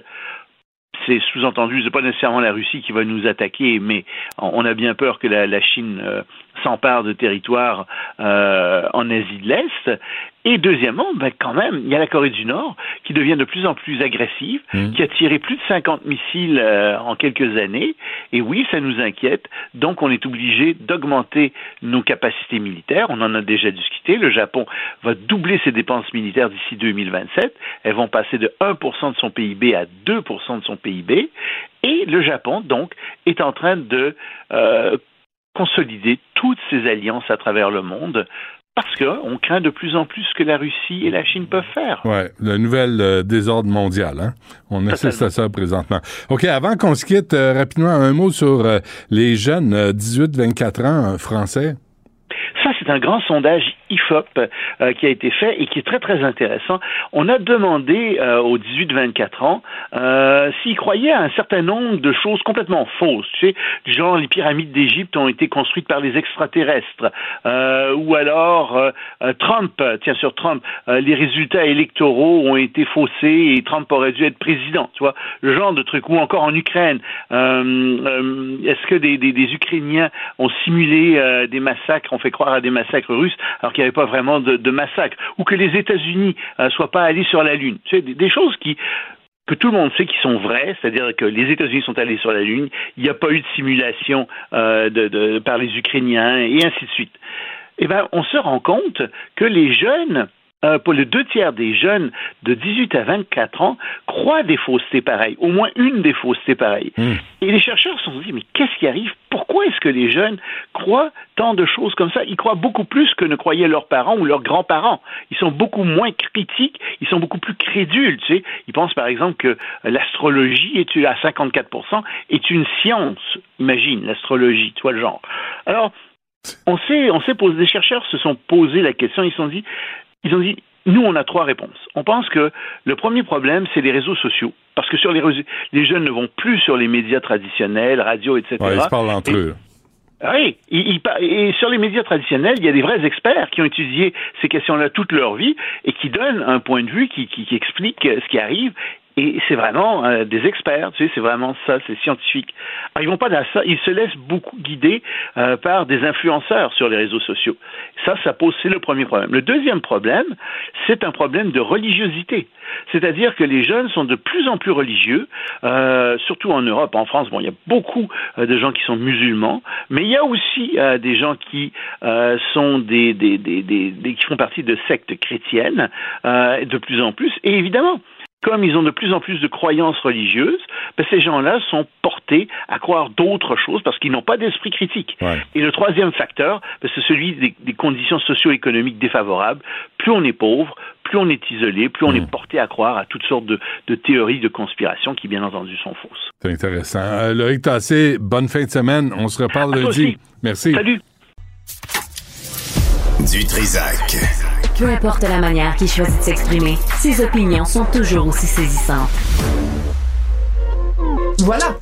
Speaker 15: C'est sous-entendu, c'est pas nécessairement la Russie qui va nous attaquer, mais on a bien peur que la, la Chine euh, s'empare de territoires euh, en Asie de l'Est. Et deuxièmement, ben quand même, il y a la Corée du Nord qui devient de plus en plus agressive, qui a tiré plus de 50 missiles euh, en quelques années. Et oui, ça nous inquiète. Donc, on est obligé d'augmenter nos capacités militaires. On en a déjà discuté. Le Japon va doubler ses dépenses militaires d'ici 2027. Elles vont passer de 1% de son PIB à 2% de son PIB. Et le Japon, donc, est en train de euh, consolider toutes ses alliances à travers le monde parce qu'on craint de plus en plus ce que la Russie et la Chine peuvent faire.
Speaker 1: Ouais, le nouvel euh, désordre mondial. Hein? On assiste à ça présentement. OK, avant qu'on se quitte, euh, rapidement, un mot sur euh, les jeunes 18-24 ans français.
Speaker 15: Ça, c'est un grand sondage IFOP euh, qui a été fait et qui est très, très intéressant. On a demandé euh, aux 18-24 ans euh, s'ils croyaient à un certain nombre de choses complètement fausses. Tu sais, du genre les pyramides d'Égypte ont été construites par les extraterrestres. Ou alors Trump, tiens sur Trump, les résultats électoraux ont été faussés et Trump aurait dû être président. Tu vois, le genre de truc. Ou encore en Ukraine, est-ce que des, Ukrainiens ont simulé des massacres, fait croire à des massacres russes alors qu'il n'y avait pas vraiment de, de, massacre, ou que les États-Unis ne soient pas allés sur la Lune. Sais, des, des choses qui que tout le monde sait qui sont vraies, c'est-à-dire que les États-Unis sont allés sur la Lune, il n'y a pas eu de simulation euh, de, par les Ukrainiens et ainsi de suite. Eh bien, on se rend compte que les jeunes euh, pour les deux tiers des jeunes de 18 à 24 ans croient des faussetés pareilles, au moins une des faussetés pareilles. Mmh. Et les chercheurs se sont dit, mais qu'est-ce qui arrive? Pourquoi est-ce que les jeunes croient tant de choses comme ça? Ils croient beaucoup plus que ne croyaient leurs parents ou leurs grands-parents. Ils sont beaucoup moins critiques, ils sont beaucoup plus crédules. Tu sais. Ils pensent par exemple que l'astrologie est à 54% est une science. Imagine l'astrologie, tu vois le genre. Alors, on s'est, on s'est posé, des chercheurs se sont posé la question, ils se sont dit, ils ont dit, nous, on a trois réponses. On pense que le premier problème, c'est les réseaux sociaux. Parce que sur les réseaux, les jeunes ne vont plus sur les médias traditionnels, radio, etc.
Speaker 1: Ouais, ils se parlent entre
Speaker 15: et,
Speaker 1: eux.
Speaker 15: Oui, et sur les médias traditionnels, il y a des vrais experts qui ont étudié ces questions-là toute leur vie et qui donnent un point de vue qui, qui, qui explique ce qui arrive et c'est vraiment euh, des experts, tu sais, c'est vraiment ça, c'est scientifique. Alors, ils vont pas dans ça, ils se laissent beaucoup guider euh, par des influenceurs sur les réseaux sociaux. Ça, ça pose, c'est le premier problème. Le deuxième problème, c'est un problème de religiosité. C'est-à-dire que les jeunes sont de plus en plus religieux, euh, surtout en Europe, en France. Bon, il y a beaucoup euh, de gens qui sont musulmans, mais il y a aussi euh, des gens qui sont des, des, des, des, qui font partie de sectes chrétiennes de plus en plus. Et évidemment, comme ils ont de plus en plus de croyances religieuses, ben ces gens-là sont portés à croire d'autres choses parce qu'ils n'ont pas d'esprit critique.
Speaker 1: Ouais.
Speaker 15: Et le troisième facteur, ben c'est celui des, des conditions socio-économiques défavorables. Plus on est pauvre, plus on est isolé, plus on
Speaker 1: Mm.
Speaker 15: est porté à croire à toutes sortes de, de théories de conspiration qui, bien entendu, sont fausses.
Speaker 1: C'est intéressant. Euh, Loïc Tassé, bonne fin de semaine. On se reparle
Speaker 15: À
Speaker 1: lundi. Merci.
Speaker 15: Salut.
Speaker 4: Du Trisac.
Speaker 3: Peu importe la manière qu'il choisit de s'exprimer, ses opinions sont toujours aussi saisissantes.
Speaker 17: Voilà.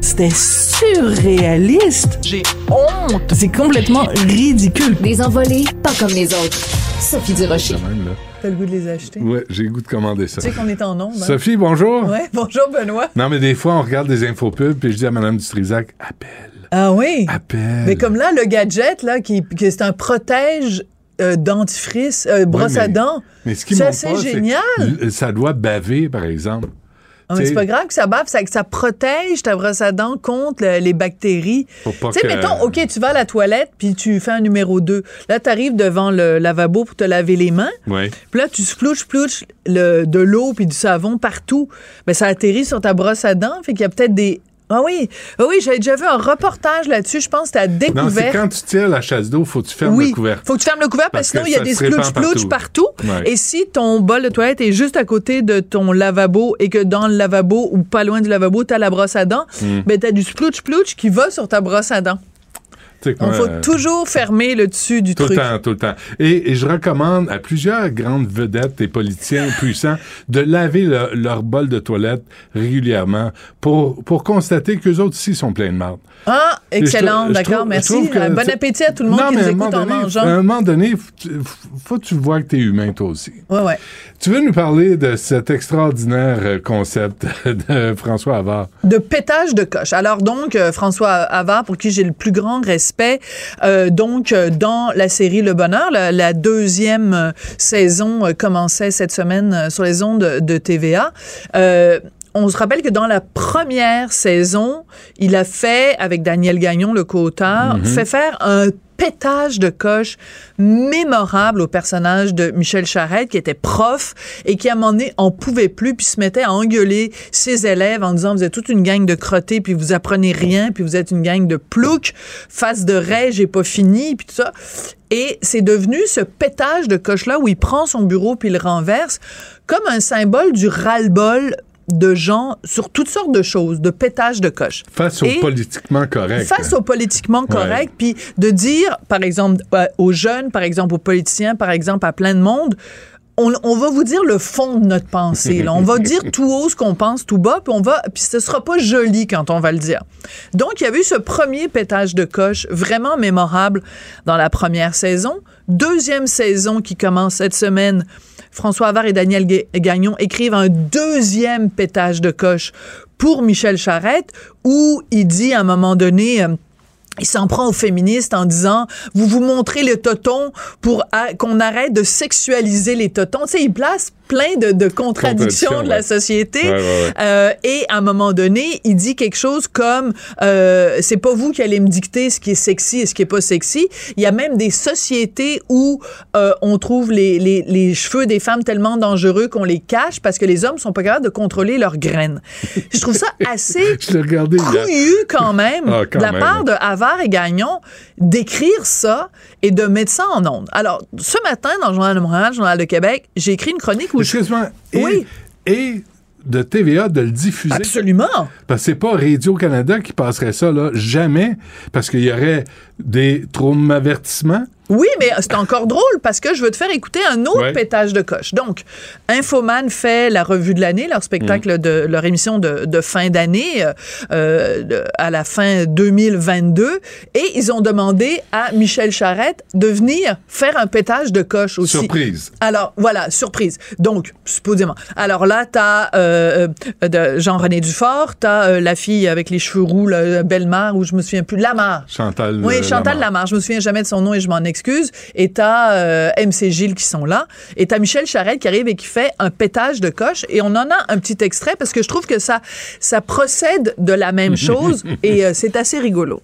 Speaker 17: C'était surréaliste. J'ai honte. C'est complètement ridicule.
Speaker 16: Des envolées, pas comme les autres. Sophie Durocher.
Speaker 1: Même.
Speaker 17: T'as le goût de les acheter?
Speaker 1: Ouais, j'ai le goût de commander ça.
Speaker 17: Tu sais qu'on est en nombre. hein?
Speaker 1: Sophie, bonjour.
Speaker 17: Ouais, bonjour Benoît.
Speaker 1: Non, mais des fois, on regarde des infopubs, puis je dis à Mme Dutrisac, appelle,
Speaker 17: Ah oui?
Speaker 1: appelle.
Speaker 17: Mais comme là, le gadget, là, qui, qui c'est un protège euh, dentifrice, euh, brosse à dents.
Speaker 1: Mais ce qui
Speaker 17: C'est assez
Speaker 1: pas,
Speaker 17: génial.
Speaker 1: Ça doit baver, par exemple.
Speaker 17: Ah, c'est pas grave que ça bave, c'est que ça protège ta brosse à dents contre le- les bactéries. Tu sais,
Speaker 1: que-
Speaker 17: mettons, OK, tu vas à la toilette, puis tu fais un numéro 2. Là, tu arrives devant le lavabo pour te laver les mains.
Speaker 1: Ouais.
Speaker 17: Puis là, tu splouches, splouches le, de l'eau puis du savon partout. Mais ça atterrit sur ta brosse à dents. Fait qu'il y a peut-être des. Ah oui, ah oui, j'avais déjà vu un reportage là-dessus. Je pense que c'était à
Speaker 1: Non, c'est
Speaker 17: découvert.
Speaker 1: quand tu tires la chasse d'eau, faut que tu fermes
Speaker 17: oui,
Speaker 1: le couvercle.
Speaker 17: faut que tu fermes le couvercle parce, que sinon il y a des splouches partout.
Speaker 1: partout. Ouais.
Speaker 17: Et si ton bol de toilette est juste à côté de ton lavabo et que dans le lavabo ou pas loin du lavabo, tu as la brosse à dents,
Speaker 1: Mm.
Speaker 17: ben tu as du splouch splouch qui va sur ta brosse à dents.
Speaker 1: Tu quand,
Speaker 17: faut
Speaker 1: euh,
Speaker 17: toujours fermer le dessus du
Speaker 1: Tout
Speaker 17: truc.
Speaker 1: le temps, tout le temps. Et, et je recommande à plusieurs grandes vedettes et politiciens puissants de laver le- leur bol de toilette régulièrement pour, pour constater qu'eux autres aussi sont pleins de marde.
Speaker 17: Ah, excellent, d'accord, merci.
Speaker 1: que,
Speaker 17: Euh, bon
Speaker 1: tu-
Speaker 17: appétit à tout le monde
Speaker 1: Non,
Speaker 17: qui nous écoute en
Speaker 1: donné,
Speaker 17: mangeant.
Speaker 1: À un moment donné, faut, tu- que tu vois que t'es humain toi aussi.
Speaker 17: Ouais, ouais.
Speaker 1: Tu veux nous parler de cet extraordinaire euh, concept de François Havard?
Speaker 17: de pétage de coche. Alors donc François Havard pour qui j'ai le plus grand respect euh, donc dans la série Le Bonheur la, la deuxième saison euh, commençait cette semaine euh, sur les ondes de, TVA. Euh, on se rappelle que dans la première saison, il a fait avec Daniel Gagnon le co-auteur
Speaker 18: Mhm.
Speaker 17: fait faire un pétage de coche mémorable au personnage de Michel Charette, qui était prof et qui, à un moment donné, en pouvait plus, puis se mettait à engueuler ses élèves en disant, vous êtes toute une gang de crottés, puis vous apprenez rien, puis vous êtes une gang de ploucs, face de raie, j'ai pas fini, puis tout ça. Et c'est devenu ce pétage de coche-là où il prend son bureau puis il le renverse comme un symbole du ras-le-bol de gens sur toutes sortes de choses, de pétage de coche.
Speaker 1: Face au politiquement correct.
Speaker 17: Face au politiquement correct, puis de dire, par exemple, euh, aux jeunes, par exemple, aux politiciens, par exemple, à plein de monde, on, on va vous dire le fond de notre pensée. là. On va dire tout haut ce qu'on pense tout bas, puis on va, puis ce sera pas joli quand on va le dire. Donc, il y avait eu ce premier pétage de coche vraiment mémorable dans la première saison. Deuxième saison qui commence cette semaine. François Havard et Daniel Ga- Gagnon écrivent un deuxième pétage de coche pour Michel Charette, où il dit à un moment donné, euh, il s'en prend aux féministes en disant vous vous montrez le toton pour qu'on arrête de sexualiser les totons. Tu sais, il place plein de, de contradictions de la société.
Speaker 1: Ouais, ouais, ouais.
Speaker 17: Euh, et à un moment donné, il dit quelque chose comme euh, c'est pas vous qui allez me dicter ce qui est sexy et ce qui est pas sexy. Il y a même des sociétés où euh, on trouve les, les, les cheveux des femmes tellement dangereux qu'on les cache parce que les hommes sont pas capables de contrôler leurs graines. Je trouve ça assez couillu quand même
Speaker 1: Ah, quand
Speaker 17: de la
Speaker 1: même,
Speaker 17: part de Havard et Gagnon d'écrire ça et de mettre ça en ondes. Alors, ce matin, dans le Journal de Montréal, le Journal de Québec, j'ai écrit une chronique où...
Speaker 1: Excuse-moi. Et,
Speaker 17: Oui.
Speaker 1: Et de TVA de le diffuser.
Speaker 17: Absolument.
Speaker 1: Parce que c'est pas Radio-Canada qui passerait ça, là. Jamais. Parce qu'il y aurait des traumavertissements.
Speaker 17: Oui, mais c'est encore drôle parce que je veux te faire écouter un autre
Speaker 1: Ouais.
Speaker 17: pétage de coche. Donc, Infoman fait la revue de l'année, leur spectacle
Speaker 1: Mm.
Speaker 17: de leur émission de, de fin d'année euh, euh, de- à la fin 2022, et ils ont demandé à Michel Charette de venir faire un pétage de coche aussi.
Speaker 1: Surprise.
Speaker 17: Alors, voilà, surprise. Donc, supposément. Alors là, t'as euh, euh, Jean-René Dufort, t'as euh, la fille avec les cheveux roux, Bellemare, ou je me souviens plus, Lamar.
Speaker 1: Chantal.
Speaker 17: Oui, Chantal
Speaker 1: Lamarre.
Speaker 17: Lamarre. Je me souviens jamais de son nom et je m'en excuse. Et t'as euh, MC Gilles qui sont là. Et t'as Michel Charette qui arrive et qui fait un pétage de coche. Et on en a un petit extrait parce que je trouve que ça, ça procède de la même chose et euh, c'est assez rigolo.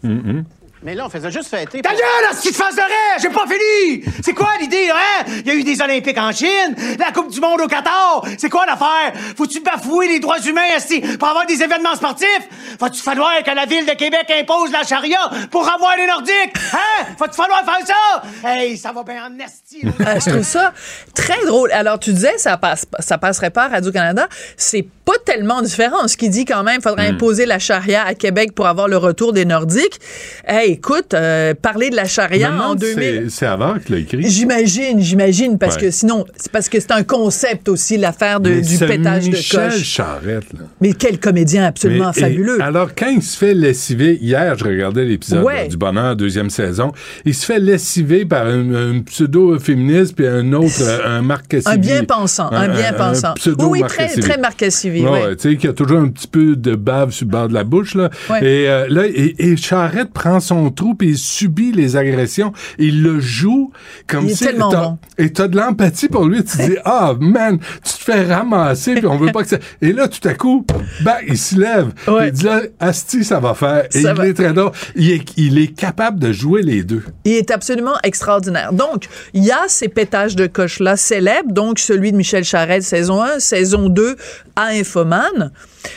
Speaker 18: Mais là, on faisait juste fêter. Ta gueule, la petite face de raie! J'ai pas fini! C'est quoi l'idée, hein? Il y a eu des Olympiques en Chine, la Coupe du Monde au Qatar. C'est quoi l'affaire? Faut-tu bafouer les droits humains, esti, pour avoir des événements sportifs? Va-tu falloir que la ville de Québec impose la charia pour avoir les Nordiques? Hein? Va-tu falloir faire ça? Hey, ça va bien en esti. là.
Speaker 17: Euh, je trouve ça très drôle. Alors, tu disais, ça passe, ça passerait pas à Radio-Canada. C'est pas tellement différent. Ce qui dit quand même, faudrait
Speaker 1: Hmm.
Speaker 17: imposer la charia à Québec pour avoir le retour des Nordiques. Hey, écoute, euh, parler de la charia en
Speaker 1: demande si
Speaker 17: 2000.
Speaker 1: c'est- avant qu'il l'a écrit.
Speaker 17: J'imagine, j'imagine, parce
Speaker 1: Ouais.
Speaker 17: que sinon, c'est parce que c'est un concept aussi, l'affaire du pétage
Speaker 1: Michel
Speaker 17: de coche.
Speaker 1: Charette, là.
Speaker 17: Mais quel comédien absolument
Speaker 1: Mais- et
Speaker 17: fabuleux.
Speaker 1: alors, quand il se fait lessiver, hier, je regardais l'épisode
Speaker 17: Ouais.
Speaker 1: là, du Bonheur, deuxième saison, il se fait lessiver par un, un pseudo-féministe puis un autre, euh, un Marc.
Speaker 17: Un bien-pensant, un bien-pensant. Oui, très- très Marc Cassivi,
Speaker 1: Ouais,
Speaker 17: ouais.
Speaker 1: Tu sais, qui a toujours un petit peu de bave sur le bord de la bouche, là.
Speaker 17: Ouais.
Speaker 1: Et euh, là, et, et Charette prend son trou puis il subit les agressions. Il le joue comme
Speaker 17: Il est
Speaker 1: si...
Speaker 17: tellement bon.
Speaker 1: Et t'as de l'empathie pour lui. Tu dis, ah, man, tu te fais ramasser puis on veut pas que ça... Et là, tout à coup, bah, il se lève.
Speaker 17: Ouais.
Speaker 1: Il dit là, Asti, ça va faire. Et
Speaker 17: Ça
Speaker 1: il
Speaker 17: va.
Speaker 1: est très drôle. Il est, il est capable de jouer les deux.
Speaker 17: Il est absolument extraordinaire. Donc, il y a ces pétages de coche-là célèbres, donc celui de Michel Charette, saison 1, saison 2, à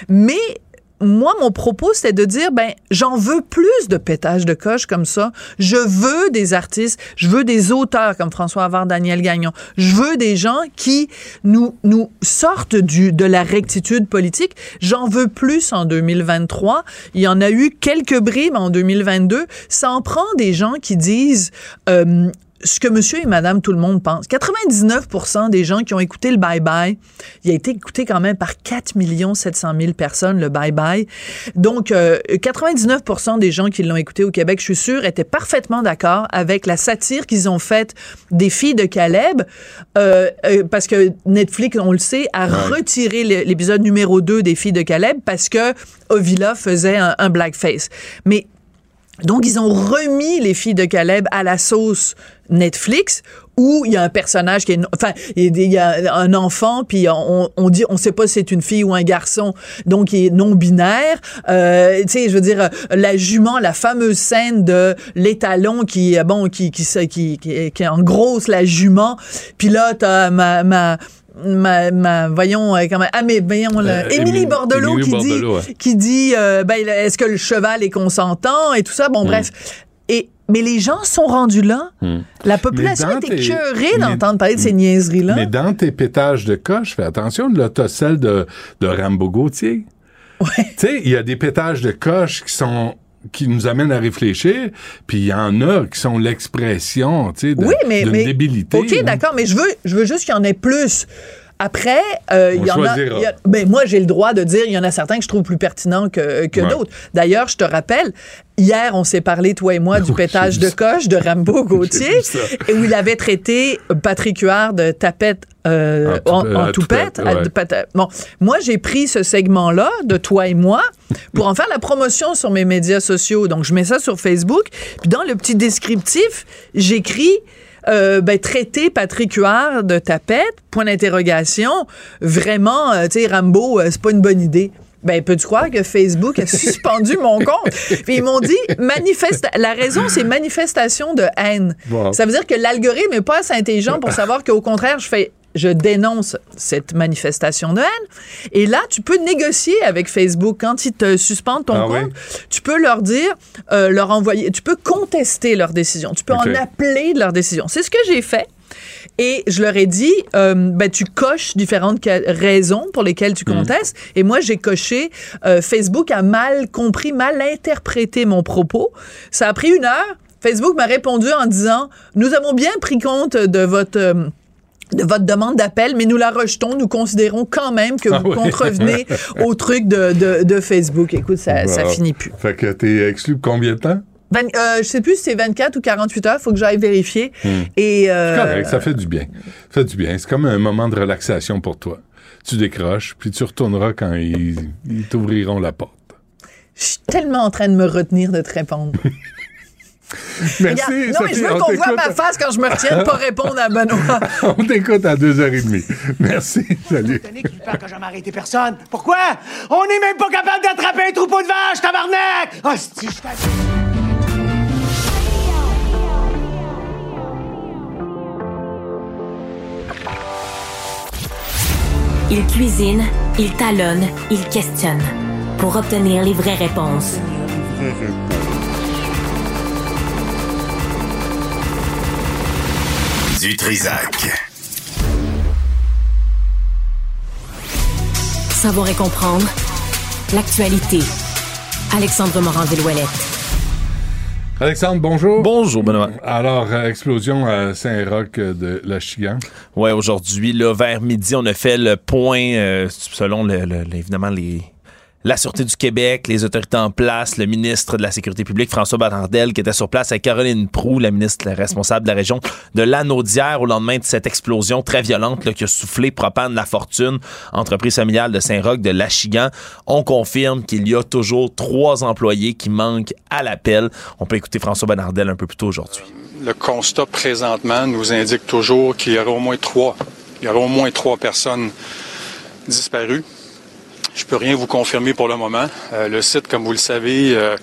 Speaker 17: Mais moi, mon propos, c'était de dire, ben, j'en veux plus de pétages de coche comme ça. Je veux des artistes, je veux des auteurs comme François Havard, Daniel Gagnon. Je veux des gens qui nous, nous sortent du, de la rectitude politique. J'en veux plus en 2023. Il y en a eu quelques bribes en 2022. Ça en prend des gens qui disent, euh, ce que monsieur et madame tout le monde pense. 99% des gens qui ont écouté le bye-bye, il a été écouté quand même par 4 700 000 personnes, le bye-bye. Donc, euh, 99% des gens qui l'ont écouté au Québec, je suis sûre, étaient parfaitement d'accord avec la satire qu'ils ont faite des filles de Caleb, euh, euh, parce que Netflix, on le sait, a
Speaker 1: Ouais.
Speaker 17: retiré l'épisode numéro 2 des filles de Caleb parce que Ovila faisait un, un blackface. Mais Donc, ils ont remis les filles de Caleb à la sauce Netflix où il y a un personnage qui est, enfin, il y a un enfant, puis on, on dit, on sait pas si c'est une fille ou un garçon, donc il est non binaire. Euh, tu sais, je veux dire, la jument, la fameuse scène de l'étalon qui, bon, qui, qui, qui, qui, qui en grosse la jument, puis là t'as ma, ma Ma, ma, voyons euh, comment ah mais voyons là,
Speaker 1: Euh,
Speaker 17: Émilie
Speaker 1: Émilie-
Speaker 17: Bordelot
Speaker 1: Émilie
Speaker 17: qui
Speaker 1: Bordelot,
Speaker 17: dit
Speaker 1: ouais.
Speaker 17: qui dit euh, ben est-ce que le cheval est consentant et tout ça? Bon bref. Et mais les gens sont rendus là. La population est écœurée d'entendre parler de ces niaiseries là
Speaker 1: Mais dans tes pétages de coche, fais attention, là, t'as celle de, de Rambo Gauthier. Tu sais, il y a des pétages de coche qui sont qui nous amènent à réfléchir, puis il y en a qui sont l'expression, tu sais, de-
Speaker 17: oui, mais,
Speaker 1: d'une
Speaker 17: mais
Speaker 1: débilité.
Speaker 17: OK,
Speaker 1: là.
Speaker 17: d'accord, mais je veux, je veux juste qu'il y en ait plus. Après, euh, il y en a. y a- ben, moi, j'ai le droit de dire, il y en a certains que je trouve plus pertinents que, que
Speaker 1: Ouais.
Speaker 17: d'autres. D'ailleurs, je te rappelle, hier, on s'est parlé, toi et moi, du pétage de coche de Rambo Gauthier, et où il avait traité Patrick Huard de tapette. euh,
Speaker 1: En
Speaker 17: en,
Speaker 1: tout-
Speaker 17: en toupette.
Speaker 1: ouais.
Speaker 17: Bon, moi, j'ai pris ce segment-là de toi et moi pour en faire la promotion sur mes médias sociaux. Donc, je mets ça sur Facebook. Puis, dans le petit descriptif, j'écris euh, ben, traiter Patrick Huard de tapette, point d'interrogation. Vraiment, euh, tu sais, Rambo, euh, c'est pas une bonne idée. Ben, peux-tu croire que Facebook a suspendu mon compte? Puis ils m'ont dit, manifeste, la raison, c'est manifestation de haine.
Speaker 1: Wow.
Speaker 17: Ça veut dire que l'algorithme n'est pas assez intelligent pour savoir qu'au contraire, je fais, je dénonce cette manifestation de haine. Et là, tu peux négocier avec Facebook quand ils te suspendent ton
Speaker 1: Ah oui?
Speaker 17: compte. Tu peux leur dire, euh, leur envoyer, tu peux contester leur décision. Tu peux en appeler de leur décision. C'est ce que j'ai fait. Et je leur ai dit, euh, ben, tu coches différentes raisons pour lesquelles tu contestes. Et moi, j'ai coché, euh, Facebook a mal compris, mal interprété mon propos. Ça a pris une heure. Facebook m'a répondu en disant, nous avons bien pris compte de votre... euh, de votre demande d'appel, mais nous la rejetons. Nous considérons quand même que
Speaker 1: Ah
Speaker 17: vous
Speaker 1: oui.
Speaker 17: contrevenez au truc de, de, de Facebook. Écoute, ça, ça finit plus.
Speaker 1: Fait que t'es exclu combien de temps?
Speaker 17: Vingt- euh, je sais plus si c'est 24 ou 48 heures. Faut que j'aille vérifier.
Speaker 1: Hmm.
Speaker 17: Et euh,
Speaker 1: C'est correct, ça fait du bien. Ça fait du bien. C'est comme un moment de relaxation pour toi. Tu décroches, puis tu retourneras quand ils, ils t'ouvriront la porte.
Speaker 17: je suis tellement en train de me retenir de te répondre.
Speaker 1: Merci,
Speaker 17: non, mais
Speaker 1: Sophie,
Speaker 17: je veux
Speaker 1: on
Speaker 17: qu'on voit ma face quand je me retiens de pas répondre à Benoît.
Speaker 1: On t'écoute à 2h30. Merci, salut.
Speaker 18: Tu parles que jamais arrêté personne. Pourquoi? On n'est même pas capable d'attraper un troupeau de vaches, tabarnak! Hostie, je
Speaker 3: Il cuisine, il talonne, il questionne pour obtenir les vraies réponses.
Speaker 4: Du Trisac.
Speaker 3: Savoir et comprendre l'actualité. Alexandre Morand-Villouellette.
Speaker 1: Alexandre, bonjour.
Speaker 19: Bonjour, Benoît.
Speaker 1: Alors, euh, explosion à Saint-Roch euh, de la Chigan.
Speaker 19: Ouais, aujourd'hui, là, vers midi, on a fait le point, euh, selon le- évidemment les. La Sûreté du Québec, les autorités en place, le ministre de la Sécurité publique, François Bernardel, qui était sur place avec Caroline Proux, la ministre responsable de la région de l'Anaudière, au lendemain de cette explosion très violente là, qui a soufflé Propane La Fortune, entreprise familiale de Saint-Roch, de Lachigan. On confirme qu'il y a toujours trois employés qui manquent à l'appel. On peut écouter François Bernardel un peu plus tôt aujourd'hui.
Speaker 20: Le constat présentement nous indique toujours qu'il y aura au moins trois. Il y aura au moins trois personnes disparues. Je peux rien vous confirmer pour le moment. Euh, le site, comme vous le savez, euh,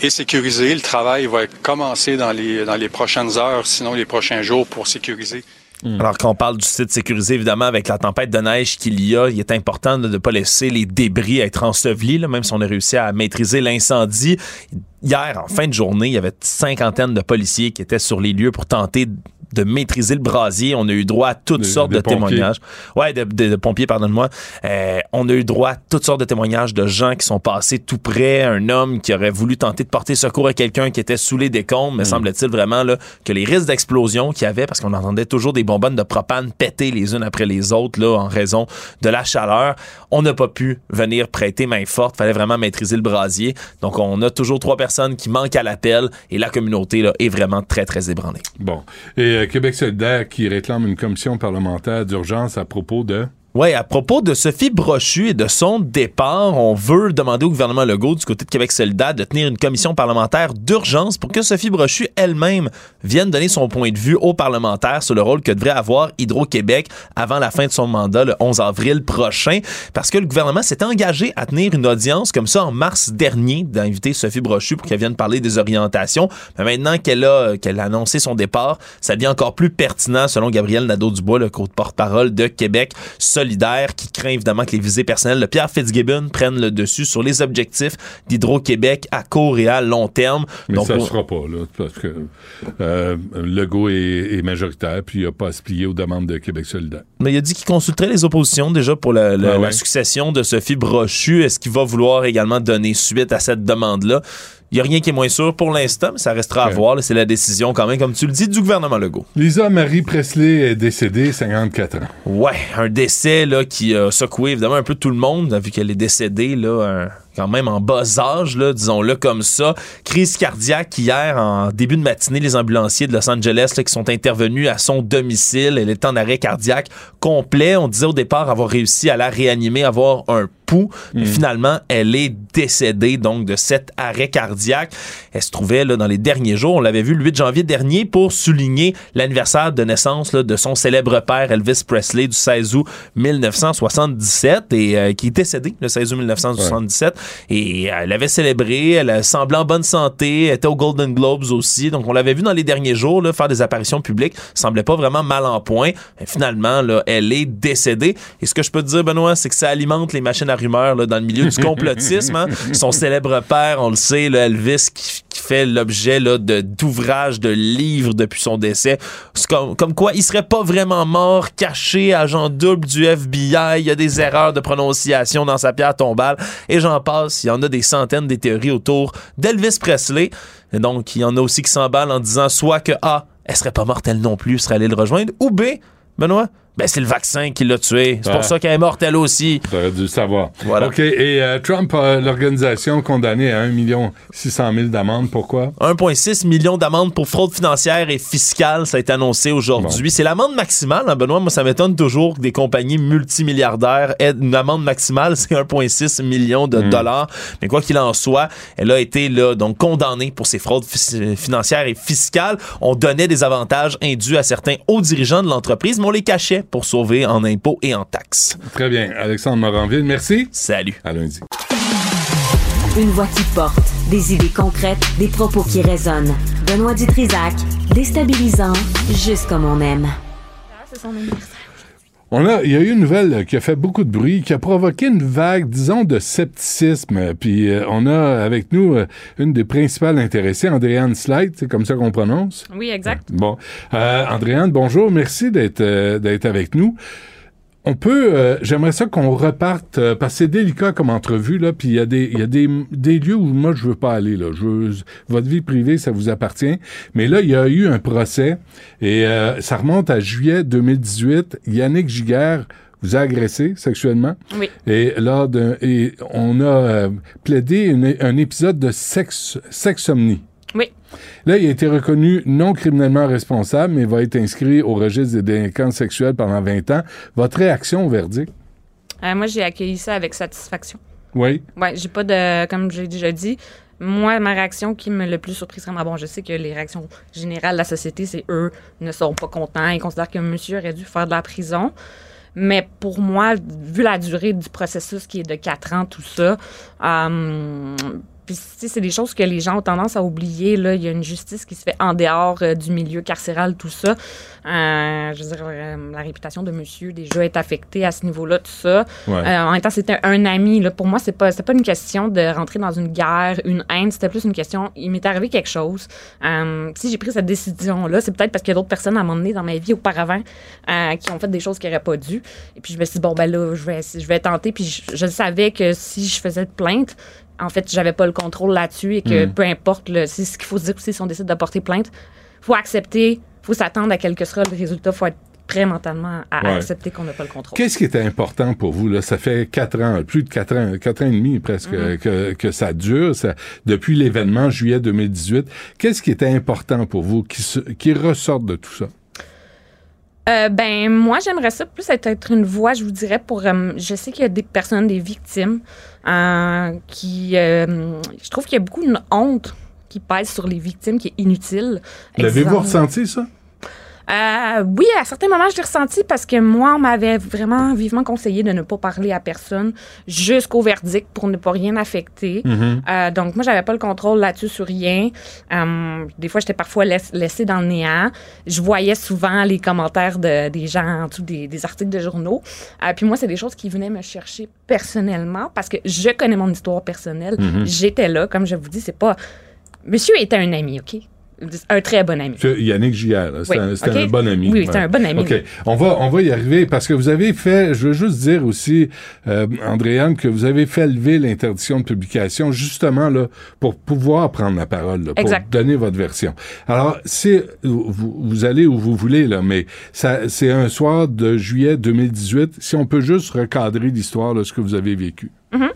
Speaker 20: est sécurisé. Le travail va commencer dans les, dans les prochaines heures, sinon les prochains jours, pour sécuriser.
Speaker 19: Alors, quand on parle du site sécurisé, évidemment, avec la tempête de neige qu'il y a, il est important de ne pas laisser les débris être ensevelis, là, même si on a réussi à maîtriser l'incendie. Hier, en fin de journée, il y avait une cinquantaine de policiers qui étaient sur les lieux pour tenter de maîtriser le brasier. On a eu droit à toutes
Speaker 1: De-
Speaker 19: sortes de témoignages. Ouais, de, de- de pompiers, pardonne-moi. Euh, on a eu droit à toutes sortes de témoignages de gens qui sont passés tout près, un homme qui aurait voulu tenter de porter secours à quelqu'un qui était sous les décombres, mais semble-t-il vraiment là, que les risques d'explosion qu'il y avait, parce qu'on entendait toujours des bonbonnes de propane péter les unes après les autres là, en raison de la chaleur, on n'a pas pu venir prêter main forte. fallait vraiment maîtriser le brasier. Donc, on a toujours trois personnes qui manquent à l'appel et la communauté là, est vraiment très, très ébranlée.
Speaker 1: Bon. Et Québec solidaire qui réclame une commission parlementaire d'urgence à propos de...
Speaker 19: Oui, à propos de Sophie Brochu et de son départ, on veut demander au gouvernement Legault du côté de Québec solidaire de tenir une commission parlementaire d'urgence pour que Sophie Brochu elle-même vienne donner son point de vue aux parlementaires sur le rôle que devrait avoir Hydro-Québec avant la fin de son mandat le 11 avril prochain parce que le gouvernement s'est engagé à tenir une audience comme ça en mars dernier d'inviter Sophie Brochu pour qu'elle vienne parler des orientations. Mais maintenant qu'elle a qu'elle a annoncé son départ, ça devient encore plus pertinent selon Gabriel Nadeau-Dubois, le porte-parole de Québec solidaire qui craint évidemment que les visées personnelles de Pierre Fitzgibbon prennent le dessus sur les objectifs d'Hydro-Québec à court et à long terme.
Speaker 1: Mais
Speaker 19: Donc,
Speaker 1: ça ne
Speaker 19: on-
Speaker 1: sera pas, là, parce que euh, Legault est, est majoritaire, puis il n'a pas à se plier aux demandes de Québec solidaire.
Speaker 19: Mais il a dit qu'il consulterait les oppositions déjà pour la, la-
Speaker 1: Ah ouais?
Speaker 19: la succession de Sophie Brochu. Est-ce qu'il va vouloir également donner suite à cette demande-là? Il n'y a rien qui est moins sûr pour l'instant, mais ça restera à voir. C'est la décision quand même, comme tu le dis, du gouvernement Legault.
Speaker 1: Lisa Marie Presley est décédée, 54 ans.
Speaker 19: Ouais, un décès là, qui a secoué évidemment un peu tout le monde, vu qu'elle est décédée là, un- quand même en bas âge, là, disons-le comme ça. Crise cardiaque hier, en début de matinée, les ambulanciers de Los Angeles là, qui sont intervenus à son domicile. Elle est en arrêt cardiaque complet. On disait au départ avoir réussi à la réanimer, avoir un pouls. Mais finalement, elle est décédée donc de cet arrêt cardiaque. Elle se trouvait là, dans les derniers jours, on l'avait vu le 8 janvier dernier, pour souligner l'anniversaire de naissance là, de son célèbre père Elvis Presley du 16 août 1977 et euh, qui est décédé le 16 août 1977. Et elle avait célébré, elle a semblé en bonne santé, elle était aux Golden Globes aussi. Donc on l'avait vu dans les derniers jours là, faire des apparitions publiques, semblait pas vraiment mal en point. Mais finalement, là, elle est décédée. Et ce que je peux te dire, Benoît, c'est que ça alimente les machines à rumeurs là, dans le milieu du complotisme. hein. Son célèbre père, on le sait, là, Elvis, qui, qui fait l'objet d'ouvrages, de livres depuis son décès. Comme, quoi, il serait pas vraiment mort, caché, agent double du FBI. Il y a des erreurs de prononciation dans sa pierre tombale. Et j'en passe. Il y en a des centaines des théories autour d'Elvis Presley. Et donc, il y en a aussi qui s'emballent en disant soit que A, elle serait pas morte elle non plus, serait allée le rejoindre, ou B, Benoît, ben c'est le vaccin qui l'a tué. C'est
Speaker 1: Ah.
Speaker 19: pour ça qu'elle est morte elle aussi.
Speaker 1: T'aurais dû savoir.
Speaker 19: Voilà.
Speaker 1: OK. Et euh, Trump a l'organisation condamnée à 1 600 000 d'amende. Pourquoi?
Speaker 19: 1,6 million d'amendes pour fraude financière et fiscale, ça a été annoncé aujourd'hui. C'est l'amende maximale, hein, Benoît? Moi, ça m'étonne toujours que des compagnies multimilliardaires aient une amende maximale, c'est 1,6 million de dollars. Mais quoi qu'il en soit, elle a été là, donc condamnée pour ses fraudes fi- financières et fiscales. On donnait des avantages indus à certains hauts dirigeants de l'entreprise, mais on les cachait pour sauver en impôts et en taxes.
Speaker 1: Très bien. Alexandre Moranville, merci.
Speaker 19: Salut.
Speaker 1: À lundi.
Speaker 3: Une voix qui porte, des idées concrètes, des propos qui résonnent. Benoît Dutrisac, déstabilisant, juste comme on aime.
Speaker 21: C'est son anniversaire.
Speaker 1: On a, il y a eu une nouvelle qui a fait beaucoup de bruit, qui a provoqué une vague, disons, de scepticisme. Puis euh, on a avec nous euh, une des principales intéressées, Andréane Slide, c'est comme ça qu'on prononce?
Speaker 21: Oui, exact.
Speaker 1: Bon, euh, Andréane, bonjour, merci d'être euh, d'être avec nous. On peut, euh, j'aimerais ça qu'on reparte, euh, parce que c'est délicat comme entrevue, là, puis il y a, des, y a des, des lieux où moi je veux pas aller, là. Je veux- votre vie privée, ça vous appartient. Mais là, il y a eu un procès, et euh, ça remonte à juillet 2018. Yannick Giguère vous a agressé sexuellement.
Speaker 21: Oui.
Speaker 1: Et lors d'un, et on a euh, plaidé une- un épisode de sexe, sexomnie.
Speaker 21: Oui.
Speaker 1: Là, il a été reconnu non criminellement responsable, mais va être inscrit au registre des délinquants sexuels pendant 20 ans. Votre réaction au verdict?
Speaker 21: Euh, moi, j'ai accueilli ça avec satisfaction.
Speaker 1: Oui.
Speaker 21: Ouais, j'ai pas de. Comme j'ai déjà dit, moi, ma réaction qui me le plus surprise, vraiment, bon, je sais que les réactions générales de la société, c'est eux ne sont pas contents. Ils considèrent que monsieur aurait dû faire de la prison. Mais pour moi, vu la durée du processus qui est de 4 ans, tout ça, euh, puis, c'est des choses que les gens ont tendance à oublier. Là. Il y a une justice qui se fait en dehors euh, du milieu carcéral, tout ça. Euh, je veux dire, euh, la réputation de monsieur déjà est affectée à ce niveau-là, tout ça.
Speaker 22: Ouais.
Speaker 21: En même temps, c'était un ami. Là. Pour moi, c'est pas, pas une question de rentrer dans une guerre, une haine. C'était plus une question, il m'est arrivé quelque chose. Si j'ai pris cette décision-là, c'est peut-être parce qu'il y a d'autres personnes à donné dans ma vie auparavant qui ont fait des choses qui n'auraient pas dû. Et puis je me suis dit, bon, ben là, je vais, je vais tenter. Puis je, je savais que si je faisais de plainte, en fait, j'avais pas le contrôle là-dessus et que
Speaker 22: Mm.
Speaker 21: peu importe, là, c'est ce qu'il faut se dire aussi si on décide de porter plainte, faut accepter, faut s'attendre à quel que sera le résultat, faut être prêt mentalement à
Speaker 1: Ouais.
Speaker 21: accepter qu'on n'a pas le contrôle.
Speaker 1: Qu'est-ce qui était important pour vous? Là? Ça fait quatre ans, plus de quatre ans, quatre ans et demi presque
Speaker 21: Mhm.
Speaker 1: que, que ça dure, ça, depuis l'événement juillet 2018. Qu'est-ce qui était important pour vous qui, qui ressorte de tout ça?
Speaker 21: Euh, ben moi j'aimerais ça plus être, être une voix, je vous dirais pour. euh, je sais qu'il y a des personnes, des victimes, euh, qui, je trouve qu'il y a beaucoup de honte qui pèse sur les victimes, qui est inutile.
Speaker 1: L'avez-vous ressenti, ça?
Speaker 21: Euh, oui, à certains moments, je l'ai ressenti parce que moi, on m'avait vraiment vivement conseillé de ne pas parler à personne jusqu'au verdict pour ne pas rien affecter.
Speaker 23: Mhm.
Speaker 21: Euh, donc, moi, j'avais pas le contrôle là-dessus sur rien. Euh, des fois, j'étais parfois laiss- laissée dans le néant. Je voyais souvent les commentaires de, des gens en dessous des, des articles de journaux. Puis moi, c'est des choses qui venaient me chercher personnellement parce que je connais mon histoire personnelle.
Speaker 1: Mhm.
Speaker 21: J'étais là, comme je vous dis, c'est pas... Monsieur était un ami, OK? Un très bon ami.
Speaker 1: Yannick là, c'est
Speaker 21: Oui,
Speaker 1: un, c'est
Speaker 21: ok?
Speaker 1: un bon ami.
Speaker 21: Oui, c'est un bon ami,
Speaker 1: OK.
Speaker 21: oui.
Speaker 1: On va, on va y arriver parce que vous avez fait, je veux juste dire aussi, euh, Andréane, que vous avez fait lever l'interdiction de publication justement là, pour pouvoir prendre la parole, là, pour
Speaker 21: Exact.
Speaker 1: donner votre version. Alors, c'est, vous, vous allez où vous voulez, là, mais ça, c'est un soir de juillet 2018. Si on peut juste recadrer l'histoire de ce que vous avez vécu.
Speaker 21: Mhm.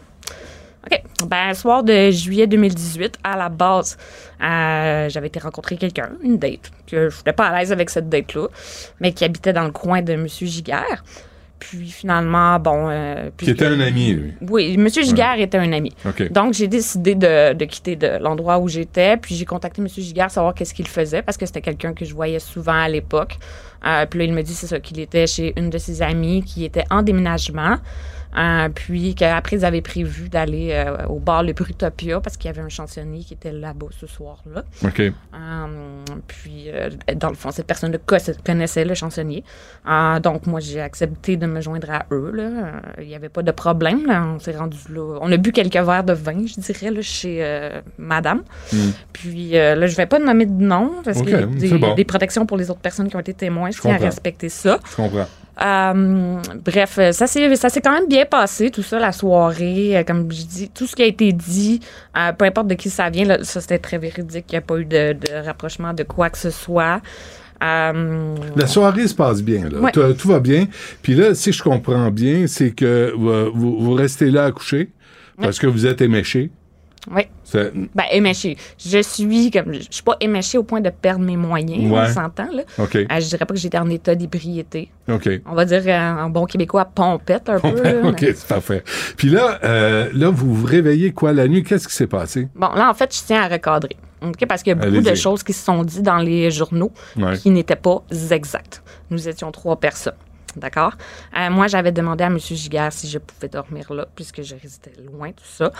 Speaker 21: OK. Ben, soir de juillet 2018, à la base, euh, j'avais été rencontrer quelqu'un, une date, que je n'étais pas à l'aise avec cette date-là, mais qui habitait dans le coin de M. Giguère. Puis finalement, bon. euh,
Speaker 1: Qui était un ami, lui.
Speaker 21: Oui, M. Giguère était un ami.
Speaker 1: OK.
Speaker 21: Donc, j'ai décidé de, de quitter de l'endroit où j'étais. Puis, j'ai contacté M. Giguère savoir qu'est-ce qu'il faisait parce que c'était quelqu'un que je voyais souvent à l'époque. Euh, puis là, il me dit, c'est ça, qu'il était chez une de ses amies qui était en déménagement. Euh, puis qu'après, ils avaient prévu d'aller euh, au bar Le Brutopia parce qu'il y avait un chansonnier qui était là-bas ce soir-là.
Speaker 1: OK.
Speaker 21: Euh, puis, euh, dans le fond, cette personne-là co- connaissait le chansonnier. Euh, donc, moi, j'ai accepté de me joindre à eux. là. Euh, Il n'y avait pas de problème. là. On s'est rendu là. On a bu quelques verres de vin, je dirais, là, chez Madame.
Speaker 1: Mm.
Speaker 21: Puis euh, là, je vais pas nommer de nom parce
Speaker 1: Ok,
Speaker 21: qu'il y a des,
Speaker 1: c'est bon.
Speaker 21: des protections pour les autres personnes qui ont été témoins. Je tiens à respecter ça.
Speaker 1: Je comprends.
Speaker 21: Euh, bref, euh, ça s'est ça s'est quand même bien passé, tout ça, la soirée. Euh, comme je dis, tout ce qui a été dit, euh, peu importe de qui ça vient, là, ça c'était très véridique. Il n'y a pas eu de, de rapprochement de quoi que ce soit.
Speaker 1: La soirée se passe bien, là.
Speaker 21: Ouais.
Speaker 1: Tout, tout va bien. Puis là, si je comprends bien, c'est que vous, vous restez là à coucher parce que vous êtes éméché.
Speaker 21: Oui. Ben, éméché. Je suis comme. Je suis pas éméché au point de perdre mes moyens,
Speaker 1: Ouais.
Speaker 21: on s'entend, là.
Speaker 1: OK.
Speaker 21: Euh, je dirais pas que j'étais en état d'ébriété.
Speaker 1: OK.
Speaker 21: On va dire euh, en bon québécois, pompette un peu. là.
Speaker 1: OK, c'est parfait. Puis là, euh, là, vous vous réveillez quoi la nuit? Qu'est-ce qui s'est passé?
Speaker 21: Bon, là, en fait, je tiens à recadrer. OK? Parce qu'il y a beaucoup de choses qui se sont dites dans les journaux
Speaker 1: Ouais.
Speaker 21: qui n'étaient pas exactes. Nous étions trois personnes. D'accord? Euh, moi, j'avais demandé à M. Giguère si je pouvais dormir là, puisque je résidais loin, tout ça.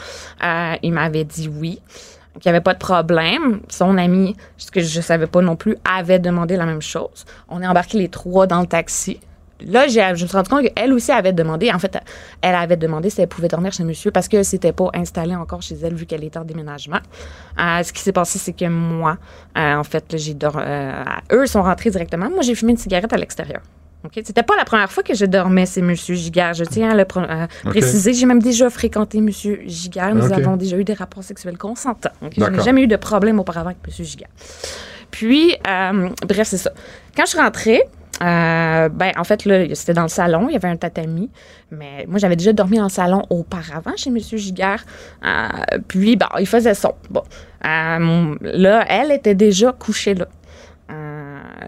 Speaker 21: Euh, il m'avait dit oui, qu'il n'y avait pas de problème. Son ami, ce que je ne savais pas non plus, avait demandé la même chose. On est embarqués les trois dans le taxi. Là, je me suis rendu compte qu'elle aussi avait demandé, en fait, elle avait demandé si elle pouvait dormir chez monsieur parce que c'était pas installé encore chez elle vu qu'elle était en déménagement. Euh, ce qui s'est passé, c'est que moi, en fait, eux sont rentrés directement. Moi, j'ai fumé une cigarette à l'extérieur. OK? C'était pas la première fois que je dormais, c'est Monsieur Giguère. Je tiens à le préciser. J'ai même déjà fréquenté Monsieur Giguère. Nous avons déjà eu des rapports sexuels consentants. Je n'ai jamais eu de problème auparavant avec Monsieur Giguère. Puis, euh, bref, c'est ça. Quand je suis rentrée, euh, ben, en fait, là, c'était dans le salon, il y avait un tatami, mais moi, j'avais déjà dormi dans le salon auparavant chez M. Giguère. Euh, puis, bon, il faisait son. Bon, Euh, là, elle était déjà couchée là.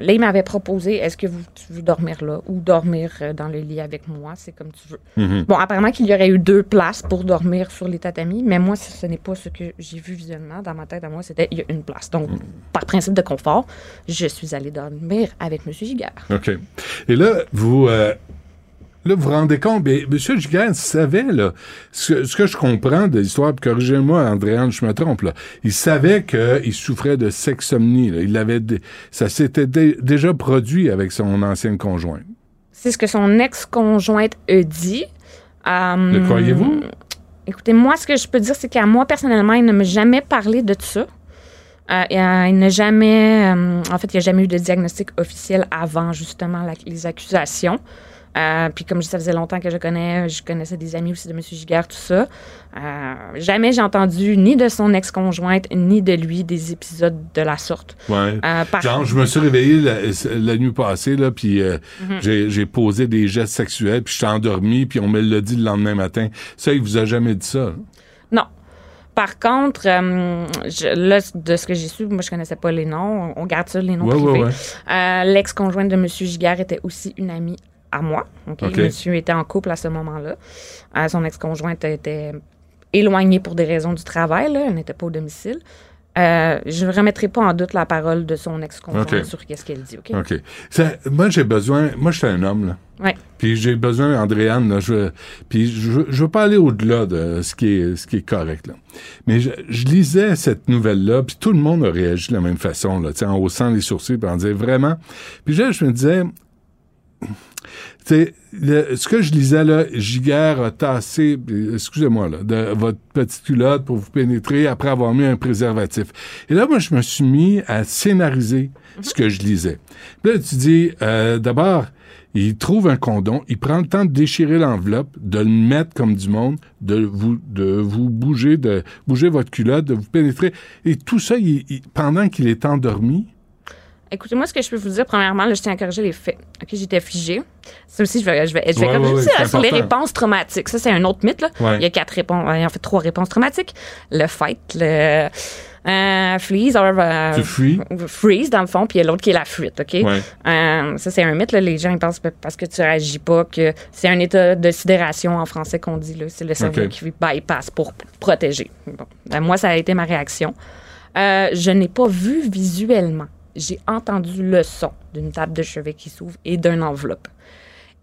Speaker 21: Là, il m'avait proposé est-ce que vous, tu veux dormir là ou dormir euh, dans le lit avec moi? C'est comme tu veux.
Speaker 23: Mhm.
Speaker 21: Bon, apparemment qu'il y aurait eu deux places pour dormir sur les tatamis, mais moi, ce, ce n'est pas ce que j'ai vu visuellement. Dans ma tête, à moi, c'était il y a une place. Donc, par principe de confort, je suis allée dormir avec M. Giguère.
Speaker 1: OK. Et là, vous, euh, là, vous vous rendez compte, mais M. Giguère savait, là, ce, que- ce que je comprends de l'histoire, puis corrigez-moi, Andréane, je me trompe, là, il savait qu'il souffrait de sexomnie. Là. Il l'avait, dé- ça s'était dé- déjà produit avec son ancienne conjointe.
Speaker 21: C'est ce que son ex-conjointe a dit. Euh,
Speaker 1: Le croyez-vous?
Speaker 21: Écoutez, moi, ce que je peux dire, c'est qu'à moi, personnellement, il ne m'a jamais parlé de ça. Euh, euh, il n'a jamais. euh, en fait, il n'y a jamais eu de diagnostic officiel avant, justement, la- les accusations. Euh, puis comme ça faisait longtemps que je connais, je connaissais des amis aussi de M. Giguère, tout ça. Euh, jamais j'ai entendu ni de son ex-conjointe, ni de lui des épisodes de la sorte.
Speaker 1: Ouais.
Speaker 21: Euh, par-
Speaker 1: Genre, je me suis réveillé la, la nuit passée, là, puis
Speaker 21: Mhm.
Speaker 1: j'ai, posé des gestes sexuels, puis je suis endormi, puis on me l'a dit le lendemain matin. Ça, il vous a jamais dit ça?
Speaker 21: Non. Par contre, euh, je- là, de ce que j'ai su, moi, je connaissais pas les noms. On garde ça, les noms
Speaker 1: Ouais,
Speaker 21: privés.
Speaker 1: ouais, ouais.
Speaker 21: Euh, L'ex-conjointe de M. Giguère était aussi une amie à moi. OK?
Speaker 1: OK.
Speaker 21: Monsieur était en couple à ce moment-là. Euh, son ex-conjointe était éloignée pour des raisons du travail. Là. Elle n'était pas au domicile. Euh, je ne remettrai pas en doute la parole de son ex-conjointe
Speaker 1: OK.
Speaker 21: sur qu'est-ce qu'elle dit. OK?
Speaker 1: OK. Ça- moi, j'ai besoin. Moi, je suis un homme, là.
Speaker 21: Ouais.
Speaker 1: Puis j'ai besoin, Andréane, là, je, puis je, je veux pas aller au-delà de ce qui est, ce qui est correct, là. Mais je, je lisais cette nouvelle-là, puis tout le monde a réagi de la même façon, là, en haussant les sourcils, puis en disant vraiment. Puis là, je me disais, le- ce que je lisais là, Giguère a tassé, excusez-moi là, de votre petite culotte pour vous pénétrer après avoir mis un préservatif. Et là, moi, je me suis mis à scénariser ce que je lisais. Puis là, tu dis, euh, d'abord, il trouve un condom, il prend le temps de déchirer l'enveloppe, de le mettre comme du monde, de vous, de vous bouger, de bouger votre culotte, de vous pénétrer. Et tout ça, il- il- pendant qu'il est endormi.
Speaker 21: Écoutez, moi, ce que je peux vous dire, premièrement, là, je tiens à corriger les faits. OK, j'étais figée. Ça aussi, je vais, je vais, je vais
Speaker 1: Ouais,
Speaker 21: aussi,
Speaker 1: ouais,
Speaker 21: hein, sur les réponses traumatiques. Ça, c'est un autre mythe, là.
Speaker 1: Ouais.
Speaker 21: Il y a quatre réponses, en fait, trois réponses traumatiques. Le fight, le euh, freeze, or, euh,
Speaker 1: Tu fuis?
Speaker 21: freeze, dans le fond, puis il y a l'autre qui est la fuite, OK? Euh, ça, c'est un mythe, là. Les gens, ils pensent que parce que tu réagis pas que c'est un état de sidération en français qu'on dit, là. C'est le cerveau
Speaker 1: OK.
Speaker 21: qui bypass pour protéger. Bon. Ben, moi, ça a été ma réaction. Euh, je n'ai pas vu visuellement. J'ai entendu le son d'une table de chevet qui s'ouvre et d'une enveloppe.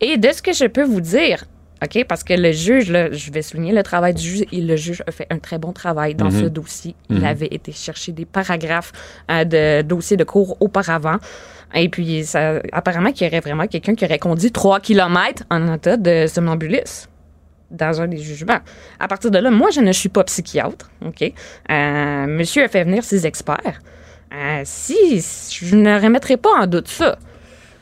Speaker 21: Et de ce que je peux vous dire, OK, parce que le juge, là, je vais souligner le travail du juge, et le juge a fait un très bon travail dans
Speaker 1: Mhm.
Speaker 21: ce dossier. Il
Speaker 1: Mhm.
Speaker 21: avait été chercher des paragraphes euh, de dossiers de cours auparavant. Et puis, ça, apparemment, qu'il y aurait vraiment quelqu'un qui aurait conduit 3 km en état de somnambulisme dans un des jugements. À partir de là, moi, je ne suis pas psychiatre, OK? Euh, monsieur a fait venir ses experts. Euh, si, je ne remettrai pas en doute ça.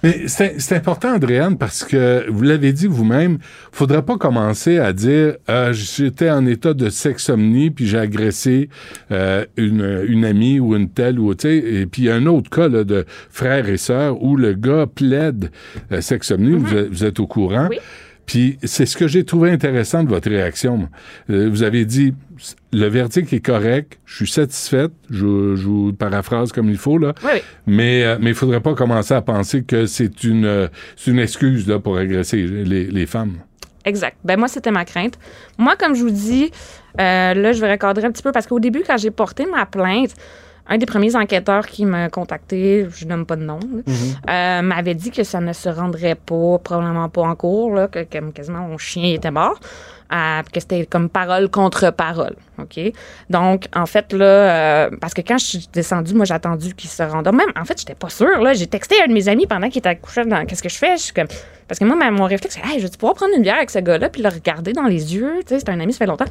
Speaker 1: Mais c'est important, Andréane, parce que vous l'avez dit vous-même, faudrait pas commencer à dire Ah, j'étais en état de sexomnie puis j'ai agressé euh, une, une amie ou une telle ou tu sais. Et puis il y a un autre cas là, de frère et sœur où le gars plaide euh, sexomnie. vous, êtes- vous êtes au courant. Puis c'est ce que j'ai trouvé intéressant de votre réaction. Euh, vous avez dit le verdict est correct, je suis satisfaite, je, je vous paraphrase comme il faut là.
Speaker 21: Oui, oui.
Speaker 1: Mais euh, mais il faudrait pas commencer à penser que c'est une euh, c'est une excuse là pour agresser les, les femmes.
Speaker 21: Exact. Ben moi, c'était ma crainte. Moi, comme je vous dis, euh, là, je vais recadrer un petit peu parce qu'au début, quand j'ai porté ma plainte, un des premiers enquêteurs qui m'a contacté, je nomme pas de nom, là, euh, m'avait dit que ça ne se rendrait pas, probablement pas en cours, là, que, que quasiment mon chien était mort. Que c'était comme parole contre parole, OK? Donc, en fait, là, euh, parce que quand je suis descendue, moi, j'ai attendu qu'il se rende. Même, en fait, j'étais pas sûre, là. J'ai texté à un de mes amis pendant qu'il était couché dans Qu'est-ce que je fais? Je suis comme... Parce que moi, mon réflexe, c'est, hey, je vais pouvoir prendre une bière avec ce gars-là, puis le regarder dans les yeux? Tu sais, c'est un ami, ça fait longtemps.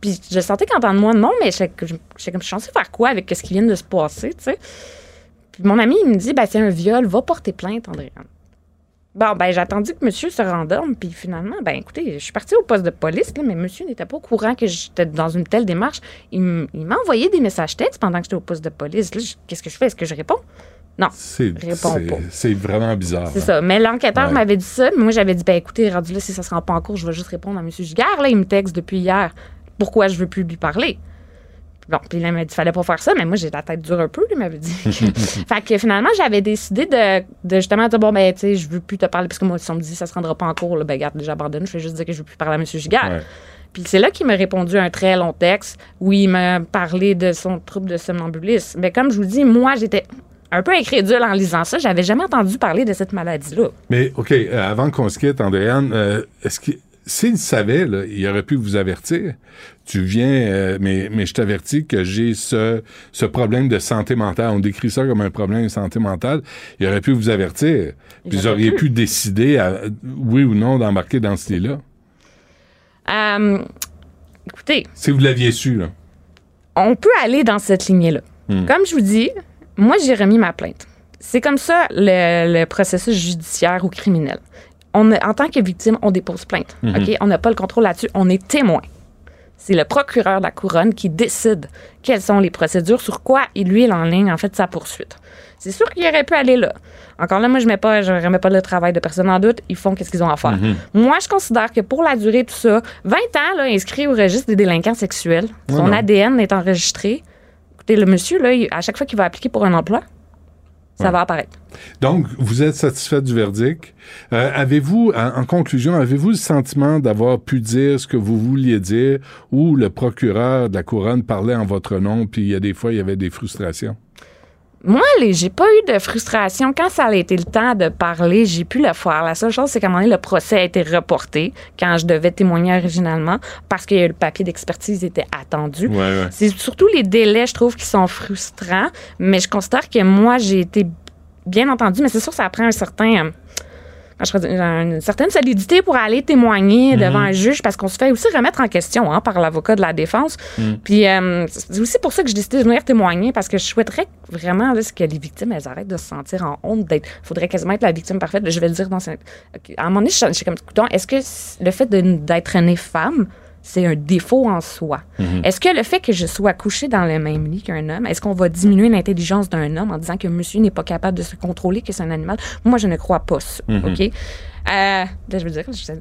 Speaker 21: Puis je sentais qu'en temps de moi, non, mais j'étais comme, je suis faire quoi avec ce qui vient de se passer, tu sais? Puis mon ami, il me dit, ben, c'est un viol, va porter plainte, Andréane. Bon, ben, j'ai attendu que monsieur se rendorme, puis finalement, ben, écoutez, je suis partie au poste de police, là, mais monsieur n'était pas au courant que j'étais dans une telle démarche. Il, m'a envoyé des messages textes pendant que j'étais au poste de police. Qu'est-ce que je fais? Est-ce que je réponds? Non.
Speaker 1: C'est
Speaker 21: Réponds
Speaker 1: c'est-
Speaker 21: pas.
Speaker 1: c'est vraiment bizarre.
Speaker 21: C'est
Speaker 1: hein.
Speaker 21: ça. Mais l'enquêteur
Speaker 1: Ouais.
Speaker 21: m'avait dit ça. Mais moi, j'avais dit, ben écoutez, rendu là, si ça se rend pas en cours, je vais juste répondre à M. Giguère. Là, il me texte depuis hier. Pourquoi je veux plus lui parler? Bon, puis là, il m'a dit, fallait pas faire ça, mais moi, j'ai la tête dure un peu, lui, il m'avait dit. fait que finalement, j'avais décidé de, de justement dire, bon, ben, tu sais, je veux plus te parler, parce que moi, si on me dit, ça se rendra pas en cours, là, ben, garde, j'abandonne, je vais juste dire que je veux plus parler à M.
Speaker 1: Ouais.
Speaker 21: Puis c'est là qu'il m'a répondu un très long texte où il m'a parlé de son trouble de somnambulisme. Mais comme je vous dis, moi, j'étais un peu incrédule en lisant ça. J'avais jamais entendu parler de cette maladie-là.
Speaker 1: Mais OK, euh, avant qu'on se quitte, Andréane, euh, est-ce que s'il savait, là, il aurait pu vous avertir. Tu viens, euh, mais, mais je t'avertis que j'ai ce, ce problème de santé mentale. On décrit ça comme un problème de santé mentale. Il aurait pu vous avertir. Puis vous auriez
Speaker 21: pu.
Speaker 1: pu décider, à- oui ou non, d'embarquer dans ce lit-là.
Speaker 21: Euh, écoutez,
Speaker 1: Si vous l'aviez su, là.
Speaker 21: on peut aller dans cette lignée-là.
Speaker 1: Hmm.
Speaker 21: Comme je vous dis, moi, j'ai remis ma plainte. C'est comme ça le, le processus judiciaire ou criminel. On en tant que victime, on dépose plainte.
Speaker 1: Mhm.
Speaker 21: OK? On n'a pas le contrôle là-dessus. On est témoin. C'est le procureur de la couronne qui décide quelles sont les procédures, sur quoi il lui il enligne en fait sa poursuite. C'est sûr qu'il aurait pu aller là. Encore là, moi, je mets pas, je remets pas le travail de personne en doute. Ils font qu'est-ce qu'ils ont à faire.
Speaker 1: Mhm.
Speaker 21: Moi, je considère que pour la durée de tout ça, 20 ans, là, inscrit au registre des délinquants sexuels, son
Speaker 1: non.
Speaker 21: ADN est enregistré. Écoutez, le monsieur, là, il- à chaque fois qu'il va appliquer pour un emploi, ça va apparaître.
Speaker 1: Donc, vous êtes satisfait du verdict. Euh, avez-vous, en, en conclusion, avez-vous le sentiment d'avoir pu dire ce que vous vouliez dire ou le procureur de la couronne parlait en votre nom, puis il y a des fois, il y avait des frustrations?
Speaker 21: Moi, j'ai pas eu de frustration. Quand ça a été le temps de parler, j'ai pu le faire. La seule chose, c'est qu'à un moment donné, le procès a été reporté quand je devais témoigner originalement parce que le papier d'expertise était attendu.
Speaker 1: Ouais, ouais.
Speaker 21: C'est surtout les délais, je trouve, qui sont frustrants. Mais je considère que moi, j'ai été bien entendu. Mais c'est sûr, ça prend un certain... une certaine solidité pour aller témoigner
Speaker 24: Mhm.
Speaker 21: devant un juge parce qu'on se fait aussi remettre en question hein, par l'avocat de la défense.
Speaker 24: Mm.
Speaker 21: Puis euh, c'est aussi pour ça que j'ai décidé de venir témoigner parce que je souhaiterais vraiment là, que les victimes elles arrêtent de se sentir en honte d'être. faudrait quasiment être la victime parfaite. Je vais le dire dans. ce- À un moment donné, je suis comme est-ce que le fait d'être née femme, c'est un défaut en soi.
Speaker 24: Mhm.
Speaker 21: Est-ce que le fait que je sois couchée dans le même lit qu'un homme, est-ce qu'on va diminuer l'intelligence d'un homme en disant que monsieur n'est pas capable de se contrôler, que c'est un animal? Moi, je ne crois pas ça.
Speaker 24: Mhm.
Speaker 21: OK? Euh, là, je veux dire, je-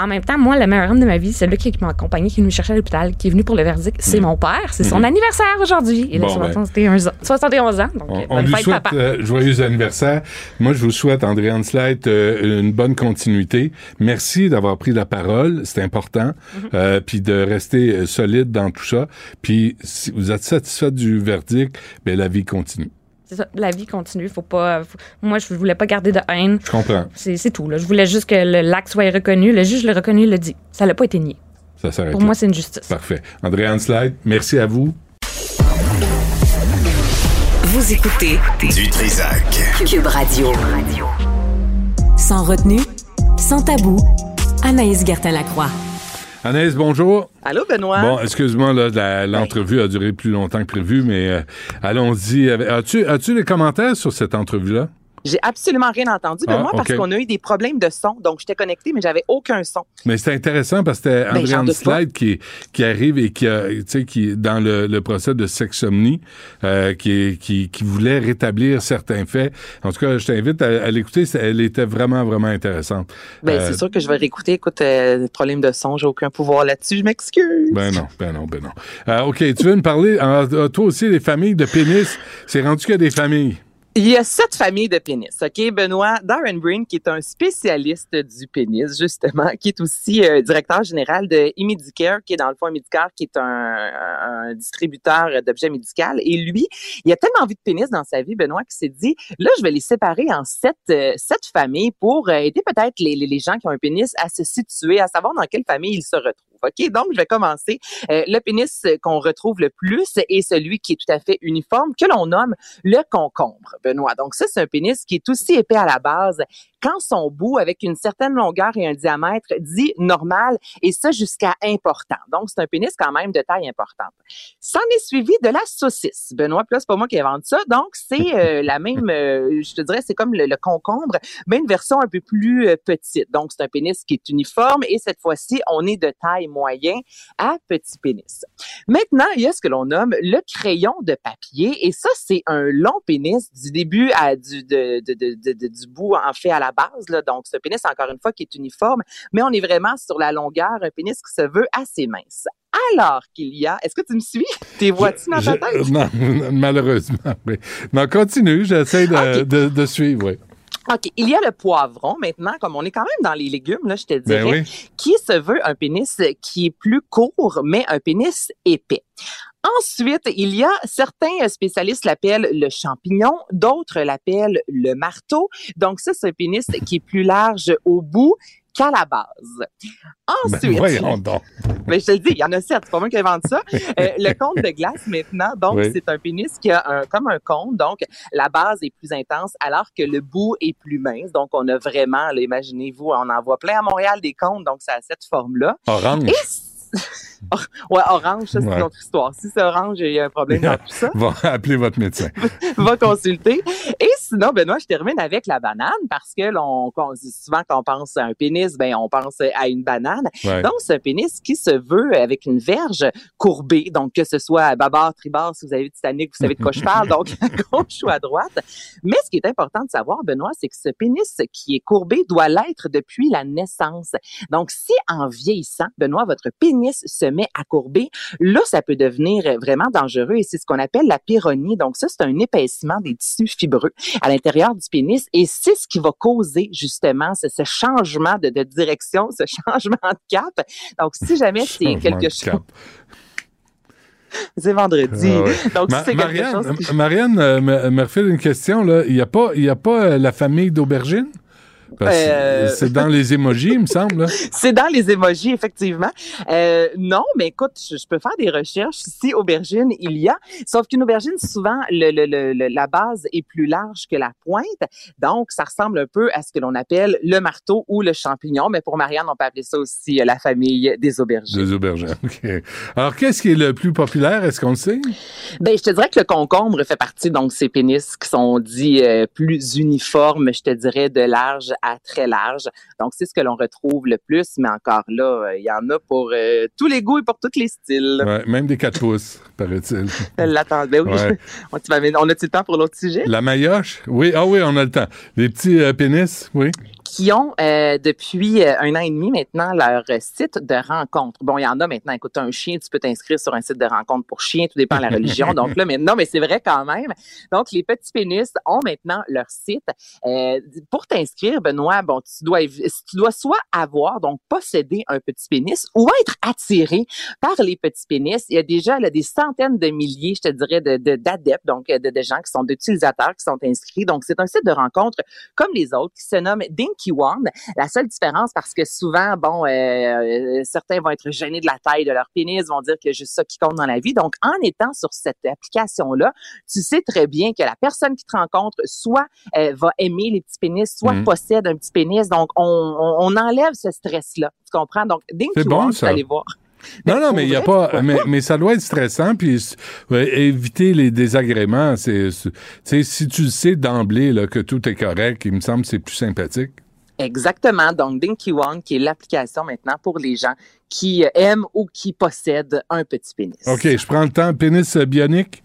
Speaker 21: en même temps, moi, le meilleur homme de ma vie, c'est celui qui m'a accompagné, qui est venu me chercher à l'hôpital, qui est venu pour le verdict. C'est
Speaker 1: Mhm.
Speaker 21: mon père. C'est son
Speaker 1: Mhm.
Speaker 21: anniversaire aujourd'hui. Il a
Speaker 1: Bon, ben.
Speaker 21: 71 ans. 71 ans. Donc,
Speaker 1: On, on lui
Speaker 21: fête,
Speaker 1: souhaite
Speaker 21: papa.
Speaker 1: euh, joyeux anniversaire. Moi, je vous souhaite, André Slate, euh, une bonne continuité. Merci d'avoir pris la parole, c'est important,
Speaker 21: Mhm.
Speaker 1: euh, puis de rester euh, solide dans tout ça. Puis, si vous êtes satisfait du verdict, ben la vie continue.
Speaker 21: C'est ça, la vie continue. Faut pas. faut- moi, je voulais pas garder de haine.
Speaker 1: Je comprends.
Speaker 21: C'est c'est tout. Là. Je voulais juste que le l'acte soit reconnu. Le juge l'a reconnu, il l'a dit. Ça l'a pas été nié.
Speaker 1: Ça s'arrête
Speaker 21: Pour
Speaker 1: là.
Speaker 21: moi, c'est une justice.
Speaker 1: Parfait. André Slate, merci à vous.
Speaker 16: Vous écoutez
Speaker 4: Du Trisac.
Speaker 16: Cube Radio. Sans retenue, sans tabou, Anaïs Gertin-Lacroix.
Speaker 1: Anaïs, bonjour.
Speaker 24: Allô, Benoît?
Speaker 1: Bon, excuse-moi, l'entrevue a duré plus longtemps que prévu, mais euh, allons-y. As-tu as des commentaires sur cette entrevue-là?
Speaker 24: J'ai absolument rien entendu,
Speaker 1: Ah,
Speaker 24: Benoît, parce qu'on a eu des problèmes de son. Donc, j'étais connecté, mais j'avais aucun son.
Speaker 1: Mais c'est intéressant parce que c'était
Speaker 24: Ben,
Speaker 1: André
Speaker 24: pas.
Speaker 1: Slide qui, qui arrive et qui, a, tu sais, qui dans le, le procès de sexomnie, euh, qui, qui, qui voulait rétablir certains faits. En tout cas, je t'invite à, à l'écouter. Elle était vraiment, vraiment intéressante.
Speaker 24: Ben,
Speaker 1: Euh,
Speaker 24: c'est sûr que je vais réécouter. Écoute, euh, problème de son, j'ai aucun pouvoir là-dessus. Je m'excuse.
Speaker 1: Ben non, ben non, ben non. Euh, OK, tu veux me parler, euh, toi aussi, les familles de pénis. C'est rendu a des familles.
Speaker 24: Il y a sept familles de pénis, OK, Benoît? Darren Breen, qui est un spécialiste du pénis, justement, qui est aussi euh, directeur général de Immedicare, qui est dans le fond Immedicare, qui est un, distributeur d'objets médicaux. Et lui, il a tellement envie de pénis dans sa vie, Benoît, qu'il s'est dit, là, je vais les séparer en sept, euh, sept familles pour euh, aider peut-être les, les gens qui ont un pénis à se situer, à savoir dans quelle famille ils se retrouvent. OK, donc je vais commencer. Euh, le pénis qu'on retrouve le plus est celui qui est tout à fait uniforme, que l'on nomme le concombre, Benoît. Donc ça, c'est un pénis qui est aussi épais à la base quand son bout, avec une certaine longueur et un diamètre, dit normal, et ça jusqu'à important. Donc, c'est un pénis quand même de taille importante. S'en est suivi de la saucisse. Benoît, c'est pas moi qui invente ça. Donc, c'est euh, la même, euh, je te dirais, c'est comme le, le concombre, mais une version un peu plus euh, petite. Donc, c'est un pénis qui est uniforme, et cette fois-ci, on est de taille moyen à petit pénis. Maintenant, il y a ce que l'on nomme le crayon de papier, et ça, c'est un long pénis du début à du, de, de, de, de- de- du bout, en fait, à la base. Là. Donc, ce pénis, encore une fois, qui est uniforme, mais on est vraiment sur la longueur, un pénis qui se veut assez mince. Alors qu'il y a, est-ce que tu me suis? T'es vois-tu dans ta
Speaker 1: Je-
Speaker 24: tête?
Speaker 1: non, malheureusement, oui. Non, continue, j'essaie de, de, de suivre, oui.
Speaker 24: OK. Il y a le poivron maintenant, comme on est quand même dans les légumes, là, je te dirais,
Speaker 1: Ben oui.
Speaker 24: qui se veut un pénis qui est plus court, mais un pénis épais. Ensuite, il y a certains spécialistes l'appellent le champignon, d'autres l'appellent le marteau. Donc ça, c'est un pénis qui est plus large au bout qu'à la base.
Speaker 1: Ben,
Speaker 24: Ensuite,
Speaker 1: voyons donc.
Speaker 24: ben, je te le dis, il y en a sept, c'est pas moi qui invente ça. Euh, le cône de glace, maintenant, donc,
Speaker 1: Oui.
Speaker 24: c'est un pénis qui a un, comme un cône, donc la base est plus intense, alors que le bout est plus mince. Donc, on a vraiment, imaginez-vous, on en voit plein à Montréal des cônes, donc ça a cette forme-là.
Speaker 1: Orange.
Speaker 24: Et ouais, orange, ça, c'est
Speaker 1: Ouais.
Speaker 24: une autre histoire. Si c'est orange, il y a un problème dans tout ça.
Speaker 1: Va appeler votre médecin.
Speaker 24: va consulter. Et sinon, Benoît, je termine avec la banane parce que l'on, qu'on- souvent quand on pense à un pénis, ben on pense à une banane.
Speaker 25: Ouais.
Speaker 24: Donc, c'est un pénis qui se veut avec une verge courbée. Donc, que ce soit à bâbord, tribord, si vous avez Titanic, vous savez de quoi je parle. Donc, à gauche ou à droite. Mais ce qui est important de savoir, Benoît, c'est que ce pénis qui est courbé doit l'être depuis la naissance. Donc, si en vieillissant, Benoît, votre pénis se met à courber, là, ça peut devenir vraiment dangereux et c'est ce qu'on appelle la pyronie. Donc, ça, c'est un épaissement des tissus fibreux à l'intérieur du pénis et c'est ce qui va causer justement ce, ce changement de, de direction, ce changement de cap. Donc, si jamais c'est quelque chose... C'est vendredi.
Speaker 1: Ah ouais.
Speaker 24: Donc,
Speaker 1: Ma-
Speaker 24: si c'est quelque
Speaker 1: Marianne,
Speaker 24: chose qui-
Speaker 1: Marianne euh, me, me refait une question. là. Il n'y a pas, il y a pas euh, la famille d'aubergines?
Speaker 24: Euh.
Speaker 1: C'est dans les émojis, il me semble.
Speaker 24: C'est dans les émojis, effectivement. Euh, non, mais écoute, je, je peux faire des recherches. Si aubergine, il y a. Sauf qu'une aubergine, souvent, le, le- le- le- la base est plus large que la pointe. Donc, ça ressemble un peu à ce que l'on appelle le marteau ou le champignon. Mais pour Marianne, on peut appeler ça aussi euh, la famille des aubergines.
Speaker 1: Des aubergines. OK. Alors, qu'est-ce qui est le plus populaire? Est-ce qu'on le sait?
Speaker 24: Ben, je te dirais que le concombre fait partie donc ces pénis qui sont dits euh, plus uniformes, je te dirais de large à très large. Donc c'est ce que l'on retrouve le plus, mais encore là, euh, il y en a pour euh, tous les goûts et pour tous les styles.
Speaker 1: Ouais, même des 4 pouces, paraît-il.
Speaker 24: Elle l'attendait, oui.
Speaker 1: Ouais.
Speaker 24: on, on a-tu le temps pour l'autre sujet?
Speaker 1: La maillotche? Oui, ah oui, on a le temps. Les petits euh, pénis, oui.
Speaker 24: Qui ont euh, depuis euh, un an et demi maintenant leur site de rencontre. Bon, il y en a maintenant. Écoute, un chien, tu peux t'inscrire sur un site de rencontre pour chien, tout dépend de la religion. Donc là, mais non, mais c'est vrai quand même. Donc les petits pénis ont maintenant leur site. Euh, pour t'inscrire, Benoît, bon, tu dois tu dois soit avoir donc posséder un petit pénis ou être attiré par les petits pénis. Il y a déjà là, des centaines de milliers, je te dirais, de de- d'adeptes, donc de, de gens qui sont d'utilisateurs qui sont inscrits. Donc c'est un site de rencontre comme les autres qui se nomme Dinky La seule différence, parce que souvent, bon, euh, euh, certains vont être gênés de la taille de leur pénis, vont dire que c'est juste ça qui compte dans la vie. Donc, en étant sur cette application-là, tu sais très bien que la personne qui te rencontre soit euh, va aimer les petits pénis, soit
Speaker 1: Mhm.
Speaker 24: possède un petit pénis. Donc, on, on, on enlève ce stress-là. Tu comprends? Donc,
Speaker 1: bon,
Speaker 24: One,
Speaker 1: ça.
Speaker 24: vous allez voir.
Speaker 1: Non, non,
Speaker 24: pour
Speaker 1: mais il y a pas. Mais, ça doit être stressant, puis euh, éviter les désagréments. C'est, tu si tu le sais d'emblée là, que tout est correct, il me semble que c'est plus sympathique.
Speaker 24: Exactement. Donc, Dinky One, qui est l'application maintenant pour les gens qui aiment ou qui possèdent un petit pénis.
Speaker 1: OK, je prends le temps. Pénis bionique?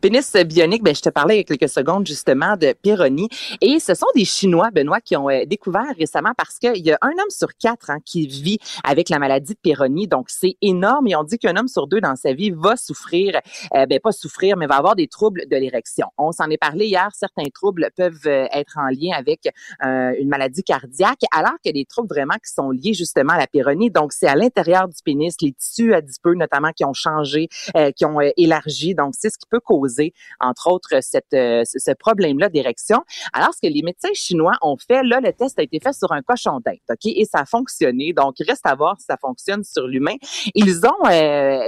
Speaker 24: Pénis bionique, ben, je te parlais il y a quelques secondes justement de Péroni. Et ce sont des Chinois, Benoît, qui ont euh, découvert récemment parce qu'il y a un homme sur quatre hein, qui vit avec la maladie de Péroni. Donc, c'est énorme. Et on dit qu'un homme sur deux dans sa vie va souffrir, euh, ben pas souffrir, mais va avoir des troubles de l'érection. On s'en est parlé hier. Certains troubles peuvent euh, être en lien avec une maladie cardiaque, alors qu'il y a des troubles vraiment qui sont liés justement à la Péroni. Donc, c'est à l'intérieur du pénis, les tissus adipeux notamment qui ont changé, qui ont élargi. Donc, c'est ce qui peut causer, entre autres, euh, ce problème-là d'érection. Alors, ce que les médecins chinois ont fait, là, le test a été fait sur un cochon d'Inde, OK? Et ça a fonctionné. Donc, il reste à voir si ça fonctionne sur l'humain. Ils ont, euh,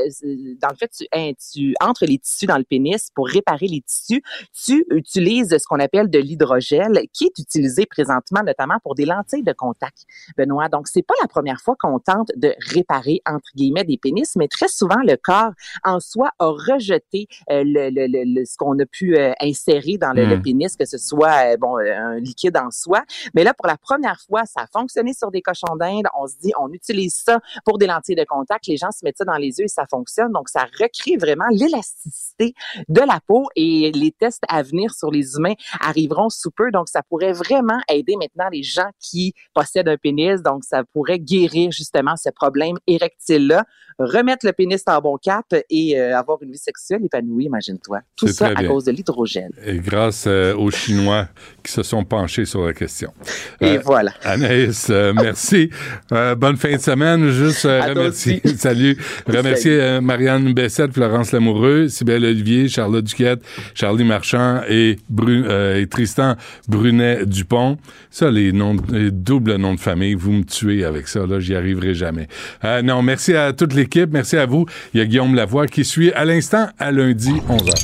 Speaker 24: dans le fait, tu, hein, tu entres les tissus dans le pénis pour réparer les tissus. Tu utilises ce qu'on appelle de l'hydrogel, qui est utilisé présentement, notamment pour des lentilles de contact, Benoît. Donc, c'est pas la première fois qu'on tente de réparer, entre guillemets, des pénis, mais très souvent, le corps en soi a rejeté euh, le, le- le- le- ce qu'on a pu euh, insérer dans le, le
Speaker 25: Mm.
Speaker 24: pénis, que ce soit euh, bon euh, un liquide en soi. Mais là, pour la première fois, ça a fonctionné sur des cochons d'Inde. On se dit, on utilise ça pour des lentilles de contact. Les gens se mettent ça dans les yeux et ça fonctionne. Donc, ça recrée vraiment l'élasticité de la peau et les tests à venir sur les humains arriveront sous peu. Donc, ça pourrait vraiment aider maintenant les gens qui possèdent un pénis. Donc, ça pourrait guérir justement ce problème érectile-là, remettre le pénis en bon cap et euh, avoir une vie sexuelle épanouie, imagine-toi. Tout ça à
Speaker 1: bien.
Speaker 24: cause de l'hydrogène.
Speaker 1: Et grâce euh, aux Chinois qui se sont penchés sur la question.
Speaker 24: Et voilà.
Speaker 1: Anaïs, euh, merci. Euh, bonne fin de semaine. Juste euh, remercier, salut, remercier euh, Marianne Bessette, Florence Lamoureux, Sybelle Olivier, Charlotte Duquette, Charlie Marchand et, Bru- euh, et Tristan Brunet-Dupont. Ça, les noms, les doubles noms de famille, vous me tuez avec ça. Là, j'y arriverai jamais. Euh, non, merci à toute l'équipe. Merci à vous. Il y a Guillaume Lavoie qui suit à l'instant à lundi 11h.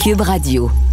Speaker 16: Cube Radio.